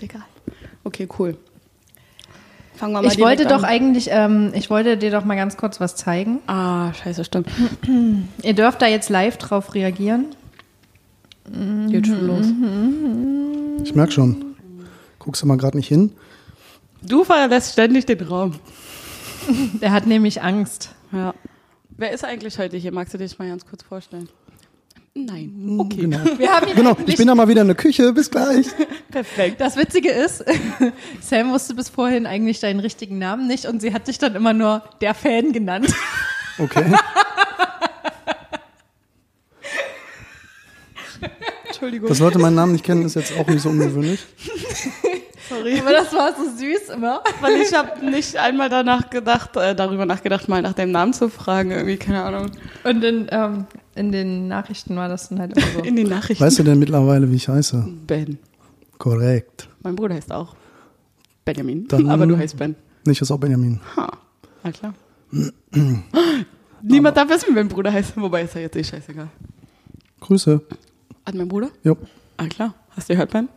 Ist egal. Okay, cool. Fangen wir mal Ich wollte doch an. eigentlich, ähm, ich wollte dir doch mal ganz kurz was zeigen. Ah, scheiße, stimmt. Ihr dürft da jetzt live drauf reagieren. Geht schon los. Ich merk schon. Guckst du mal gerade nicht hin? Du verlässt ständig den Raum. Der hat nämlich Angst. Ja. Wer ist eigentlich heute hier? Magst du dich mal ganz kurz vorstellen? Nein. Okay. Genau. Wir haben Genau, ich bin da mal wieder in der Küche. Bis gleich. Perfekt. Das Witzige ist, Sam wusste bis vorhin eigentlich deinen richtigen Namen nicht und sie hat dich dann immer nur der Fan genannt. Okay. Entschuldigung. Dass Leute meinen Namen nicht kennen, ist jetzt auch nicht so ungewöhnlich. Sorry. Aber das war so süß immer. Weil ich habe nicht einmal danach gedacht, äh, darüber nachgedacht, mal nach dem Namen zu fragen. Irgendwie, keine Ahnung. Und in, ähm, in den Nachrichten war das dann halt immer so. In den Nachrichten. Weißt du denn mittlerweile, wie ich heiße? Ben. Korrekt. Mein Bruder heißt auch Benjamin. Dann- aber du heißt Ben. Nicht, ist auch Benjamin. Ha. Na klar. Niemand darf wissen, wie mein Bruder heißt. Wobei ist ja jetzt eh scheißegal. Grüße. Hat mein Bruder? Jo, Ah klar. Hast du gehört, Ben?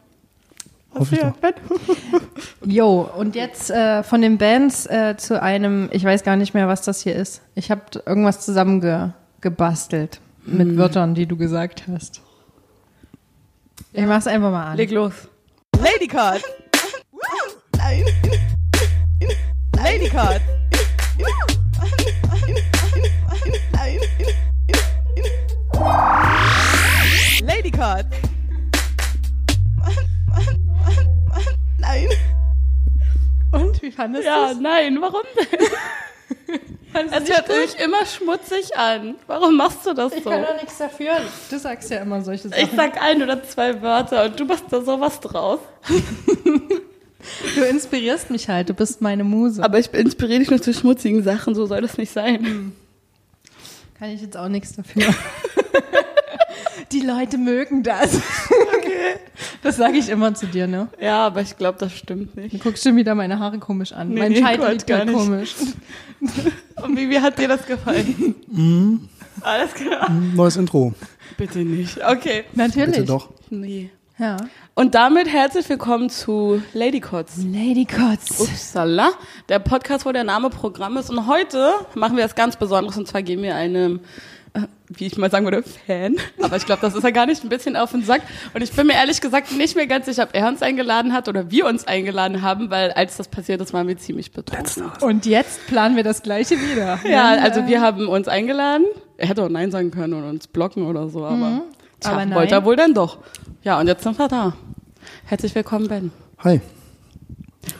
Hoffe du ich? Jo, und jetzt äh, von den Bands äh, zu einem, ich weiß gar nicht mehr, was das hier ist. Ich habe irgendwas zusammengebastelt gebastelt mit Wörtern, die du gesagt hast. Ich mach's einfach mal an. Leg los. Ladycard. Nein. Ladycard. Ladycard. Nein. Und wie fandest Ja, du's? nein, warum denn? Es hört sich immer schmutzig an. Warum machst du das Ich so? kann doch nichts dafür. Du sagst ja immer solche Sachen. Ich sag ein oder zwei Wörter und du machst da sowas draus. du inspirierst mich halt, du bist meine Muse. Aber ich inspiriere dich nur zu schmutzigen Sachen, so soll das nicht sein. Kann ich jetzt auch nichts dafür. Die Leute mögen das. Das sage ich immer zu dir, ne? Ja, aber ich glaube, das stimmt nicht. Du guckst schon wieder meine Haare komisch an. Nee, mein nee, Scheitel liegt gar nicht. komisch. Und wie, wie hat dir das gefallen? Mhm. Alles klar. Neues Intro. Bitte nicht. Okay. Natürlich. Bitte doch. Nee. Ja. Und damit herzlich willkommen zu Lady Kotz. Lady Kotz. Upsala. Der Podcast, wo der Name Programm ist. Und heute machen wir was ganz Besonderes. Und zwar gehen wir einem, wie ich mal sagen würde, Fan. Aber ich glaube, das ist ja gar nicht ein bisschen auf den Sack. Und ich bin mir ehrlich gesagt nicht mehr ganz sicher, ob er uns eingeladen hat oder wir uns eingeladen haben, weil als das passiert ist, waren wir ziemlich betroffen. Und jetzt planen wir das gleiche wieder. Ja, also wir haben uns eingeladen. Er hätte auch Nein sagen können und uns blocken oder so, aber, tja, aber nein. wollte er wohl dann doch. Ja, und jetzt sind wir da. Herzlich willkommen, Ben. Hi.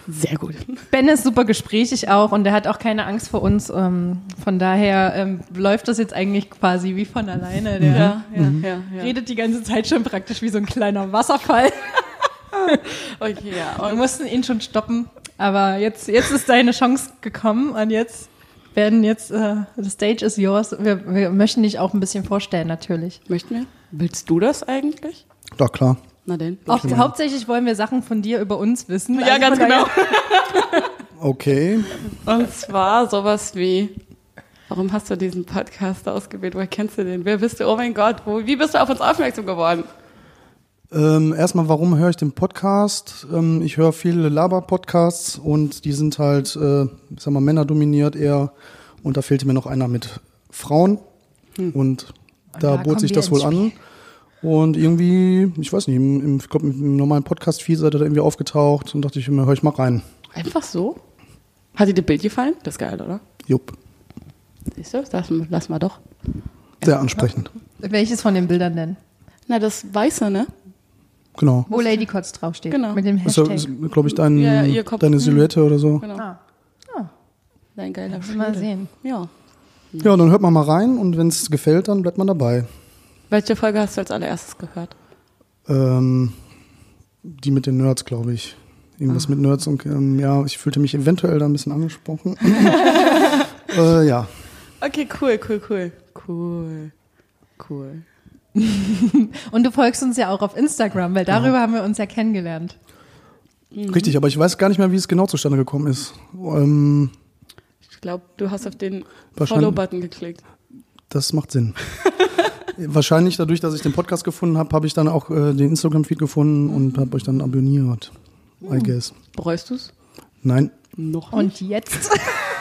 Sehr gut. Ben ist super gesprächig auch und er hat auch keine Angst vor uns. Ähm, von daher ähm, läuft das jetzt eigentlich quasi wie von alleine. Der Ja, ja, ja. ja. redet die ganze Zeit schon praktisch wie so ein kleiner Wasserfall. Okay, ja. Wir mussten ihn schon stoppen, aber jetzt, jetzt ist deine Chance gekommen und jetzt werden jetzt, äh, the stage is yours. Wir, wir möchten dich auch ein bisschen vorstellen, natürlich. möchten wir? Willst du das eigentlich? Doch, klar. Na denn. Auch, hauptsächlich wollen wir Sachen von dir über uns wissen. Ja, Also ganz genau. Okay. Und zwar sowas wie, warum hast du diesen Podcast ausgewählt? Woher kennst du den? Wer bist du? Oh mein Gott, wo, wie bist du auf uns aufmerksam geworden? Ähm, erstmal, warum höre ich den Podcast? Ähm, ich höre viele Laber-Podcasts und die sind halt, äh, ich sag mal, männerdominiert eher. Und da fehlte mir noch einer mit Frauen. Und da da bot sich das wohl an. Und irgendwie, ich weiß nicht, im, im, ich glaub, im normalen Podcast-Feed seid ihr da irgendwie aufgetaucht und dachte ich mir, hör ich mal rein. Einfach so? Hat dir das Bild gefallen? Das ist geil, oder? Jupp. Siehst du? Das lass mal doch. Sehr ansprechend. Welches von den Bildern denn? Na, das Weiße, ne? Genau. Wo Lady Kotz draufsteht. Genau. Mit dem Das ist, Hashtag. glaube ich, dein, Ja, deine Silhouette oder so. Genau. Ah, Dein geiler mal sehen. Ja. Ja, dann hört man mal rein und wenn es gefällt, dann bleibt man dabei. Welche Folge hast du als allererstes gehört? Ähm, die mit den Nerds, glaube ich. Irgendwas mit Nerds und ähm, ja, ich fühlte mich eventuell da ein bisschen angesprochen. äh, ja. Okay, cool, cool, cool. Cool. Cool. Und du folgst uns ja auch auf Instagram, weil darüber haben wir uns ja kennengelernt. Richtig, aber ich weiß gar nicht mehr, wie es genau zustande gekommen ist. Ähm, Ich glaube, du hast auf den Follow-Button geklickt. das macht Sinn. Wahrscheinlich dadurch, dass ich den Podcast gefunden habe, habe ich dann auch äh, den Instagram-Feed gefunden und habe euch dann abonniert. I guess. Bereust du's? Nein. Noch Und jetzt?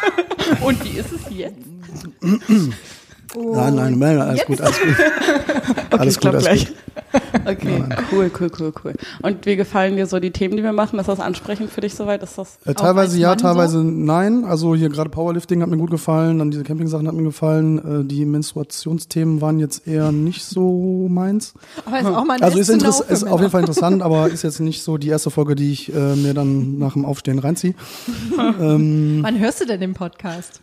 Und wie ist es jetzt? Nein, nein, nein, alles gut, alles gut. alles ich gut, alles gleich. gut. Okay, cool, cool, cool, cool. Und wie gefallen dir so die Themen, die wir machen? Ist das ansprechend für dich soweit? Ist das Äh, teilweise ja, teilweise So? nein. Also hier gerade Powerlifting hat mir gut gefallen, dann diese Camping-Sachen hat mir gefallen. Äh, die Menstruationsthemen waren jetzt eher nicht so meins. Aber ist auch mal ein Also ist, interess ist auf Männer. jeden Fall interessant, aber ist jetzt nicht so die erste Folge, die ich äh, mir dann nach dem Aufstehen reinziehe. ähm, Wann hörst du denn den Podcast?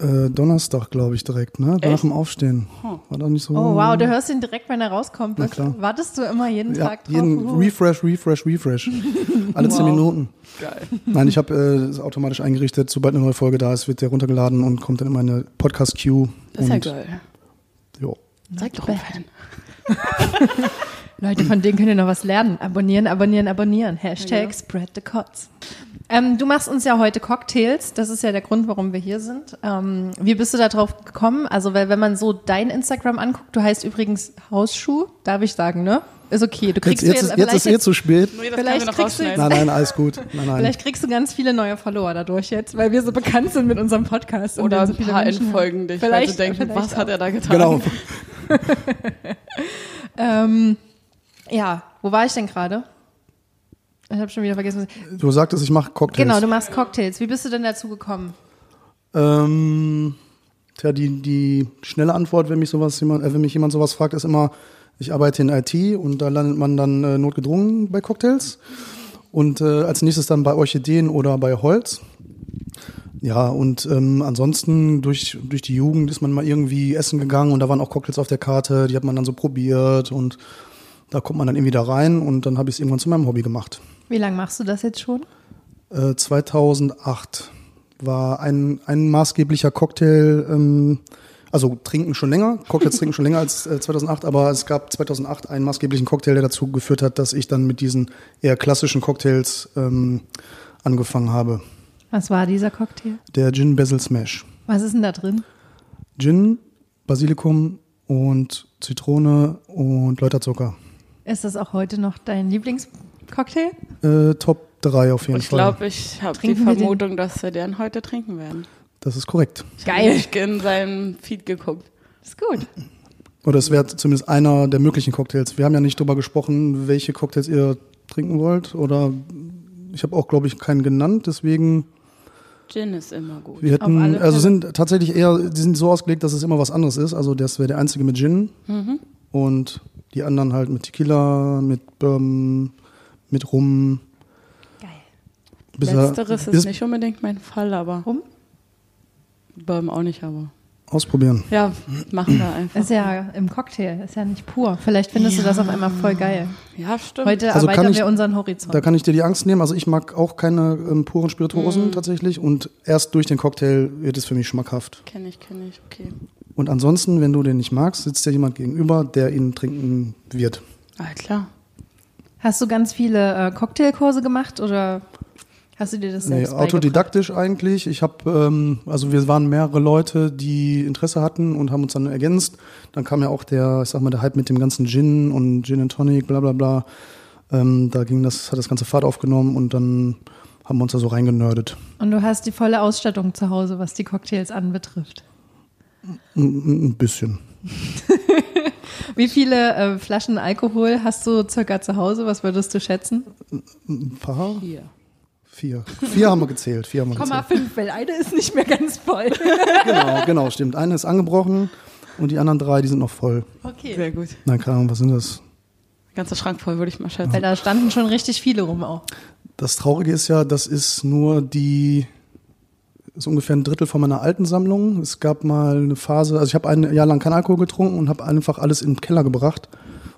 Äh, Donnerstag, glaube ich, direkt, ne? Nach Echt? dem Aufstehen. War doch nicht so. Oh wow, du hörst ihn direkt, wenn er rauskommt. Na klar. Wartest du immer jeden ja, Tag drauf? jeden Oh. Refresh, Refresh, Refresh. Alle zehn Wow. Minuten. Geil. Nein, ich habe äh, es automatisch eingerichtet. Sobald eine neue Folge da ist, wird der runtergeladen und kommt dann in meine Podcast-Queue. Das ist ja geil. Jo. Seid doch Fan. Leute, von denen könnt ihr noch was lernen. Abonnieren, abonnieren, abonnieren. Hashtag Ja. spread the cots. Ähm, du machst uns ja heute Cocktails. Das ist ja der Grund, warum wir hier sind. Ähm, wie bist du da drauf gekommen? Also, weil wenn man so dein Instagram anguckt, du heißt übrigens Hausschuh, darf ich sagen, ne? Ist okay. Du Jetzt, kriegst jetzt, du ist, jetzt ist eh zu spät. Nee, Vielleicht kriegst du- rausschneiden. Nein, nein, alles gut. Nein, nein. Vielleicht kriegst du ganz viele neue Follower dadurch jetzt, weil wir so bekannt sind mit unserem Podcast. und Oder wir so ein viele paar entfolgen dich, weil Vielleicht- sie denken, vielleicht was hat auch. er da getan? Genau. Ähm, ja, wo war ich denn gerade? Ich habe schon wieder vergessen. Was Du sagtest, ich mache Cocktails. genau, du machst Cocktails. Wie bist du denn dazu gekommen? Ähm, tja, die, die schnelle Antwort, wenn mich sowas jemand, äh, wenn mich jemand sowas fragt, ist immer, ich arbeite in IT und da landet man dann äh, notgedrungen bei Cocktails. Und äh, als nächstes dann bei Orchideen oder bei Holz. Ja, und ähm, ansonsten durch, durch die Jugend ist man mal irgendwie essen gegangen und da waren auch Cocktails auf der Karte, die hat man dann so probiert und da kommt man dann irgendwie da rein und dann habe ich es irgendwann zu meinem Hobby gemacht. Wie lange machst du das jetzt schon? Äh, 2008 war ein, ein maßgeblicher Cocktail, ähm, also trinken schon länger, Cocktails trinken schon länger als äh, 2008, aber es gab 2008 einen maßgeblichen Cocktail, der dazu geführt hat, dass ich dann mit diesen eher klassischen Cocktails ähm, angefangen habe. Was war dieser Cocktail? Der Gin Basil Smash. Was ist denn da drin? Gin, Basilikum und Zitrone und Läuterzucker. Ist das auch heute noch dein Lieblingscocktail? Äh, Top 3 auf jeden Ich Fall. glaube, ich habe die? Vermutung, dass wir den heute trinken werden. das ist korrekt. Ich Geil. habe in seinen Feed geguckt. Ist gut. Oder es wäre zumindest einer der möglichen Cocktails. Wir haben ja nicht drüber gesprochen, welche Cocktails ihr trinken wollt. Oder ich habe auch, glaube ich, keinen genannt. Deswegen, Gin ist immer gut. wir hätten, also sind tatsächlich eher, die sind so ausgelegt, dass es immer was anderes ist. Also das wäre der einzige mit Gin. Mhm. Und die anderen halt mit Tequila, mit Bourbon, mit Rum. Geil. Bis er- Letzteres ist nicht unbedingt mein Fall, aber Rum? Bourbon auch nicht, aber Ausprobieren. ja, machen wir einfach. Ist ja im Cocktail, ist ja nicht pur. Vielleicht findest du das auf einmal voll geil. Ja, stimmt. Heute Also erweitern ich- wir unseren Horizont. Da kann ich dir die Angst nehmen. Also ich mag auch keine ähm, puren Mhm. Spirituosen tatsächlich. Und erst durch den Cocktail wird es für mich schmackhaft. kenne ich, kenne ich, okay. Und ansonsten, wenn du den nicht magst, sitzt dir jemand gegenüber, der ihn trinken wird. Ah, klar. Hast du ganz viele äh, Cocktailkurse gemacht oder hast du dir das Nee, selbst beigebracht? autodidaktisch eigentlich. Ich habe, ähm, also wir waren mehrere Leute, die Interesse hatten und haben uns dann ergänzt. Dann kam ja auch der, ich sag mal, der Hype mit dem ganzen Gin und Gin and Tonic, bla bla bla. Ähm, da ging das, hat das ganze Fahrt aufgenommen und dann haben wir uns da so reingenördet. Und du hast die volle Ausstattung zu Hause, was die Cocktails anbetrifft. Ein, bisschen. Wie viele äh, Flaschen Alkohol hast du circa zu Hause? Was würdest du schätzen? Ein paar? Hier. Vier. Vier haben wir gezählt. Vier haben wir gezählt. 0,5, weil eine ist nicht mehr ganz voll. Genau, genau, stimmt. Eine ist angebrochen und die anderen drei, die sind noch voll. Okay. Sehr gut. Nein, keine Ahnung, was sind das? Ganzer Schrank voll, würde ich mal schätzen. Weil da standen schon richtig viele rum auch. Das Traurige ist ja, das ist nur die, ist ungefähr ein Drittel von meiner alten Sammlung. Es gab mal eine Phase, also ich habe ein Jahr lang keinen Alkohol getrunken und habe einfach alles in den Keller gebracht.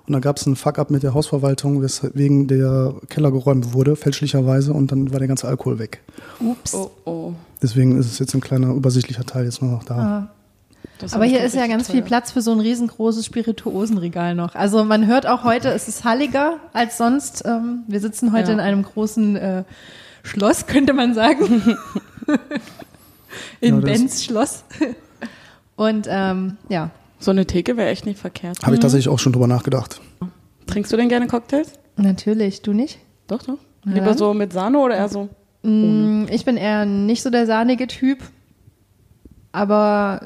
Und dann gab es einen Fuck-up mit der Hausverwaltung, weswegen der Keller geräumt wurde, fälschlicherweise, und dann war der ganze Alkohol weg. Ups. Oh, oh. Deswegen ist es jetzt ein kleiner übersichtlicher Teil jetzt nur noch da. Ah. Aber hier ist ja ganz viel teuer. Platz für so ein riesengroßes Spirituosenregal noch. Also man hört auch heute, es ist halliger als sonst. Ähm, wir sitzen heute Ja. in einem großen äh, Schloss, könnte man sagen. in Ja, Benz Schloss. Und ähm, ja, So eine Theke wäre echt nicht verkehrt. Habe ich tatsächlich auch schon drüber nachgedacht. Trinkst du denn gerne Cocktails? natürlich. Du nicht? Doch, doch. Lieber dann. so mit Sahne oder eher so? Mm, Ich bin eher nicht so der sahnige Typ, aber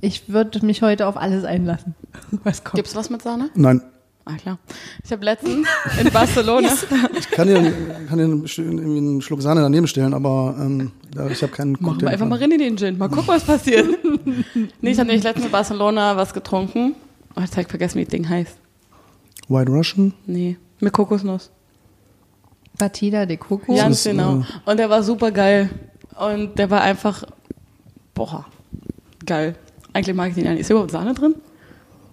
ich würde mich heute auf alles einlassen. Was kommt? Gibt's was mit Sahne? Nein. Ah, klar. Ich habe letztens in Barcelona. Ich kann dir, kann dir irgendwie einen Schluck Sahne daneben stellen, aber ähm, ich habe keinen Machen Cocktail. wir einfach mal rein in den Gin. Mal gucken, was passiert. nee, ich habe nämlich letztens in Barcelona was getrunken. Oh, jetzt habe ich vergessen, wie das Ding heißt. White Russian. Nee, mit Kokosnuss. Batida de Coco. Ja, ist, genau. Und der war super geil. Und der war einfach, boah, geil. Eigentlich mag ich den ja nicht. Ist überhaupt Sahne drin?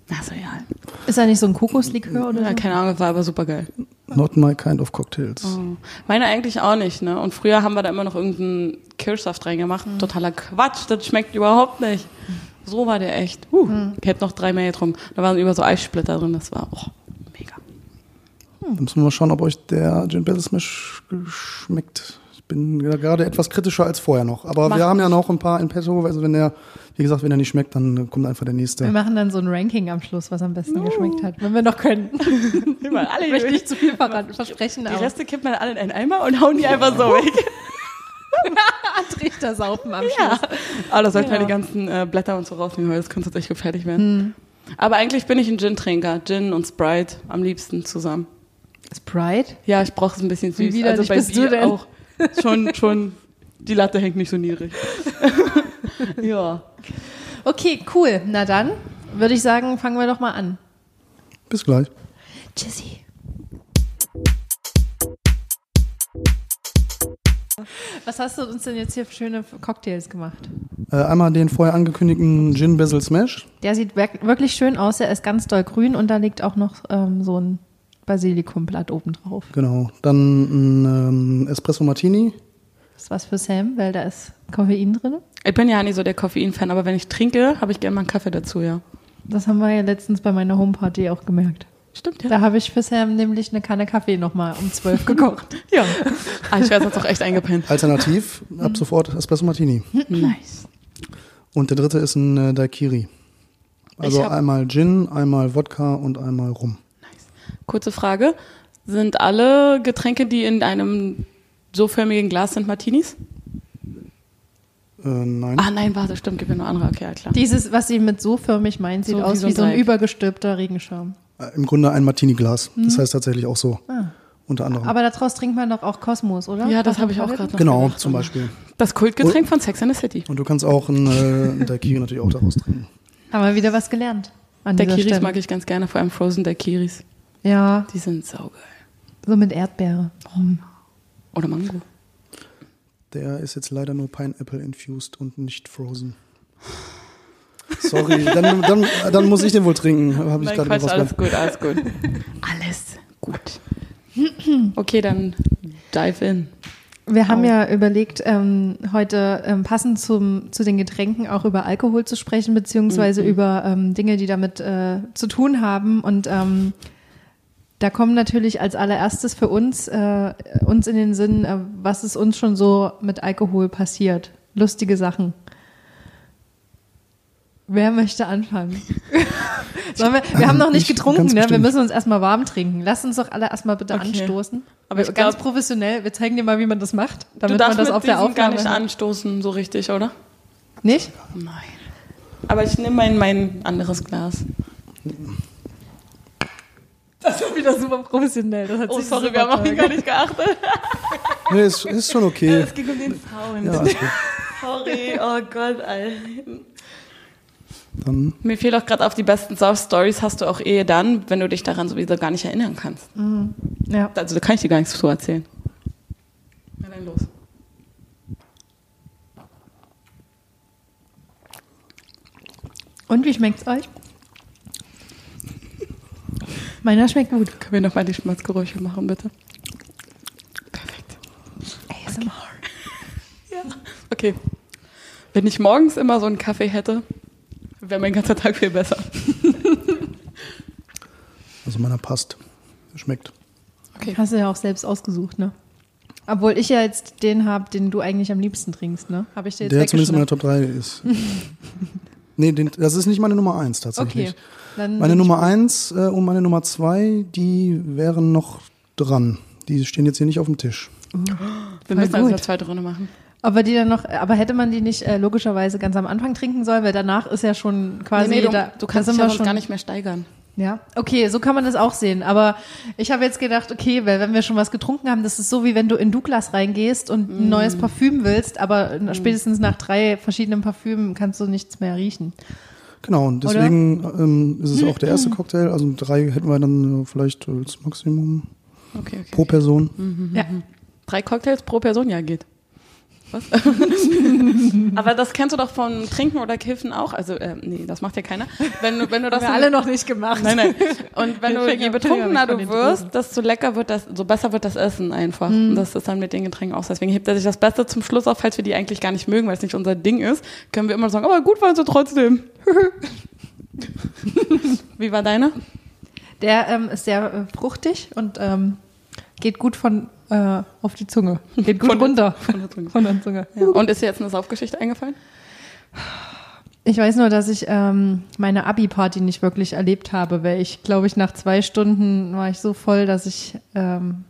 Doch egal. Ist da nicht so ein Kokoslikör oder Ja, so? keine Ahnung, war aber super geil. Not my kind of cocktails. Oh. Meine eigentlich auch nicht, ne? Und früher haben wir da immer noch irgendeinen Kirschsaft reingemacht. Totaler Quatsch, das schmeckt überhaupt nicht. So war der echt. Uh, Ich hätte noch drei mehr getrunken. Da waren über so Eissplitter drin, das war oh, mega. Da müssen wir mal schauen, ob euch der Gin Basil Smash schmeckt. Ich bin ja gerade etwas kritischer als vorher noch. Aber Macht wir haben ja noch ein paar in petto. Also wenn der, wie gesagt, wenn der nicht schmeckt, dann kommt einfach der Wir nächste. machen dann so ein Ranking am Schluss, was am besten geschmeckt hat, wenn wir noch können. Immer alle Ich möchte nicht zu viel verraten, versprechen, Die aber Reste kippt man alle in einen Eimer und hauen die einfach so weg. Trichter saufen am Schluss. Ja. Aber da sollten wir die ganzen äh, Blätter und so rausnehmen, weil das könnte tatsächlich gefährlich werden. Aber eigentlich bin ich ein Gin-Trinker. Gin und Sprite am liebsten zusammen. Sprite? Ja, ich brauche es ein bisschen süß. Wie also bei bist du Bier denn? auch. Schon, schon, die Latte hängt nicht so niedrig. ja. Okay, cool. Na dann würde ich sagen, fangen wir doch mal an. Bis gleich. Tschüssi. Was hast du uns denn jetzt hier für schöne Cocktails gemacht? Äh, einmal den vorher angekündigten Gin Basil Smash. Der sieht wirk- wirklich schön aus. Der ist ganz doll grün und da liegt auch noch ähm, so ein Basilikumblatt oben drauf. Genau. Dann ein ähm, Espresso Martini. Das ist was für Sam, weil da ist Koffein drin. Ich bin ja nicht so der Koffein-Fan, aber wenn ich trinke, habe ich gerne mal einen Kaffee dazu, ja. Das haben wir ja letztens bei meiner Homeparty auch gemerkt. Stimmt, ja. Da habe ich Sam nämlich eine Kanne Kaffee nochmal um zwölf gekocht. ja. Ah, ich wäre jetzt auch echt eingepennt. Alternativ ab sofort Espresso Martini. Nice. Und der dritte ist ein äh, Daiquiri. Also einmal Gin, einmal Wodka und einmal Rum. Kurze Frage. Sind alle Getränke, die in einem so förmigen Glas sind, Martinis? Äh, nein. Ah, nein, warte, stimmt, gibt ja noch andere. Okay, ja, klar. Dieses, was sie mit so förmig meint, sieht So wie aus so wie ein so ein übergestülpter Regenschirm. Äh, Im Grunde ein Martini-Glas. Das heißt tatsächlich auch so. Ah. Unter anderem. Aber daraus trinkt man doch auch Kosmos, oder? Ja, das Auf habe ich auch gerade noch genau, gedacht. zum Beispiel. Das Kultgetränk von Sex and the City. Und du kannst auch ein äh, Daiquiri natürlich auch daraus trinken. Haben wir wieder was gelernt. An Daiquiris Stelle. mag ich ganz gerne, vor allem Frozen Daiquiris. Ja, Die sind saugeil. so mit Erdbeere. Oder Mango. Der ist jetzt leider nur Pineapple infused und nicht frozen. Sorry, dann, dann, dann muss ich den wohl trinken. Habe ich Nein, gerade Quatsch, alles gut, alles gut. alles gut. Okay, dann dive in. Wir haben ja überlegt, ähm, heute ähm, passend zum, zu den Getränken auch über Alkohol zu sprechen, beziehungsweise über ähm, Dinge, die damit äh, zu tun haben. Und ähm, da kommen natürlich als allererstes für uns, äh, uns in den Sinn, äh, was ist uns schon so mit Alkohol passiert. Lustige Sachen. Wer möchte anfangen? Wir, wir haben noch nicht Ich- getrunken, ne? Wir müssen uns erstmal warm trinken. Lass uns doch alle erstmal bitte Okay. anstoßen. Aber ich ganz glaub- professionell, wir zeigen dir mal, wie man das macht, damit man das auf der diesem gar Aufnahme nicht hat. anstoßen, so richtig, oder? Nicht? Nein. Aber ich nehme mein, mein anderes Glas. Das ist wieder super professionell. Das hat Oh, sich sorry, wir haben auf ihn gar nicht geachtet. Nee, ist, ist schon okay. Es ging um den Sound. Ja. Sorry, oh Gott, Alter. Dann Mir fehlt auch gerade auf die besten Soft-Stories hast du auch eh dann, wenn du dich daran sowieso gar nicht erinnern kannst. Ja. Also da kann ich dir gar nichts zu erzählen. Na dann los. Und wie schmeckt's euch? Meiner schmeckt gut. Können wir nochmal die Schmerzgeräusche machen, bitte? Perfekt. ASMR. Ja. Okay. Wenn ich morgens immer so einen Kaffee hätte, wäre mein ganzer Tag viel besser. Also meiner passt. Schmeckt. Okay. Hast du ja auch selbst ausgesucht, ne? Obwohl ich ja jetzt den habe, den du eigentlich am liebsten trinkst, ne? Habe ich dir jetzt Der zumindest in meiner? Top 3 ist. nee, den, das ist nicht meine Nummer 1 tatsächlich. Okay. Dann Meine Nummer 1 äh, und meine Nummer 2, die wären noch dran. die stehen jetzt hier nicht auf dem Tisch. Wir Voll müssen also gut. eine zweite Runde machen. Aber die dann noch, aber hätte man die nicht äh, logischerweise ganz am Anfang trinken sollen, weil danach ist ja schon quasi nee, nee, du, da, du kannst dich ja wir schon gar nicht mehr steigern. Ja, okay, so kann man das auch sehen. Aber ich habe jetzt gedacht, okay, weil wenn wir schon was getrunken haben, das ist so wie wenn du in Douglas reingehst und ein neues Parfüm willst, aber spätestens nach drei verschiedenen Parfümen kannst du nichts mehr riechen. Genau, und deswegen ähm, ist es auch der erste Cocktail. Also drei hätten wir dann äh, vielleicht als Maximum Okay, okay. pro Person. Ja. Drei Cocktails pro Person, ja, geht. Was? Aber das kennst du doch vom Trinken oder Kiffen auch. Also, äh, nee, das macht ja keiner. Wenn wenn du das Haben wir alle noch nicht gemacht. Nein, nein. Und wenn du, je betrunkener du wirst, desto lecker wird das, so besser wird das Essen einfach. Und das ist dann mit den Getränken auch. Deswegen hebt er sich das Beste zum Schluss auf, falls wir die eigentlich gar nicht mögen, weil es nicht unser Ding ist, können wir immer sagen, aber gut waren sie trotzdem. Wie war deiner? Der ähm, ist sehr äh, fruchtig und ähm, geht gut von äh, auf die Zunge. Geht gut Von der- runter. von der Zunge. Von der Zunge. Ja. Und ist dir jetzt eine Saufgeschichte eingefallen? Ich weiß nur, dass ich ähm, meine Abi-Party nicht wirklich erlebt habe, weil ich, glaube ich, nach zwei Stunden war ich so voll, dass ich ähm,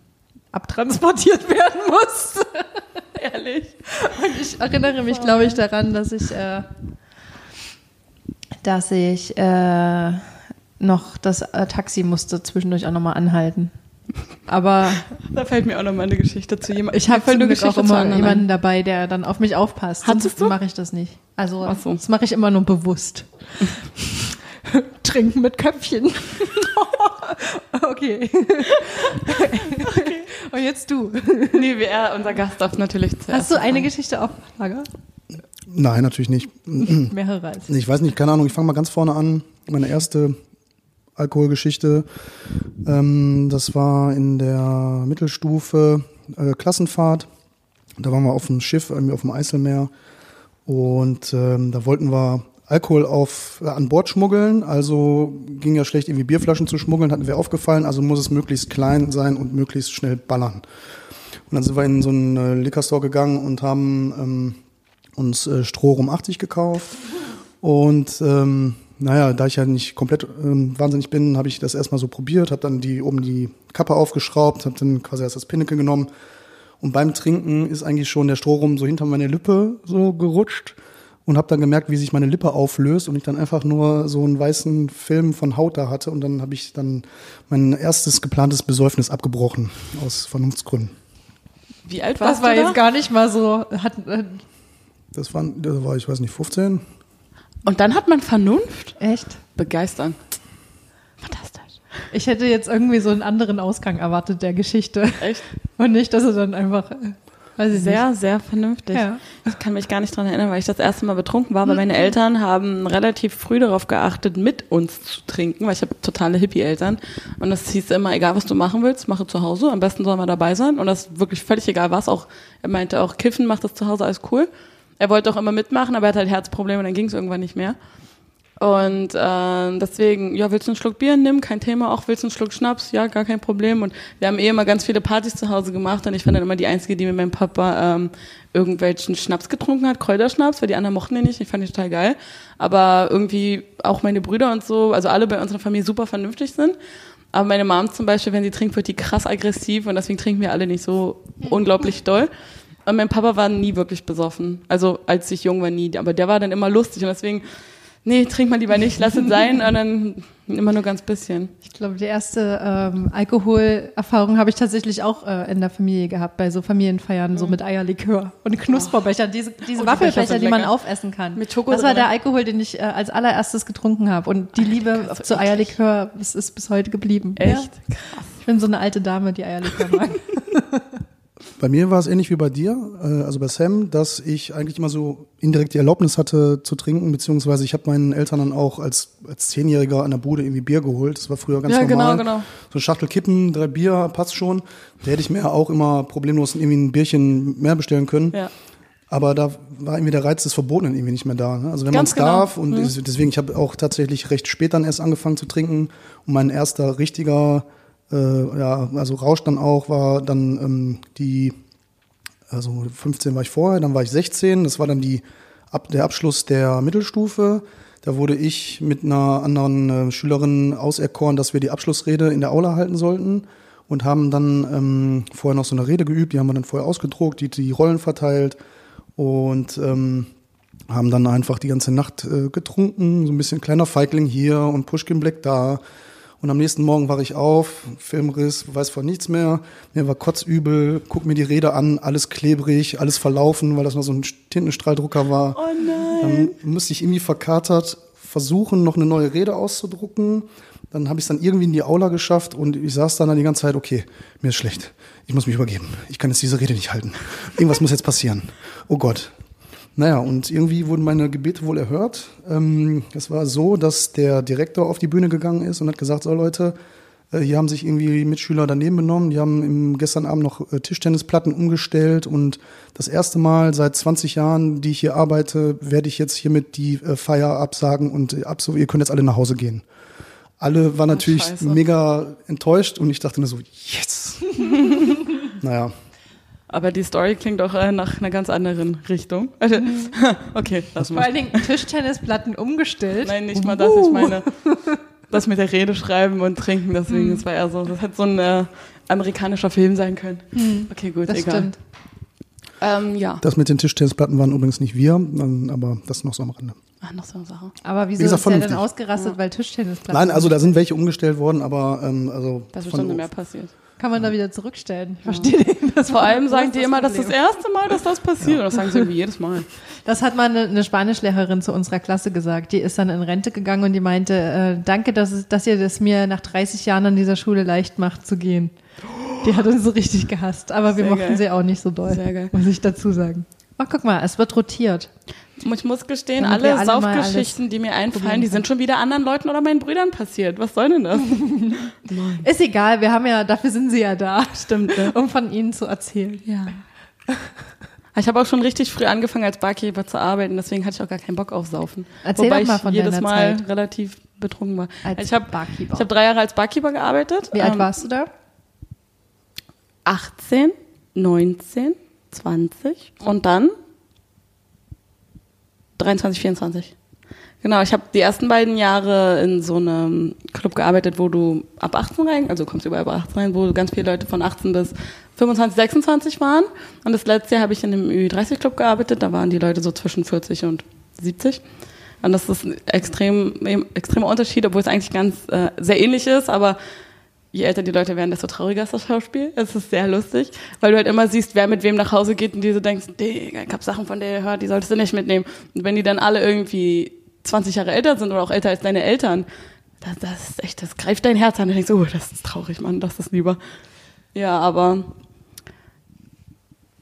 abtransportiert werden musste. Ehrlich? Und ich erinnere mich, glaube ich, daran, dass ich, äh, dass ich äh, noch das äh, Taxi musste zwischendurch auch nochmal anhalten. Aber Da fällt mir auch noch mal eine Geschichte zu jemandem. ich habe zum eine Glück auch zu immer anderen jemanden dabei, der dann auf mich aufpasst. Hattest Sonst mache ich das nicht. Also so. das mache ich immer nur bewusst. Trinken mit Köpfchen. okay. Und jetzt du. Nee, wie er, unser Gast darf natürlich zuerst. Hast du eine. Geschichte auf Lager? Nein, natürlich nicht. Mehrere als. Ich weiß nicht, keine Ahnung, ich fange mal ganz vorne an. Meine erste Alkoholgeschichte, ähm, das war in der Mittelstufe äh, Klassenfahrt. Da waren wir auf dem Schiff, irgendwie auf dem Eiselmeer. Und ähm, da wollten wir Alkohol auf, äh, an Bord schmuggeln. Also ging ja schlecht, irgendwie Bierflaschen zu schmuggeln, hatten wir aufgefallen. Also muss es möglichst klein sein und möglichst schnell ballern. Und dann sind wir in so einen äh, Liquor gegangen und haben ähm, uns äh, Stroh um 80 gekauft. Und ähm, naja, da ich ja nicht komplett ähm, wahnsinnig bin, habe ich das erstmal so probiert, habe dann die oben die Kappe aufgeschraubt, habe dann quasi erst das Pinneke genommen. Und beim Trinken ist eigentlich schon der Strohrum so hinter meine Lippe so gerutscht und habe dann gemerkt, wie sich meine Lippe auflöst und ich dann einfach nur so einen weißen Film von Haut da hatte und dann habe ich dann mein erstes geplantes Besäufnis abgebrochen aus Vernunftsgründen. Wie alt warst Das war du da? jetzt gar nicht mal so. Hat, äh, Das war, da war ich weiß nicht 15. Und dann hat man Vernunft? echt? Begeistern. Fantastisch. Ich hätte jetzt irgendwie so einen anderen Ausgang erwartet der Geschichte. Echt? Und nicht, dass er dann einfach, äh, weiß ich Sehr, sehr vernünftig. Ja. Ich kann mich gar nicht dran erinnern, weil ich das erste Mal betrunken war, aber meine Eltern haben relativ früh darauf geachtet, mit uns zu trinken, weil ich habe totale Hippie-Eltern. Und das hieß immer, egal was du machen willst, mache zu Hause. Am besten soll man dabei sein. Und das ist wirklich völlig egal was. Auch, er meinte auch, Kiffen macht das zu Hause alles cool. Er wollte auch immer mitmachen, aber er hat halt Herzprobleme und dann ging es irgendwann nicht mehr. Und äh, deswegen, ja, willst du einen Schluck Bier? Nimm, kein Thema. Auch willst du einen Schluck Schnaps? Ja, gar kein Problem. Und wir haben eh immer ganz viele Partys zu Hause gemacht und ich war dann immer die Einzige, die mit meinem Papa ähm, irgendwelchen Schnaps getrunken hat, Kräuterschnaps, weil die anderen mochten den nicht. Ich fand den total geil. Aber irgendwie auch meine Brüder und so, also alle bei unserer Familie super vernünftig sind. Aber meine Mom zum Beispiel, wenn sie trinkt, wird die krass aggressiv und deswegen trinken wir alle nicht so unglaublich doll. Und mein Papa war nie wirklich besoffen. Also als ich jung war, nie. Aber der war dann immer lustig und deswegen, nee, trink mal lieber nicht, lass es sein. Und dann immer nur ganz bisschen. Ich glaube, die erste ähm, Alkoholerfahrung habe ich tatsächlich auch äh, in der Familie gehabt, bei so Familienfeiern, so mit Eierlikör und Knusperbechern. Diese, diese Oh, die Becher Waffelbecher, sind die man aufessen kann. Mit Schoko Das war der Alkohol, den ich äh, als allererstes getrunken habe. Und die Liebe so zu. Eierlikör das ist bis heute geblieben. Echt? Ja. Ich bin so eine alte Dame, die Eierlikör mag. Bei mir war es ähnlich wie bei dir, äh, also bei Sam, dass ich eigentlich immer so indirekt die Erlaubnis hatte zu trinken, beziehungsweise ich habe meinen Eltern dann auch als, als Zehnjähriger an der Bude irgendwie Bier geholt. Das war früher ganz Ja, normal. genau, genau. So eine Schachtel Kippen, drei Bier, passt schon. Da hätte ich mir auch immer problemlos irgendwie ein Bierchen mehr bestellen können. Ja. Aber da war irgendwie der Reiz des Verbotenen irgendwie nicht mehr da. Ne? Also wenn man es genau. darf und des- deswegen, ich habe auch tatsächlich recht spät dann erst angefangen zu trinken und mein erster richtiger, äh, ja, also Rausch dann auch war dann ähm, die, also 15 war ich vorher, dann war ich 16, das war dann die ab, der Abschluss der Mittelstufe. Da wurde ich mit einer anderen äh, Schülerin auserkoren, dass wir die Abschlussrede in der Aula halten sollten. und haben dann ähm, vorher noch so eine Rede geübt, die haben wir dann vorher ausgedruckt, die, die Rollen verteilt und ähm, haben dann einfach die ganze Nacht äh, getrunken, so ein bisschen kleiner Feigling hier und Pushkin Black da. Und am nächsten Morgen war ich auf, Filmriss, weiß von nichts mehr. Mir war kotzübel, guck mir die Rede an, alles klebrig, alles verlaufen, weil das noch so ein Tintenstrahldrucker war. Oh nein. Dann musste ich irgendwie verkatert versuchen, noch eine neue Rede auszudrucken. Dann habe ich es dann irgendwie in die Aula geschafft und ich saß dann, dann die ganze Zeit, okay, mir ist schlecht. Ich muss mich übergeben. Ich kann jetzt diese Rede nicht halten. Irgendwas muss jetzt passieren. Oh Gott. Naja, und irgendwie wurden meine Gebete wohl erhört. Ähm, es war so, dass der Direktor auf die Bühne gegangen ist und hat gesagt, so Leute, äh, hier haben sich irgendwie Mitschüler daneben benommen. Die haben im, gestern Abend noch äh, Tischtennisplatten umgestellt und das erste Mal seit 20 Jahren, die ich hier arbeite, werde ich jetzt hiermit die äh, Feier absagen und ihr könnt jetzt alle nach Hause gehen. Alle waren natürlich Scheiße. mega enttäuscht und ich dachte nur so, yes. naja, Aber die Story klingt auch äh, nach einer ganz anderen Richtung. Also, okay, lass Vor mal. allen Dingen Tischtennisplatten umgestellt. Nein, nicht mal das. Ich meine, das mit der Rede schreiben und trinken. Deswegen, das war eher so, das hätte so ein äh, amerikanischer Film sein können. Okay, gut, Das egal. stimmt. Ähm, ja. das mit den Tischtennisplatten waren übrigens nicht wir, aber das noch so am Rande. Ach, noch so eine Sache. Aber wieso Wie gesagt, ist der denn ausgerastet, weil Tischtennisplatten? Nein, also da sind welche umgestellt worden, aber ähm, also Da ist bestimmt mehr passiert. Kann man da wieder zurückstellen. Ich verstehe den. Das Vor allem sagen die das immer, das ist das erste Mal, dass das passiert. Und das sagen sie irgendwie jedes Mal. Das hat mal eine, eine Spanischlehrerin zu unserer Klasse gesagt. Die ist dann in Rente gegangen und die meinte, äh, danke, dass, es, dass ihr das mir nach 30 Jahren an dieser Schule leicht macht zu gehen. Die hat uns so richtig gehasst, aber wir Sehr mochten geil. sie auch nicht so doll, Sehr geil. muss ich dazu sagen. Ach, guck mal, es wird rotiert. Ich muss gestehen, Damit alle alle Saufgeschichten, die mir einfallen, die sind schon wieder anderen Leuten oder meinen Brüdern passiert. Was soll denn das? Ist egal, wir haben ja, dafür sind sie ja da, Stimmt, ne? um von ihnen zu erzählen. Ja. Ich habe auch schon richtig früh angefangen als Barkeeper zu arbeiten, deswegen hatte ich auch gar keinen Bock auf Saufen. Erzähl Wobei doch mal ich von jedes deiner Mal Zeit. relativ betrunken war. Als ich habe Barkeeper. ich hab drei Jahre als Barkeeper gearbeitet. Wie alt Ähm, warst du da? 18, 19, 20 und dann 23, 24. Genau, ich habe die ersten beiden Jahre in so einem Club gearbeitet, wo du ab 18 rein, also kommst überall ab 18 rein, wo ganz viele Leute von 18 bis 25, 26 waren. Und das letzte Jahr habe ich in einem Ü30-Club gearbeitet, da waren die Leute so zwischen 40 und 70. Und das ist ein extrem, extremer Unterschied, obwohl es eigentlich ganz äh, sehr ähnlich ist, aber je älter die Leute werden, desto trauriger ist das Schauspiel. Es ist sehr lustig, weil du halt immer siehst, wer mit wem nach Hause geht und dir so denkst, Digga, ich hab Sachen von der gehört, die solltest du nicht mitnehmen. Und wenn die dann alle irgendwie 20 Jahre älter sind oder auch älter als deine Eltern, das, das ist echt, das greift dein Herz an. Du denkst, oh, das ist traurig, Mann, das ist lieber. Ja, aber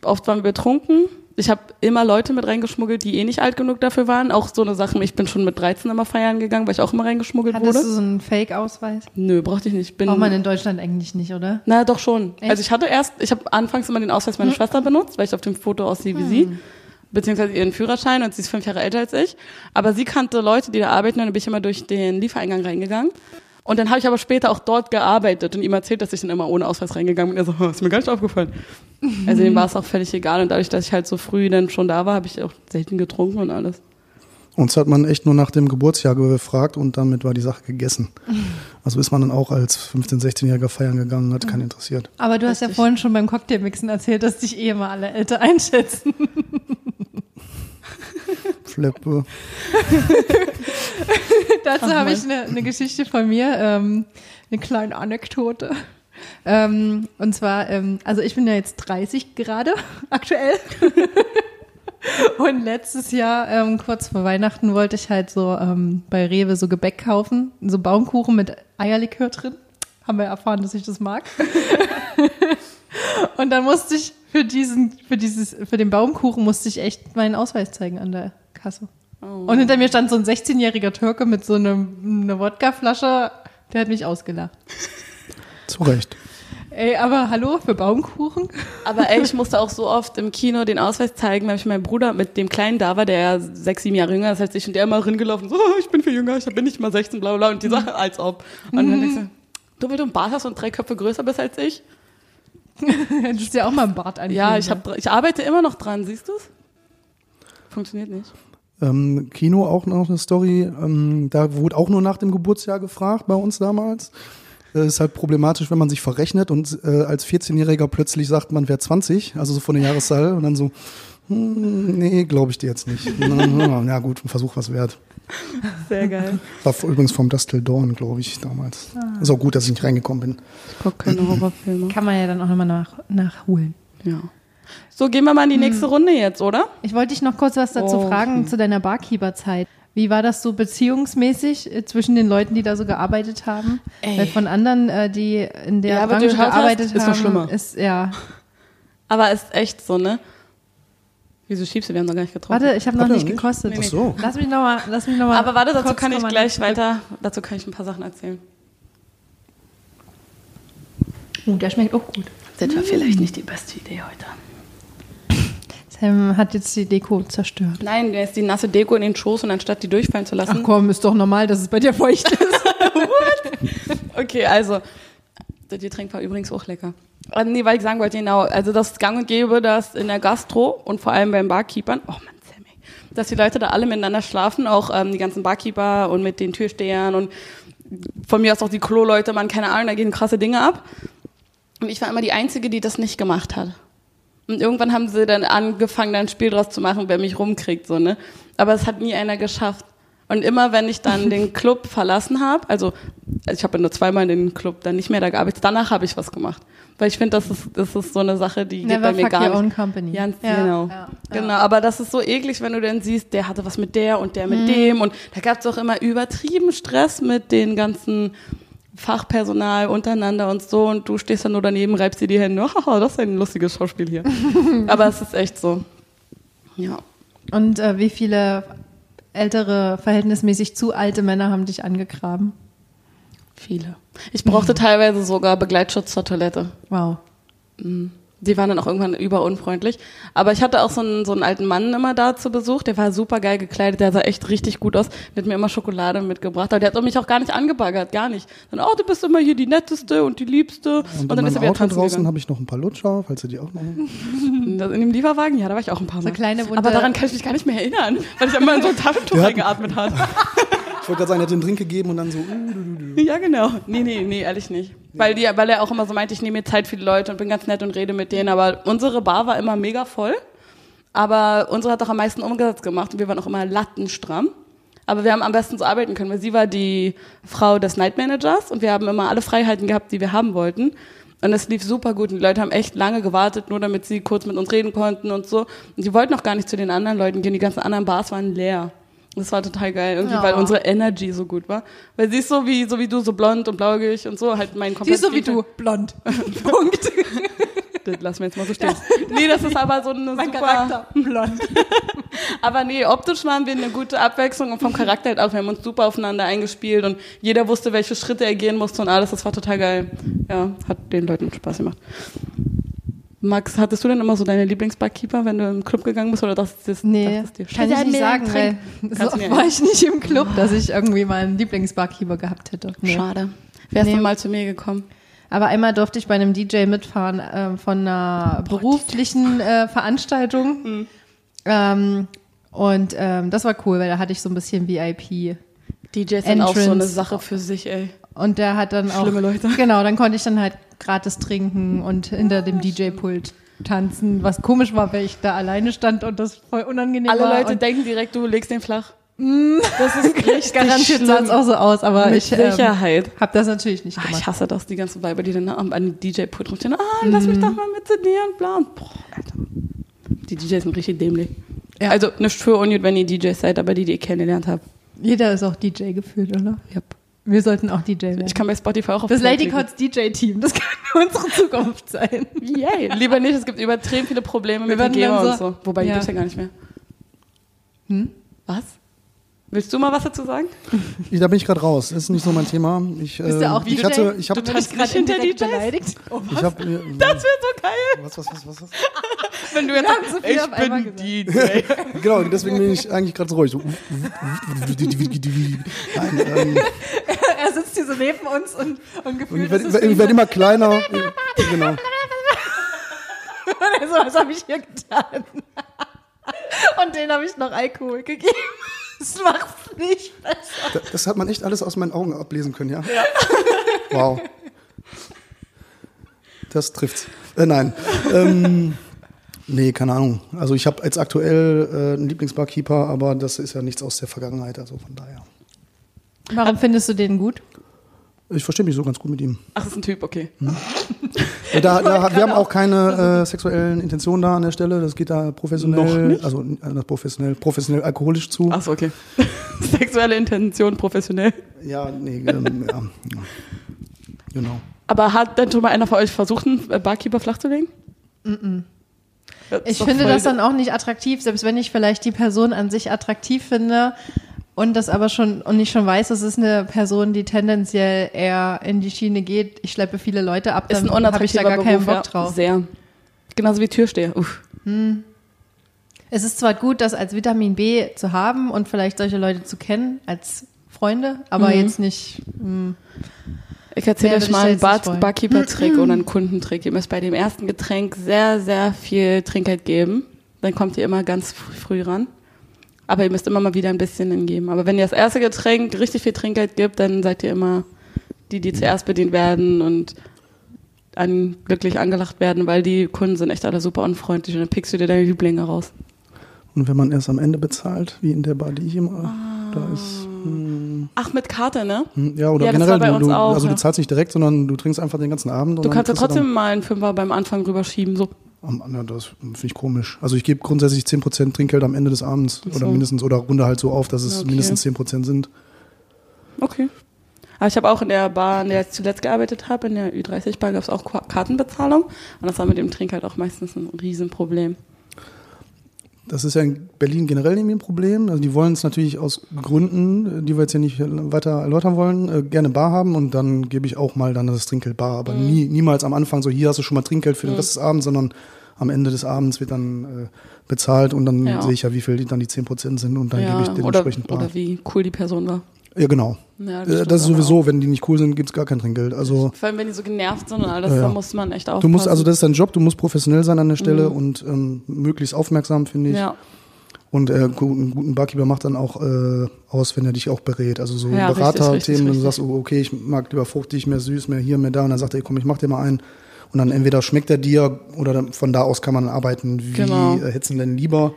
oft waren wir betrunken. Ich habe immer Leute mit reingeschmuggelt, die eh nicht alt genug dafür waren. Auch so eine Sache, ich bin schon mit 13 immer feiern gegangen, weil ich auch immer reingeschmuggelt Hattest wurde. du so einen Fake-Ausweis? Nö, brauchte ich nicht. Bin Braucht man in Deutschland eigentlich nicht, oder? na, doch schon. Echt? Also ich hatte erst, ich habe anfangs immer den Ausweis meiner Schwester benutzt, weil ich auf dem Foto aussehe wie sie, beziehungsweise ihren Führerschein und sie ist fünf Jahre älter als ich. Aber sie kannte Leute, die da arbeiten und dann bin ich immer durch den Liefereingang reingegangen. Und dann habe ich aber später auch dort gearbeitet und ihm erzählt, dass ich dann immer ohne Ausweis reingegangen bin. Er so, "Oh, ist mir gar nicht aufgefallen. Also dem war es auch völlig egal. Und dadurch, dass ich halt so früh dann schon da war, habe ich auch selten getrunken und alles. Uns hat man echt nur nach dem Geburtsjahr gefragt und damit war die Sache gegessen. Also ist man dann auch als 15-, 16-Jähriger feiern gegangen, hat keinen interessiert. Aber du hast ja Richtig. vorhin schon beim Cocktailmixen erzählt, dass dich eh immer alle älter einschätzen. Fleppe. Dazu habe ich eine, eine Geschichte von mir, ähm, eine kleine Anekdote. Ähm, und zwar, ähm, also ich bin ja jetzt 30 gerade aktuell. und letztes Jahr, ähm, kurz vor Weihnachten, wollte ich halt so ähm, bei Rewe so Gebäck kaufen, so Baumkuchen mit Eierlikör drin. Haben wir erfahren, dass ich das mag. und dann musste ich für diesen, für dieses, für den Baumkuchen musste ich echt meinen Ausweis zeigen an der Kasse. Oh. Und hinter mir stand so ein 16-jähriger Türke mit so einem, einer Wodkaflasche, der hat mich ausgelacht. Zu Recht. Ey, aber hallo, für Baumkuchen? Aber ey, ich musste auch so oft im Kino den Ausweis zeigen, weil ich mein Bruder mit dem Kleinen da war, der ja sechs, sieben Jahre jünger ist als ich und der immer ringelaufen, so, oh, ich bin viel jünger, ich bin nicht mal 16, bla bla, und die Sache, als ob. Und dann denkst du, du, weil du einen Bart hast und drei Köpfe größer bist als ich? Hättest du ja auch mal einen Bart anlegen Ja, ich, hab, ich arbeite immer noch dran, siehst du's? Funktioniert nicht. Ähm, Kino auch noch eine Story. Ähm, da wurde auch nur nach dem Geburtsjahr gefragt bei uns damals. äh, ist halt problematisch, wenn man sich verrechnet und äh, als 14-Jähriger plötzlich sagt, man wäre 20, also so von der Jahreszahl und dann so, hm, nee, glaube ich dir jetzt nicht. ja gut, ein Versuch was wert. Sehr geil. War übrigens vom Dust Till Dawn, glaube ich, damals. Ah. Ist auch gut, dass ich nicht reingekommen bin. Ich gucke keine Horrorfilme. Kann man ja dann auch nochmal nach, nachholen. Ja. So, gehen wir mal in die nächste Runde jetzt, oder? Ich wollte dich noch kurz was dazu Oh, fragen, okay. zu deiner Barkeeper-Zeit. Wie war das so beziehungsmäßig äh, zwischen den Leuten, die da so gearbeitet haben? Ey. Weil von anderen, äh, die in der Ja, aber Branche du gehört hast, gearbeitet ist noch haben, schlimmer. ist ja. Aber ist echt so, ne? Wieso schiebst du? Wir haben noch gar nicht getroffen. Warte, ich habe noch nicht noch nicht? gekostet. Nee, nee. Ach so. Lass mich nochmal, lass mich noch mal Aber warte, dazu kann ich gleich weiter, dazu kann ich ein paar Sachen erzählen. Oh, der schmeckt auch gut. Das war vielleicht nicht die beste Idee heute. Sam hat jetzt die Deko zerstört. Nein, der ist die nasse Deko in den Schoß und anstatt die durchfallen zu lassen. Ach komm, ist doch normal, dass es bei dir feucht ist. Okay, also, das Getränk war übrigens auch lecker. Äh, nee, weil ich sagen wollte, genau, also das gang und gäbe, dass in der Gastro und vor allem beim Barkeepern, oh Mann, Sammy, dass die Leute da alle miteinander schlafen, auch ähm, die ganzen Barkeeper und mit den Türstehern und von mir aus auch die Klo-Leute, man, keine Ahnung, da gehen krasse Dinge ab. Und ich war immer die Einzige, die das nicht gemacht hat. Und irgendwann haben sie dann angefangen, da ein Spiel draus zu machen, wer mich rumkriegt, so, ne? Aber es hat nie einer geschafft. Und immer, wenn ich dann den Club verlassen habe, also, ich habe ja nur zweimal den Club dann nicht mehr da gearbeitet, danach habe ich was gemacht. Weil ich finde, das ist, das ist so eine Sache, die geht Never bei mir fuck gar your nicht. own company. Ganz Ja, genau. ja, genau. Aber das ist so eklig, wenn du dann siehst, der hatte was mit der und der mit Mhm. dem. Und da gab es auch immer übertrieben Stress mit den ganzen Fachpersonal untereinander und so. Und du stehst dann nur daneben, reibst dir die Hände. Haha, das ist ein lustiges Schauspiel hier. Aber es ist echt so. Ja. Und äh, wie viele ältere, verhältnismäßig zu alte Männer haben dich angegraben? Viele. Ich brauchte teilweise sogar Begleitschutz zur Toilette. Wow. Die waren dann auch irgendwann überunfreundlich. Aber ich hatte auch so einen, so einen alten Mann immer da zu Besuch, der war super geil gekleidet, der sah echt richtig gut aus. Der hat mir immer Schokolade mitgebracht, aber der hat mich auch gar nicht angebaggert, gar nicht. Dann, oh, du bist immer hier die Netteste und die Liebste. Und, dann in ist er wieder Auto draußen habe ich noch ein paar Lutscher, falls ihr die auch noch. In dem Lieferwagen, ja, da war ich auch ein paar Mal. So kleine Wunde- aber daran kann ich mich gar nicht mehr erinnern, weil ich immer in so ein Taschentuch eingeatmet habe. Ich wollte gerade sagen, er hat den Drink gegeben und dann so. uh, du, du, du. Ja, genau. Nee, nee, nee, ehrlich nicht. Weil, die, weil er auch immer so meinte, ich nehme mir Zeit für die Leute und bin ganz nett und rede mit denen. Aber unsere Bar war immer mega voll. Aber unsere hat auch am meisten Umsatz gemacht und wir waren auch immer lattenstramm. Aber wir haben am besten so arbeiten können, weil sie war die Frau des Night Managers und wir haben immer alle Freiheiten gehabt, die wir haben wollten. Und es lief super gut und die Leute haben echt lange gewartet, nur damit sie kurz mit uns reden konnten und so. Und die wollten auch gar nicht zu den anderen Leuten gehen, die ganzen anderen Bars waren leer. Das war total geil, irgendwie, Ja. weil unsere Energy so gut war. Weil sie ist so wie, so wie du, so blond und blaugig und so, halt mein Die ist so wie du, blond. Punkt. Das lassen wir jetzt mal so stehen. Nee, das ist aber so eine Mein super, Charakter, blond. aber nee, optisch waren wir eine gute Abwechslung und vom Charakter halt auch. Wir haben uns super aufeinander eingespielt und jeder wusste, welche Schritte er gehen musste und alles. Das war total geil. Ja, hat den Leuten Spaß gemacht. Max, hattest du denn immer so deine Lieblingsbarkeeper, wenn du im Club gegangen bist oder das, das Nee, dir, kann ich nicht sagen, weil so oft war ich nicht im Club, dass ich irgendwie mal einen Lieblingsbarkeeper gehabt hätte. Nee. Schade. Wärst Nee. du mal zu mir gekommen. Aber einmal durfte ich bei einem DJ mitfahren ähm, von einer beruflichen äh, Veranstaltung. Mhm. Ähm, und ähm, das war cool, weil da hatte ich so ein bisschen VIP. DJs sind auch so eine Entrance. Sache für sich, ey. Und der hat dann auch. Schlimme Leute. Genau, dann konnte ich dann halt gratis trinken und hinter dem DJ-Pult tanzen, was komisch war, weil ich da alleine stand und das voll unangenehm Alle war. Leute und denken direkt, du legst den flach. Das ist richtig garantiert sah es auch so aus, aber Mit ich ähm, Sicherheit. habe das natürlich nicht Ah, gemacht. ich hasse das, die ganzen Weiber, die dann am an den DJ-Pult rumstehen. Ah, lass mich doch mal mit zu dir und bla. Und, boah, Alter. Die DJs sind richtig dämlich. Ja. Also nicht für unnötig, wenn ihr DJs seid, aber die, die ich kennengelernt habe. Jeder ist auch DJ gefühlt, oder? Yep. Wir sollten auch DJ werden. Ich kann bei Spotify auch auf Das Lady. Cots DJ-Team, das kann unsere Zukunft sein. Yay. Lieber nicht, es gibt übertrieben viele Probleme mit werden Hygiene dann und so- so. Wobei, Ja. gibt's ja gar nicht mehr. Hm? Was? Willst du mal was dazu sagen? Ich, da bin ich gerade raus. Ist nicht so mein Thema. Ich, Bist du äh, auch ich DJ? hatte, ich habe, Du tanzt nicht hinter DJs? beleidigt. Oh, was? ich habe, Das wäre so geil, was, was, was, was, was? wenn du jetzt haben so viel ich auf bin gesagt. DJ. Genau, deswegen bin ich eigentlich gerade so ruhig. So. Nein, ähm, er sitzt hier so neben uns und, und und gefühlt ich werde ist es werd, werd immer kleiner. Genau. so, was habe ich hier getan? Und den habe ich noch Alkohol gegeben. Das macht's nicht besser. Das, das hat man echt alles aus meinen Augen ablesen können, ja? Ja. Wow. Das trifft's. Äh, nein. Ähm, nee, keine Ahnung. Also ich habe jetzt aktuell äh, einen Lieblingsbarkeeper, aber das ist ja nichts aus der Vergangenheit, also von daher. Warum findest du den gut? Ich verstehe mich so ganz gut mit ihm. Ach, das ist ein Typ, okay. Ja, da, da, wir haben auch keine äh, sexuellen Intentionen da an der Stelle. Das geht da professionell, Noch nicht? also äh, professionell, professionell alkoholisch zu. Ach so, okay. Sexuelle Intention, professionell. Ja, nee, ähm, ja. Genau. Aber hat denn schon mal einer von euch versucht, einen äh, Barkeeper flachzulegen? Das ist Ich finde das dann auch nicht attraktiv, selbst wenn ich vielleicht die Person an sich attraktiv finde und das aber schon und ich schon weiß, es ist eine Person, die tendenziell eher in die Schiene geht. Ich schleppe viele Leute ab, ist ein dann habe ich da gar keinen Beruf, Bock ja. drauf. Sehr. Genauso wie Türsteher. Uff. Es ist zwar gut, das als Vitamin B zu haben und vielleicht solche Leute zu kennen als Freunde, aber Mhm. jetzt nicht. Mh. Ich erzähle euch mal einen Bar. Barkeeper-Trick oder einen Kundentrick. Ihr müsst bei dem ersten Getränk sehr, sehr viel Trinkgeld geben. Dann kommt ihr immer ganz fr- früh ran. Aber ihr müsst immer mal wieder ein bisschen hingeben. Aber wenn ihr das erste Getränk richtig viel Trinkgeld gibt, dann seid ihr immer die, die zuerst bedient werden und an, glücklich angelacht werden, weil die Kunden sind echt alle super unfreundlich und dann pickst du dir deine Lieblinge raus. Und wenn man erst am Ende bezahlt, wie in der Bar, die ich immer da Ah. ist. Hm, Ach, mit Karte, ne? hm, ja, oder Ja, generell, du, auch, also ja. du zahlst nicht direkt, sondern du trinkst einfach den ganzen Abend. und Du kannst ja trotzdem mal einen Fünfer beim Anfang rüberschieben, so. Das finde ich komisch. Also ich gebe grundsätzlich 10% Trinkgeld am Ende des Abends. Ach Oder so. mindestens, oder runde halt so auf, dass es okay. mindestens 10% sind. Okay. Aber ich habe auch in der Bar, in der ich zuletzt gearbeitet habe, in der Ü30-Bar, gab es auch Kartenbezahlung. Und das war mit dem Trinkgeld auch meistens ein Riesenproblem. Das ist ja in Berlin generell irgendwie ein Problem. Also die wollen es natürlich aus Gründen, die wir jetzt hier nicht weiter erläutern wollen, äh, gerne bar haben und dann gebe ich auch mal dann das Trinkgeld bar. Aber Mhm. nie, niemals am Anfang so, hier hast du schon mal Trinkgeld für den Rest des Abends, sondern am Ende des Abends wird dann äh, bezahlt und dann Ja. sehe ich ja, wie viel die dann die 10% sind und dann ja, gebe ich oder, dementsprechend bar. oder wie cool die Person war. Ja, genau. Ja, Äh, stimmt das ist sowieso, auch. wenn die nicht cool sind, gibt es gar kein Trinkgeld. Also Vor allem, wenn die so genervt sind und alles, Ja, da muss man echt aufpassen. du musst, also das ist dein Job, du musst professionell sein an der Stelle und ähm, möglichst aufmerksam, finde ich. Mhm. Ja, Und äh, einen guten Barkeeper macht dann auch äh, aus, wenn er dich auch berät. Also so Ja, Beraterthemen, wenn du sagst, oh, okay, ich mag lieber fruchtig, mehr süß, mehr hier, mehr da. Und dann sagt er, komm, ich mach dir mal einen. Und dann entweder schmeckt er dir oder dann, von da aus kann man arbeiten, wie Genau. äh, hättest du denn lieber.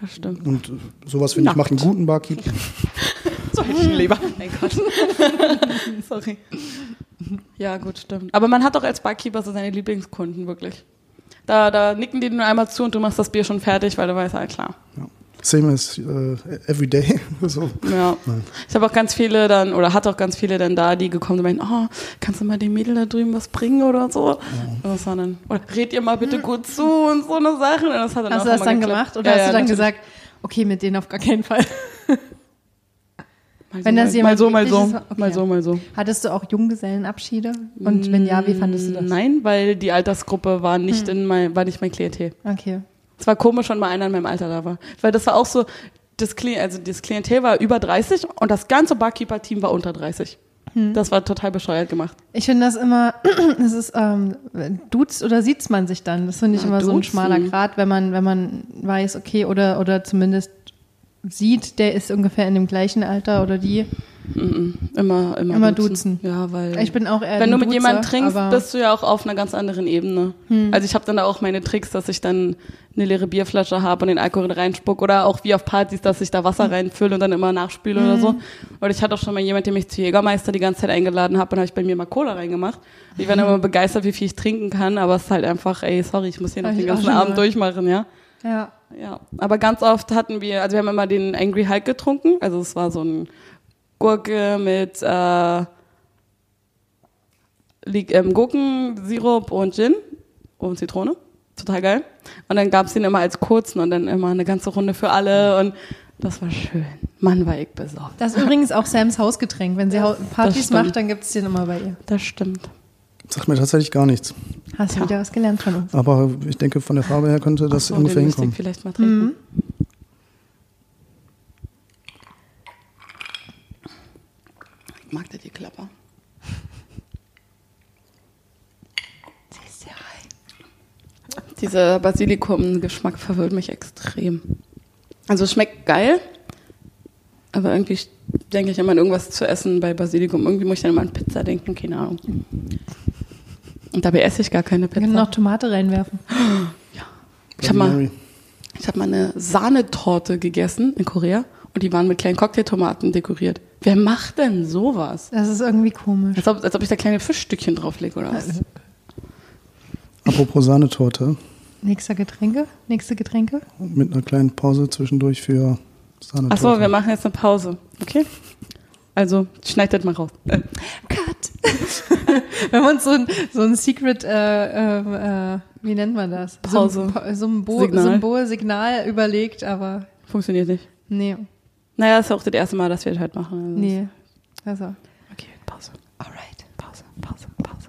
das stimmt. Und äh, sowas finde ich macht einen guten Barkeeper. So hätte ich ihn lieber. Mein Gott. Sorry. Ja, gut, stimmt. Aber man hat doch als Barkeeper so seine Lieblingskunden, wirklich. Da, da nicken die nur einmal zu und du machst das Bier schon fertig, weil du weißt, ah, klar. Ja. Same as äh, every day. so. Ja. Ich habe auch ganz viele dann, oder hatte auch ganz viele dann da, die gekommen sind und meinten, oh, kannst du mal dem Mädel da drüben was bringen oder so? Und das war dann, oder red ihr mal bitte gut zu und so eine Sache. Und das hat dann Hast auch du das dann geklappt. gemacht oder Ja, hast ja, du dann natürlich. gesagt, okay, mit denen auf gar keinen Fall? Mal so, wenn das mal, jemand mal so, mal so, okay. mal so, mal so. Hattest du auch Junggesellenabschiede? Und wenn ja, wie fandest du das? Nein, weil die Altersgruppe war nicht in mein, war nicht mein Klientel. Okay. Es war komisch, wenn mal einer in meinem Alter da war. Weil das war auch so, das, Kli also das Klientel war über 30 und das ganze Barkeeper-Team war unter 30. Hm. Das war total bescheuert gemacht. Ich finde das immer, es ist, ähm, duzt oder sieht man sich dann? Das finde ich Ja, immer so ein duzen. schmaler Grad, wenn man, wenn man weiß, okay, oder, oder zumindest sieht, der ist ungefähr in dem gleichen Alter oder die. Mhm. Immer, immer, Immer duzen. Ja, weil. Ich bin auch eher wenn du mit jemandem trinkst, bist du ja auch auf einer ganz anderen Ebene. Also ich habe dann da auch meine Tricks, dass ich dann eine leere Bierflasche habe und den Alkohol reinspuck oder auch wie auf Partys, dass ich da Wasser reinfülle und dann immer nachspüle oder so. Oder ich hatte auch schon mal jemand, der mich zu Jägermeister die ganze Zeit eingeladen hat und habe ich bei mir mal Cola reingemacht. Ich war immer begeistert, wie viel ich trinken kann, aber es ist halt einfach, ey, sorry, ich muss hier noch den ganzen Abend durchmachen, ja. Ja. Ja, aber ganz oft hatten wir, also wir haben immer den Angry Hulk getrunken. Also es war so ein Gurke mit äh, ähm, Gurkensirup und Gin und Zitrone. Total geil. Und dann gab's den immer als kurzen und dann immer eine ganze Runde für alle und das war schön. Mann, war ich besorgt. Das ist übrigens auch Sams Hausgetränk. Wenn sie Hau- Partys stimmt. macht, dann gibt es den immer bei ihr. Das stimmt. Sagt mir tatsächlich gar nichts. Hast du wieder was gelernt von uns. Aber ich denke, von der Farbe her könnte das So, ungefähr hinkommen. vielleicht mal trinken. Ich mag dir die Klapper. Dieser Basilikum-Geschmack verwirrt mich extrem. Also es schmeckt geil, aber irgendwie denke ich immer an irgendwas zu essen bei Basilikum. Irgendwie muss ich dann immer an Pizza denken, keine Ahnung. Und dabei esse ich gar keine Wir können Pizza. noch Tomate reinwerfen. Ich habe mal, ich hab mal eine Sahnetorte gegessen in Korea und die waren mit kleinen Cocktailtomaten dekoriert. Wer macht denn sowas? Das ist irgendwie komisch. Als ob, als ob ich da kleine Fischstückchen drauflege oder was? Apropos Sahnetorte, Nächster Getränke? Nächste Getränke? mit einer kleinen Pause zwischendurch für Sahnetorte. Achso, wir machen jetzt eine Pause. Okay? Also, schneid das mal raus. Äh, Wenn man so ein, so ein Secret, äh, äh, äh, wie nennt man das? Pause. Symbo Symbol, Signal. Symbol, Signal überlegt, aber funktioniert nicht. nee, Naja, ist auch das erste Mal, dass wir das halt machen. Also nee. Also, Okay, Pause. alright. Pause, Pause, Pause.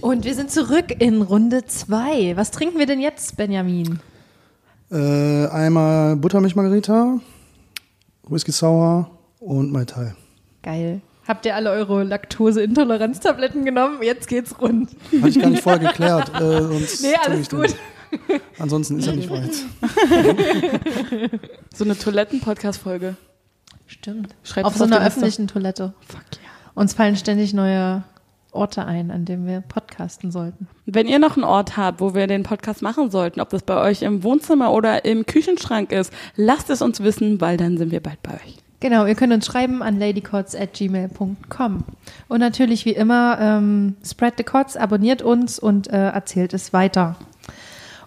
Und wir sind zurück in Runde zwei. Was trinken wir denn jetzt, Benjamin? Äh, einmal Buttermilch Margarita, Whisky Sour und Mai Tai. Geil. Habt ihr alle eure Laktoseintoleranztabletten genommen? Jetzt geht's rund. Hatte ich gar nicht vorher geklärt. Äh, sonst Nee, alles gut. Ansonsten ist er nicht weit. So eine Toiletten-Podcast-Folge. Stimmt. Schreibt Auf so einer öffentlichen Toilette. Fuck yeah. Uns fallen ständig neue Orte ein, an denen wir podcasten sollten. Wenn ihr noch einen Ort habt, wo wir den Podcast machen sollten, ob das bei euch im Wohnzimmer oder im Küchenschrank ist, lasst es uns wissen, weil dann sind wir bald bei euch. Genau, ihr könnt uns schreiben an ladycots.gmail.com. Und natürlich wie immer, ähm, spread the cots, abonniert uns und äh, erzählt es weiter.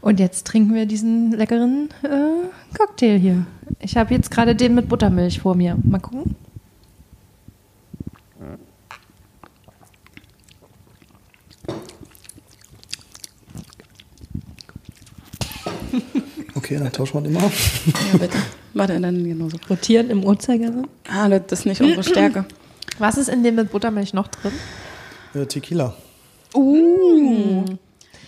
Und jetzt trinken wir diesen leckeren äh, Cocktail hier. Ich habe jetzt gerade den mit Buttermilch vor mir. Mal gucken. Okay, dann tauschen wir den mal. Ja, bitte. Warte, dann genauso. Rotieren im Uhrzeigersinn. Ah, das ist nicht unsere Stärke. Was ist in dem mit Buttermilch noch drin? Äh, Tequila. Uh.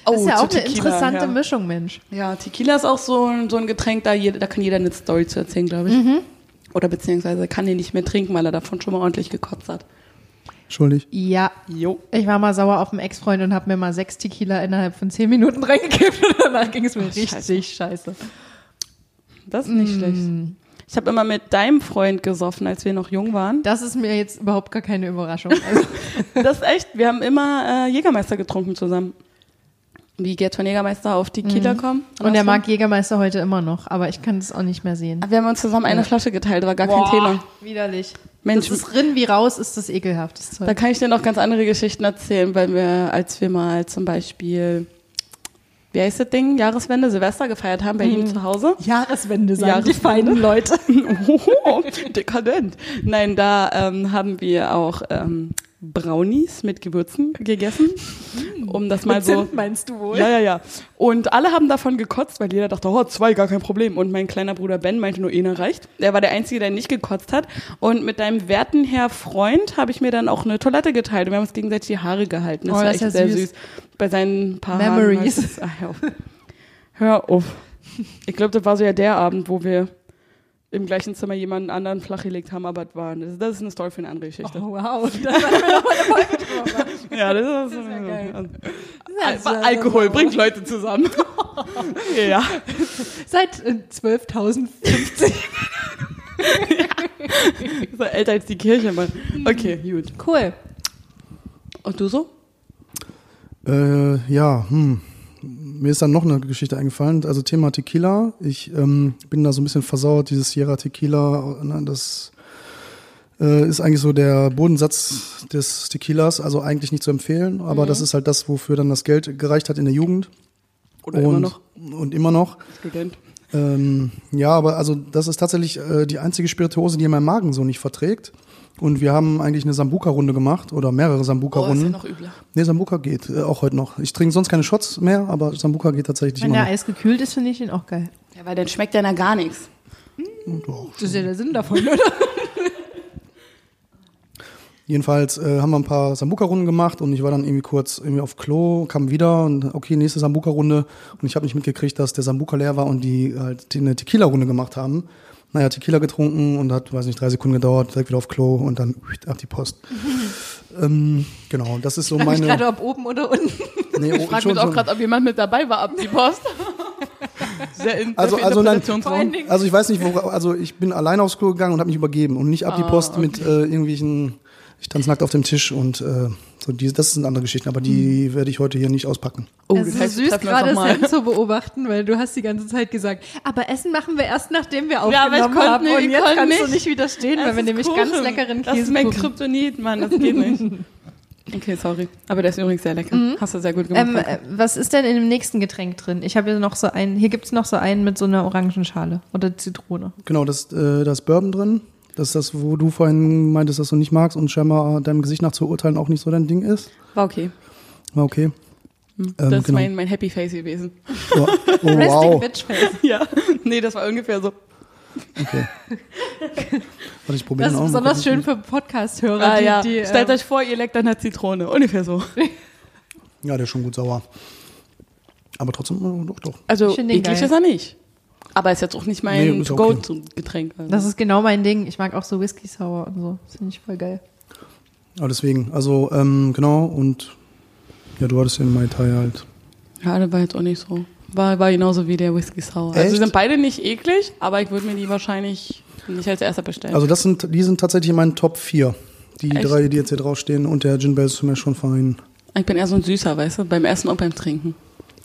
Das ist ja zu auch eine Tequila, interessante ja. Mischung, Mensch. Ja, Tequila ist auch so ein, so ein Getränk, da, jeder, da kann jeder eine Story zu erzählen, glaube ich. Oder beziehungsweise kann ihn nicht mehr trinken, weil er davon schon mal ordentlich gekotzt hat. Schuldig. Ja, Jo. ich war mal sauer auf einen Ex-Freund und habe mir mal sechs Tequila innerhalb von zehn Minuten reingekippt und danach ging es mir Scheiße. richtig scheiße. Das ist nicht schlecht. Ich habe immer mit deinem Freund gesoffen, als wir noch jung waren. Das ist mir jetzt überhaupt gar keine Überraschung. Also, Das ist echt. Wir haben immer äh, Jägermeister getrunken zusammen. Wie Gerd von Jägermeister auf die Kita kommen. und er mag Jägermeister heute immer noch, aber ich kann es auch nicht mehr sehen. Wir haben uns zusammen eine Flasche geteilt, war gar kein Thema. Widerlich. Mensch, das ist rin wie raus, ist das ekelhaftes Da Zeug. kann ich dir noch ganz andere Geschichten erzählen, weil wir, als wir mal zum Beispiel, wie heißt das Ding, Jahreswende, Silvester gefeiert haben bei ihm zu Hause. Jahreswende sagen die feinen Leute. Oh, dekadent. Nein, da ähm, haben wir auch ähm, Brownies mit Gewürzen gegessen, um das mal so. meinst du wohl? Ja, ja, ja. Und alle haben davon gekotzt, weil jeder dachte, oh, zwei, gar kein Problem. Und mein kleiner Bruder Ben meinte, nur einer reicht. Er war der Einzige, der nicht gekotzt hat. Und mit deinem werten Herr Freund habe ich mir dann auch eine Toilette geteilt. Und wir haben uns gegenseitig die Haare gehalten. Das Oh, war das echt ja sehr süß. süß. Bei seinen paar Memories. Haaren. war es- Ach, hör auf. Hör auf. Ich glaube, das war so ja der Abend, wo wir im gleichen Zimmer jemanden anderen flachgelegt haben, aber das war, das, das ist eine Story für eine andere Geschichte. Oh, wow. Das haben wir noch mal eine Folge drüber. Ja, das ist, ja geil. Al ist ja Alkohol bringt Leute zusammen. ja. Seit äh, 12.050. So älter als die Kirche, Mann. Okay, gut. Cool. Und du so? Äh, ja, hm. Mir ist dann noch eine Geschichte eingefallen. Also Thema Tequila. Ich ähm, bin da so ein bisschen versaut. Dieses Sierra Tequila, ne, das äh, ist eigentlich so der Bodensatz des Tequilas. Also eigentlich nicht zu empfehlen. Aber das ist halt das, wofür dann das Geld gereicht hat in der Jugend. Oder und, immer noch Und immer noch. Student? Ähm, ja, aber also das ist tatsächlich äh, die einzige Spirituose, die mein Magen so nicht verträgt. Und wir haben eigentlich eine Sambuka-Runde gemacht oder mehrere Oh, ist ja Sambuka-Runden. noch übler. nee, Sambuka geht äh, auch heute noch. Ich trinke sonst keine Shots mehr, aber Sambuka geht tatsächlich Wenn immer der noch. Eis gekühlt ist, finde ich den auch geil. Ja, weil dann schmeckt ja na gar nichts. Das ist ja der Sinn davon, oder? Jedenfalls äh, haben wir ein paar Sambuka-Runden gemacht und ich war dann irgendwie kurz irgendwie auf Klo, kam wieder und okay, nächste Sambuka-Runde und ich habe nicht mitgekriegt, dass der Sambuka leer war und die halt die eine Tequila-Runde gemacht haben. Naja, Tequila getrunken und hat, weiß nicht, drei Sekunden gedauert, direkt wieder auf Klo und dann ab die Post. ähm, genau, das ist so Ich meine. gerade, ob oben oder unten. Nee, Ich frage schon, mich auch schon. gerade, ob jemand mit dabei war ab die Post. Sehr in, Also- sehr also Interpretationsraum. Also ich weiß nicht, wo, also ich bin alleine aufs Klo gegangen und habe mich übergeben und nicht ab die Ah, Post mit äh, irgendwelchen Ich tanze nackt auf dem Tisch und äh, so die, das sind andere Geschichten, aber die werde ich heute hier nicht auspacken. Oh, es ist süß, gerade Sam zu beobachten, weil du hast die ganze Zeit gesagt, aber Essen machen wir erst, nachdem wir Ja, aber ich aufgenommen konnte haben. nicht, Und ich jetzt kannst du nicht. nicht widerstehen, weil wir nämlich ganz leckeren Das ist mein Kryptonit, Mann, das geht nicht. Okay, sorry. Aber der ist übrigens sehr lecker. Hast du sehr gut gemacht. ähm, äh, Was ist denn in dem nächsten Getränk drin? Ich habe hier noch so einen, hier gibt's noch so einen mit so einer Orangenschale oder Zitrone. Genau, das, äh, da ist Bourbon drin. Das ist das, wo du vorhin meintest, dass du nicht magst und scheinbar deinem Gesicht nach zu urteilen auch nicht so dein Ding ist. War okay. War okay. das Ähm, ist genau. mein, mein Happy Face gewesen. Oh, oh, Resting wow. Bitch Face. ja. Nee, das war ungefähr so. Okay. Warte, ich probiere Das ist besonders schön für Podcast-Hörer, Ah, die, ja. die Stellt ähm, euch vor, ihr leckt an der Zitrone. Ungefähr so. Ja, der ist schon gut sauer. Aber trotzdem, äh, doch, doch. Also eklig ist er nicht. Aber ist jetzt auch nicht mein Nee, ist okay. Also. Das ist genau mein Ding. Ich mag auch so Whisky Sour und so. Das finde ich voll geil. Aber deswegen, also, ähm, genau, und ja, du hattest den Mai Tai halt. ja, der war jetzt auch nicht so. War, war genauso wie der Whisky Sour. Also Echt? die sind beide nicht eklig, aber ich würde mir die wahrscheinlich nicht als erster bestellen. Also das sind, die sind tatsächlich in meinen Top 4. Die Echt? drei, die jetzt hier draufstehen und der Gin Bell ist mir schon fein. ich bin eher so ein Süßer, weißt du, beim Essen und beim Trinken.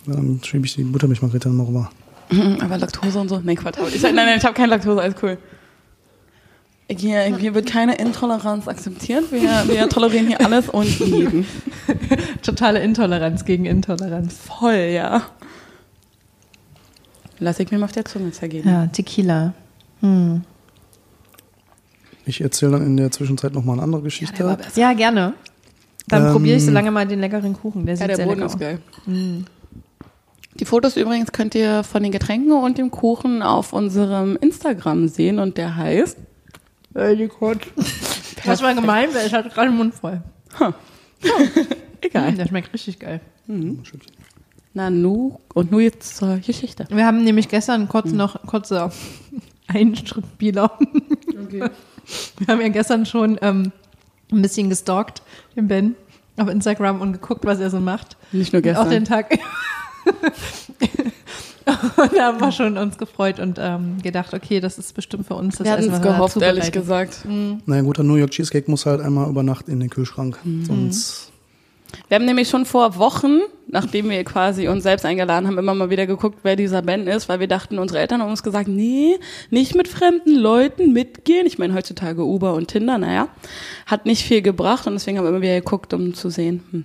Dann schiebe ich die Buttermilchmargarita noch rüber. Mhm, Aber Laktose und so? Nein, Quatsch. Ich, nein, nein, ich habe keine Laktose, alles cool. Hier, hier wird keine Intoleranz akzeptiert. Wir, wir tolerieren hier alles und jeden. Totale Intoleranz gegen Intoleranz. Voll, ja. Lass ich mir mal auf der Zunge zergehen. Ja, Tequila. Hm. Ich erzähle dann in der Zwischenzeit noch mal eine andere Geschichte. besser. Ja, gerne. Dann Ähm, probiere ich so lange mal den leckeren Kuchen. Der Ja, sieht der sehr Boden lecker ist geil. Die Fotos übrigens könnt ihr von den Getränken und dem Kuchen auf unserem Instagram sehen und der heißt. Das war gemein, weil ich hatte gerade den Mund voll. Egal. Mm, der schmeckt richtig geil. Na, nu und nu jetzt zur Geschichte. Wir haben nämlich gestern kurz noch kurzer Einschrittspieler. Wir haben ja gestern schon ähm, ein bisschen gestalkt, den Ben, auf Instagram und geguckt, was er so macht. Nicht nur Und auch den gestern. Tag. und da haben wir schon uns gefreut und ähm, gedacht, okay, das ist bestimmt für uns das Wir hatten Essen, es gehofft, ehrlich gesagt. Naja, gut, der New York Cheesecake muss halt einmal über Nacht in den Kühlschrank. Mhm. Sonst. Wir haben nämlich schon vor Wochen, nachdem wir quasi uns selbst eingeladen haben, immer mal wieder geguckt, wer dieser Ben ist, weil wir dachten, unsere Eltern haben uns gesagt, nee, nicht mit fremden Leuten mitgehen. Ich meine, heutzutage Uber und Tinder, naja, hat nicht viel gebracht und deswegen haben wir immer wieder geguckt, um zu sehen, hm,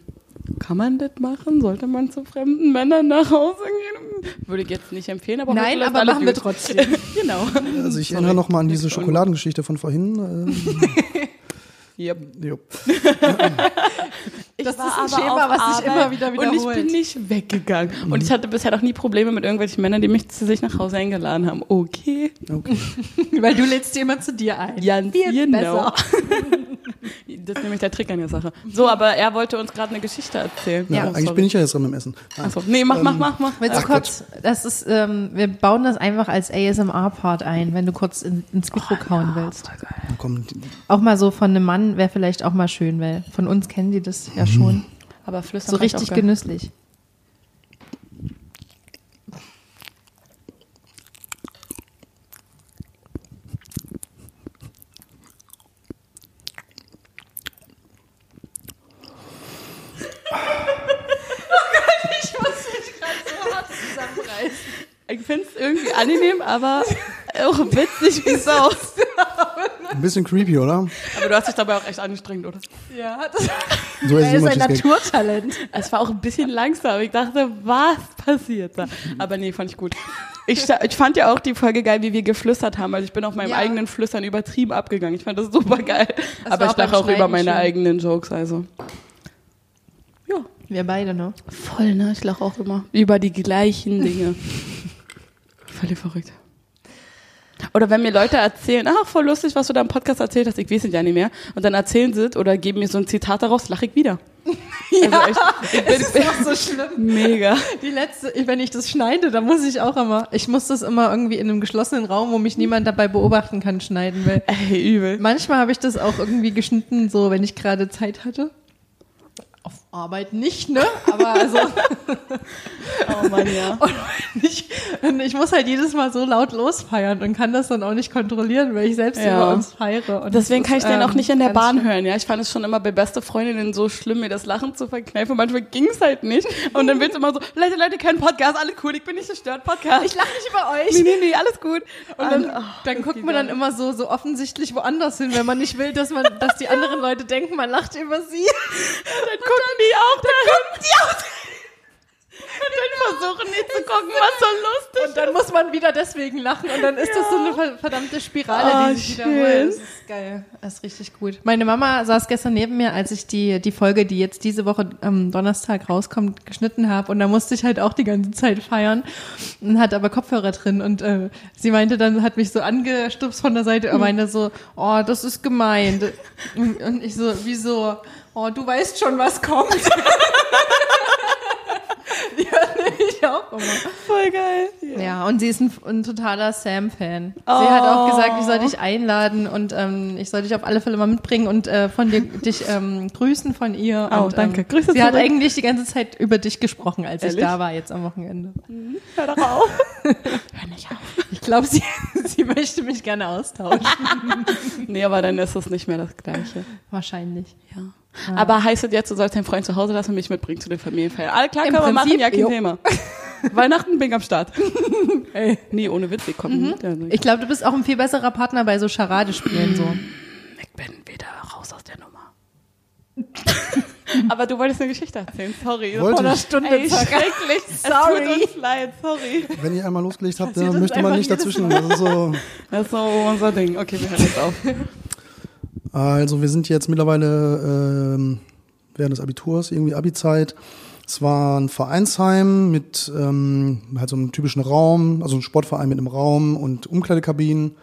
kann man das machen? Sollte man zu fremden Männern nach Hause gehen? Würde ich jetzt nicht empfehlen, aber Nein, aber machen wir trotzdem. genau. Also ich Sorry. erinnere noch mal an diese Schokoladengeschichte von vorhin. Yep. Ich Das war ist ein aber Schema, was sich immer wieder Und ich wiederholt. bin nicht weggegangen. Und ich hatte bisher noch nie Probleme mit irgendwelchen Männern, die mich zu sich nach Hause eingeladen haben. Okay. Okay. Weil du lädst jemand zu dir ein. Viel genau. besser. Das ist nämlich der Trick an der Sache. So, aber er wollte uns gerade eine Geschichte erzählen. Ja, Oh, eigentlich sorry. bin ich ja jetzt dran mit dem Essen. Nein. Achso, nee, mach, mach, mach, mach. Willst du Ach, kurz, das ist, ähm, wir bauen das einfach als ASMR-Part ein, wenn du kurz in, ins Mikro kauen willst. Dann kommen die- Auch mal so von einem Mann wäre vielleicht auch mal schön, weil von uns kennen die das ja schon. Aber flüstern So richtig genüsslich. Ich finde es irgendwie angenehm, aber auch witzig wie Sau. Ein bisschen creepy, oder? Aber du hast dich dabei auch echt angestrengt, oder? Ja, das, So er ist ein. Naturtalent. Es war auch ein bisschen langsam. Ich dachte, was passiert da? Aber nee, fand ich gut. Ich, ich fand ja auch die Folge geil, wie wir geflüstert haben. Also ich bin auf meinem Ja. eigenen Flüstern übertrieben abgegangen. Ich fand das super geil. Das Aber ich lache auch über meine schön. eigenen Jokes, also. Ja. Wir beide, ne? Voll, ne? Ich lache auch immer. Über die gleichen Dinge. Völlig verrückt. Oder wenn mir Leute erzählen, ach, voll lustig, was du da im Podcast erzählt hast, ich weiß es ja nicht mehr. Und dann erzählen sie es oder geben mir so ein Zitat daraus, lache ich wieder. Ja, also echt, ich bin, Das ist doch so schlimm. mega. Die letzte, wenn ich das schneide, dann muss ich auch immer, ich muss das immer irgendwie in einem geschlossenen Raum, wo mich niemand dabei beobachten kann, schneiden, weil Ey, übel. manchmal habe ich das auch irgendwie geschnitten, so wenn ich gerade Zeit hatte. Arbeit nicht, ne? Aber also, Oh Mann, ja. und ich, Und ich muss halt jedes Mal so laut losfeiern und kann das dann auch nicht kontrollieren, weil ich selbst Ja. über uns feiere. Und Deswegen kann ich ist, den auch ähm, nicht in der Bahn hören. Ja, ich fand es schon immer bei beste Freundinnen so schlimm, mir das Lachen zu verkneifen. Manchmal ging es halt nicht. Und dann wird es immer so, Leute, Leute, keinen Podcast, alles cool, ich bin nicht gestört, Podcast. Ich lache nicht über euch. Nee, nee, nee, alles gut. Und dann, ach, dann guckt man dann immer so, so offensichtlich woanders hin, wenn man nicht will, dass man, dass die anderen Leute denken, man lacht über sie. Dann gucken die auch dahin. Die auch Und dann versuchen die zu gucken, was so lustig Und dann muss man wieder deswegen lachen und dann ist das so eine ver- verdammte Spirale, Ah, die sich schön. wiederholt. Das ist geil. Das ist richtig gut. Meine Mama saß gestern neben mir, als ich die, die Folge, die jetzt diese Woche am Donnerstag rauskommt, geschnitten habe. Und da musste ich halt auch die ganze Zeit feiern und hatte aber Kopfhörer drin. Und äh, sie meinte dann, hat mich so angestupst von der Seite und meinte so, oh, das ist gemein. Und ich so, wieso? Oh, du weißt schon, was kommt. die hört nämlich auch immer. Voll geil. Ja, und sie ist ein, ein totaler Sam-Fan. Sie hat auch gesagt, ich soll dich einladen und ähm, ich soll dich auf alle Fälle mal mitbringen und äh, von dir dich ähm, grüßen von ihr. Oh, und, danke. Ähm, Grüße sie hat zurück. eigentlich die ganze Zeit über dich gesprochen, als Ehrlich? ich da war jetzt am Wochenende. Hör doch auf. Hör nicht auf. Ich glaube, sie, sie möchte mich gerne austauschen. Nee, aber dann ist es nicht mehr das Gleiche. Wahrscheinlich. Ja. Aber heißt es jetzt, du sollst deinen Freund zu Hause lassen und mich mitbringen zu den Familienfeiern? Alle klar, Im können wir machen, Prinzip, ja, kein jo. Thema. Weihnachten bin ich am Start. Ey. Nee, ohne Witz, ich komme mit. Also Ich glaube, du bist auch ein viel besserer Partner bei so Charade-Spielen so. ich bin wieder raus aus der Nummer. Aber du wolltest eine Geschichte erzählen, sorry. Wollte Vor einer ich. Stunde Ey, schrecklich. Sorry. Es tut uns leid, sorry. Wenn ihr einmal losgelegt habt, dann möchte man nicht dazwischen. Das ist so. Das ist so unser Ding. Okay, wir hören jetzt auf. Also wir sind jetzt mittlerweile ähm, während des Abiturs, irgendwie Abi-Zeit. Es war ein Vereinsheim mit ähm, halt so einem typischen Raum, also ein Sportverein mit einem Raum und Umkleidekabinen.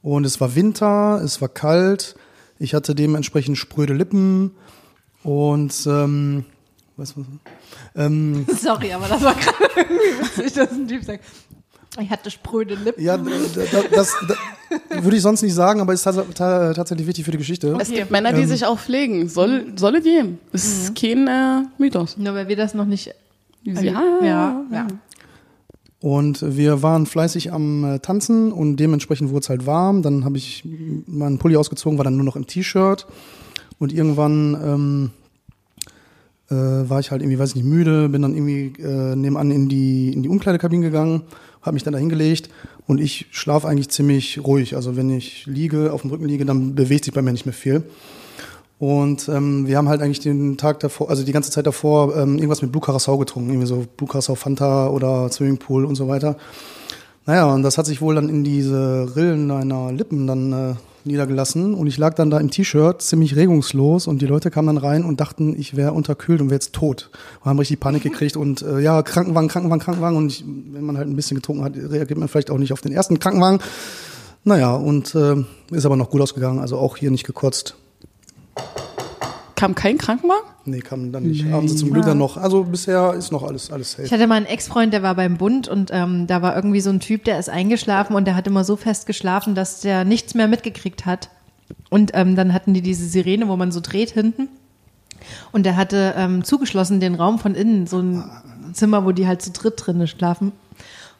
Und es war Winter, es war kalt. Ich hatte dementsprechend spröde Lippen und ähm, was was? Ähm, Sorry, aber das war gerade irgendwie witzig, dass ein Typ sagt, ich hatte spröde Lippen. ja, das, das würde ich sonst nicht sagen, aber ist tats ta- tatsächlich wichtig für die Geschichte. Es gibt Männer, die Ähm. sich auch pflegen. Soll, soll es geben. Das ist kein äh, Mythos. Nur weil wir das noch nicht. Ja, ja, ja. Und wir waren fleißig am äh, Tanzen und dementsprechend wurde es halt warm. Dann habe ich meinen Pulli ausgezogen, war dann nur noch im T-Shirt. Und irgendwann ähm, äh, war ich halt irgendwie, weiß ich nicht, müde, bin dann irgendwie äh, nebenan in die, in die Umkleidekabine gegangen, habe mich dann da hingelegt und ich schlafe eigentlich ziemlich ruhig. Also wenn ich liege, auf dem Rücken liege, dann bewegt sich bei mir nicht mehr viel. Und ähm, wir haben halt eigentlich den Tag davor, also die ganze Zeit davor, ähm, irgendwas mit Blue Curacao getrunken. Irgendwie so Blue Curacao Fanta oder Swimmingpool und so weiter. Naja, und das hat sich wohl dann in diese Rillen meiner Lippen dann äh, niedergelassen. Und ich lag dann da im T-Shirt ziemlich regungslos und die Leute kamen dann rein und dachten, ich wäre unterkühlt und wäre jetzt tot. Und haben richtig Panik gekriegt und äh, ja, Krankenwagen, Krankenwagen, Krankenwagen. Und ich, wenn man halt ein bisschen getrunken hat, reagiert man vielleicht auch nicht auf den ersten Krankenwagen. Naja, und äh, ist aber noch gut ausgegangen, also auch hier nicht gekotzt. Kam kein Krankenwagen? Nee, kam dann nicht. Haben sie zum Glück dann noch. Also bisher ist noch alles, alles safe. Ich hatte mal einen Ex-Freund, der war beim Bund und ähm, da war irgendwie so ein Typ, der ist eingeschlafen und der hat immer so fest geschlafen, dass der nichts mehr mitgekriegt hat. Und ähm, dann hatten die diese Sirene, wo man so dreht hinten. Und der hatte ähm, zugeschlossen den Raum von innen, so ein Zimmer, wo die halt zu dritt drinne schlafen.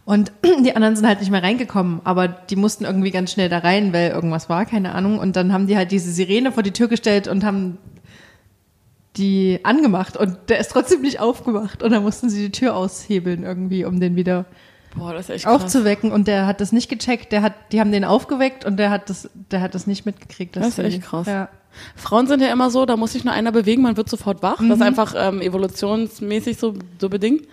Und die anderen sind halt nicht mehr reingekommen, aber die mussten irgendwie ganz schnell da rein, weil irgendwas war, keine Ahnung. Und dann haben die halt diese Sirene vor die Tür gestellt und haben die angemacht und der ist trotzdem nicht aufgemacht und dann mussten sie die Tür aushebeln irgendwie, um den wieder Boah, das ist echt krass. aufzuwecken und der hat das nicht gecheckt, der hat, die haben den aufgeweckt und der hat das, der hat das nicht mitgekriegt. Das ist echt krass. Ja. Frauen sind ja immer so, da muss sich nur einer bewegen, man wird sofort wach. Das ist einfach ähm, evolutionsmäßig so, so bedingt.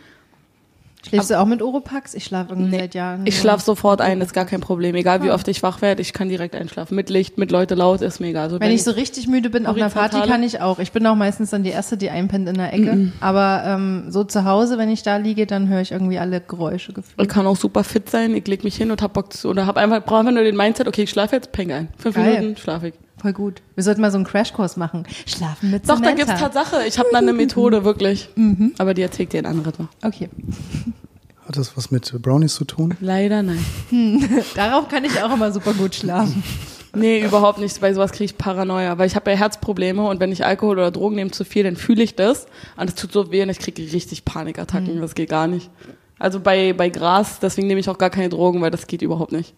Schläfst du auch mit Oropax? Ich schlafe irgendwie seit Jahren. Ich schlafe sofort ein, ist gar kein Problem. Egal wie oft ich wach werde, ich kann direkt einschlafen. Mit Licht, mit Leute laut, ist mir egal. Also Wenn ich so richtig müde bin auf einer Party, kann ich auch. Ich bin auch meistens dann die Erste, die einpennt in der Ecke. Aber ähm, so zu Hause, wenn ich da liege, dann höre ich irgendwie alle Geräusche ich gefühlt. kann auch super fit sein, ich leg mich hin und hab Bock zu, oder hab einfach, brauche einfach nur den Mindset, okay, ich schlafe jetzt, peng ein. Fünf Geil. Minuten schlafe ich. Voll gut. Wir sollten mal so einen Crashkurs machen. Schlafen mit Doch, da Samantha. gibt's Tatsache. Ich habe da eine Methode, wirklich. Aber die erzählt dir ein anderes Mal. Okay. Hat das was mit Brownies zu tun? Leider nein. Darauf kann ich auch immer super gut schlafen. Nee, überhaupt nicht. Bei sowas kriege ich Paranoia, weil ich habe ja Herzprobleme und wenn ich Alkohol oder Drogen nehme zu viel, dann fühle ich das und es tut so weh und ich kriege richtig Panikattacken. Das geht gar nicht. Also bei, bei Gras, deswegen nehme ich auch gar keine Drogen, weil das geht überhaupt nicht.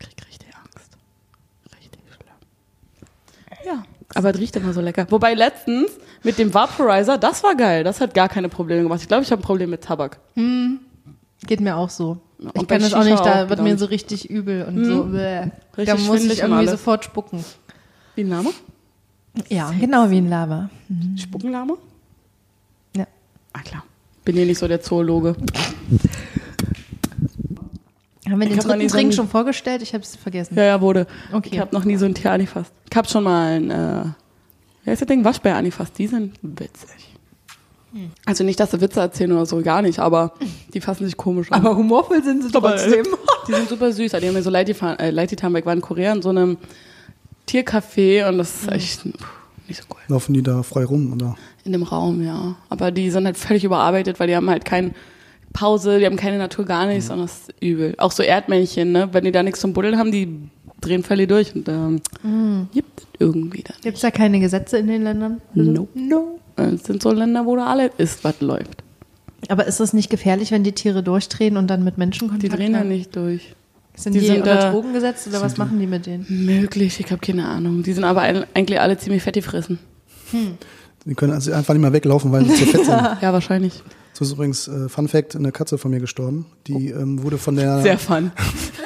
Ich krieg richtig Angst. Richtig schlimm. Ja, aber es riecht immer so lecker. Wobei letztens mit dem Vaporizer, das war geil. Das hat gar keine Probleme gemacht. Ich glaube, ich habe ein Problem mit Tabak. Geht mir auch so. Ich und bei kann das auch nicht, da auch wird mir so richtig übel und so. Bäh. Da Richtig muss schwindelig ich irgendwie sofort spucken. Wie ein Name? Ja, genau wie ein Lava. Spuckenlame? Ja. Ah klar. Bin hier nicht so der Zoologe. Haben wir den dritten so Trink ein- schon vorgestellt? Ich habe es vergessen. Ja, ja, wurde. Okay. Ich habe noch nie so ein Tier angefasst. Ich habe schon mal ein, äh, wie heißt das Ding? Waschbär angefasst. Die sind witzig. Hm. Also nicht, dass sie Witze erzählen oder so, gar nicht, aber die fassen sich komisch an. Aber humorvoll sind sie trotzdem. Die sind super süß. Die haben mir so leid getan, äh, leid getan, weil ich war in Korea in so einem Tiercafé und das ist echt puh, nicht so cool. Laufen die da frei rum, oder? In dem Raum, ja. Aber die sind halt völlig überarbeitet, weil die haben halt keine Pause, die haben keine Natur, gar nichts, und das ist übel. Auch so Erdmännchen, ne? Wenn die da nichts zum Buddeln haben, die drehen völlig durch und ähm, gibt es irgendwie dann. Gibt es da keine Gesetze in den Ländern? Nope. No. Es sind so Länder, wo da alles ist, was läuft. Aber ist das nicht gefährlich, wenn die Tiere durchdrehen und dann mit Menschen Die Kontakt drehen ja haben? nicht durch. Sind die die, sind unter da- Drogen gesetzt oder was machen die mit denen? Möglich, ich habe keine Ahnung. Die sind aber ein- eigentlich alle ziemlich fett gefressen. Die können also einfach nicht mehr weglaufen, weil sie zu fett sind. Ja, wahrscheinlich. So ist übrigens, äh, Fun Fact, eine Katze von mir gestorben. Die ähm, wurde von der... Sehr fun.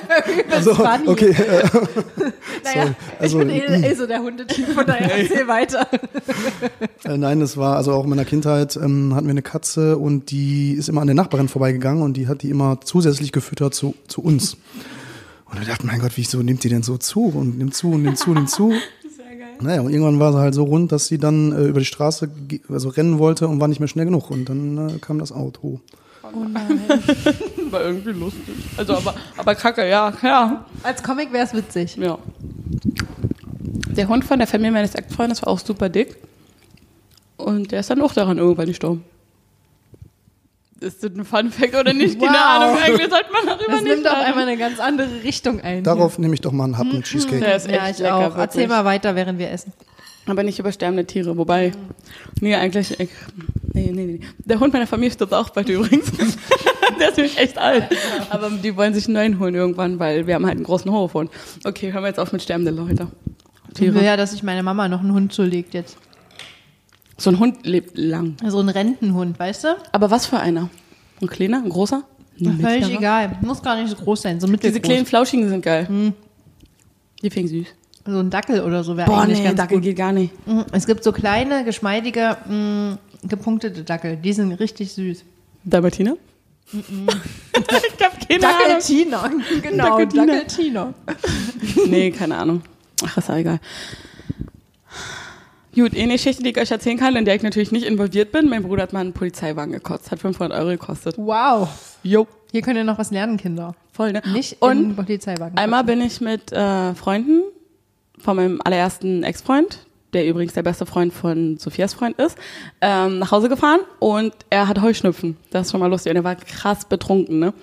also, okay, äh, Naja, Also, ich bin eh, eh so der Hundetyp, von daher erzähl weiter. Äh, nein, das war, also auch in meiner Kindheit ähm, hatten wir eine Katze und die ist immer an der Nachbarin vorbeigegangen und die hat die immer zusätzlich gefüttert zu, zu uns. Und wir dachten, mein Gott, wieso nimmt die denn so zu und nimmt zu und nimmt zu und nimmt zu? Naja, und irgendwann war sie halt so rund, dass sie dann äh, über die Straße also rennen wollte und war nicht mehr schnell genug. Und dann äh, kam das Auto. War irgendwie lustig. Also, aber, aber kacke, ja, ja. Als Comic wäre es witzig. Ja. Der Hund von der Familie meines Ex-Freundes war auch super dick. Und der ist dann auch daran irgendwann gestorben. Ist das ein Fun-Fact oder nicht? Keine Wow. Ahnung. Eigentlich sollte man darüber Das nicht nimmt auf einmal eine ganz andere Richtung ein. Darauf nehme ich doch mal einen Happen Cheesecake. Der ist echt ja, ich lecker, auch. Erzähl wirklich. mal weiter, während wir essen. Aber nicht über sterbende Tiere. Wobei, nee, eigentlich, ich, nee, nee, nee. Der Hund meiner Familie stirbt auch bald übrigens. Der ist nämlich echt alt. Aber die wollen sich einen neuen holen irgendwann, weil wir haben halt einen großen Hofhund. Okay, hören wir jetzt auf mit sterbenden Leute. Ich will Tiere. ja, dass sich meine Mama noch einen Hund zulegt jetzt. So ein Hund lebt lang. So ein Rentenhund, weißt du? Aber was für einer? Ein kleiner, ein großer? Ein Völlig mittlerer? egal. Muss gar nicht so groß sein. So Diese kleinen Flauschigen sind geil. Die finden süß. So ein Dackel oder so wäre Boah, eigentlich nee, ganz Dackel gut. geht gar nicht. Mm, Es gibt so kleine, geschmeidige, mh, gepunktete Dackel. Die sind richtig süß. Dalmatiner? ich hab keine Ahnung. Dackeltiner. Genau, Dackeltiner. Dackeltiner. Nee, keine Ahnung. Ach, ist ja egal. Gut, eine Geschichte, die ich euch erzählen kann, in der ich natürlich nicht involviert bin. Mein Bruder hat mal einen Polizeiwagen gekotzt, hat 500 Euro gekostet. Wow. Jo, Hier könnt ihr noch was lernen, Kinder. voll, ne? Nicht Und in Polizeiwagen. Einmal bin ich mit äh, Freunden von meinem allerersten Ex-Freund, der übrigens der beste Freund von Sophias Freund ist, ähm, nach Hause gefahren und er hat Heuschnupfen. Das ist schon mal lustig. Und er war krass betrunken, ne?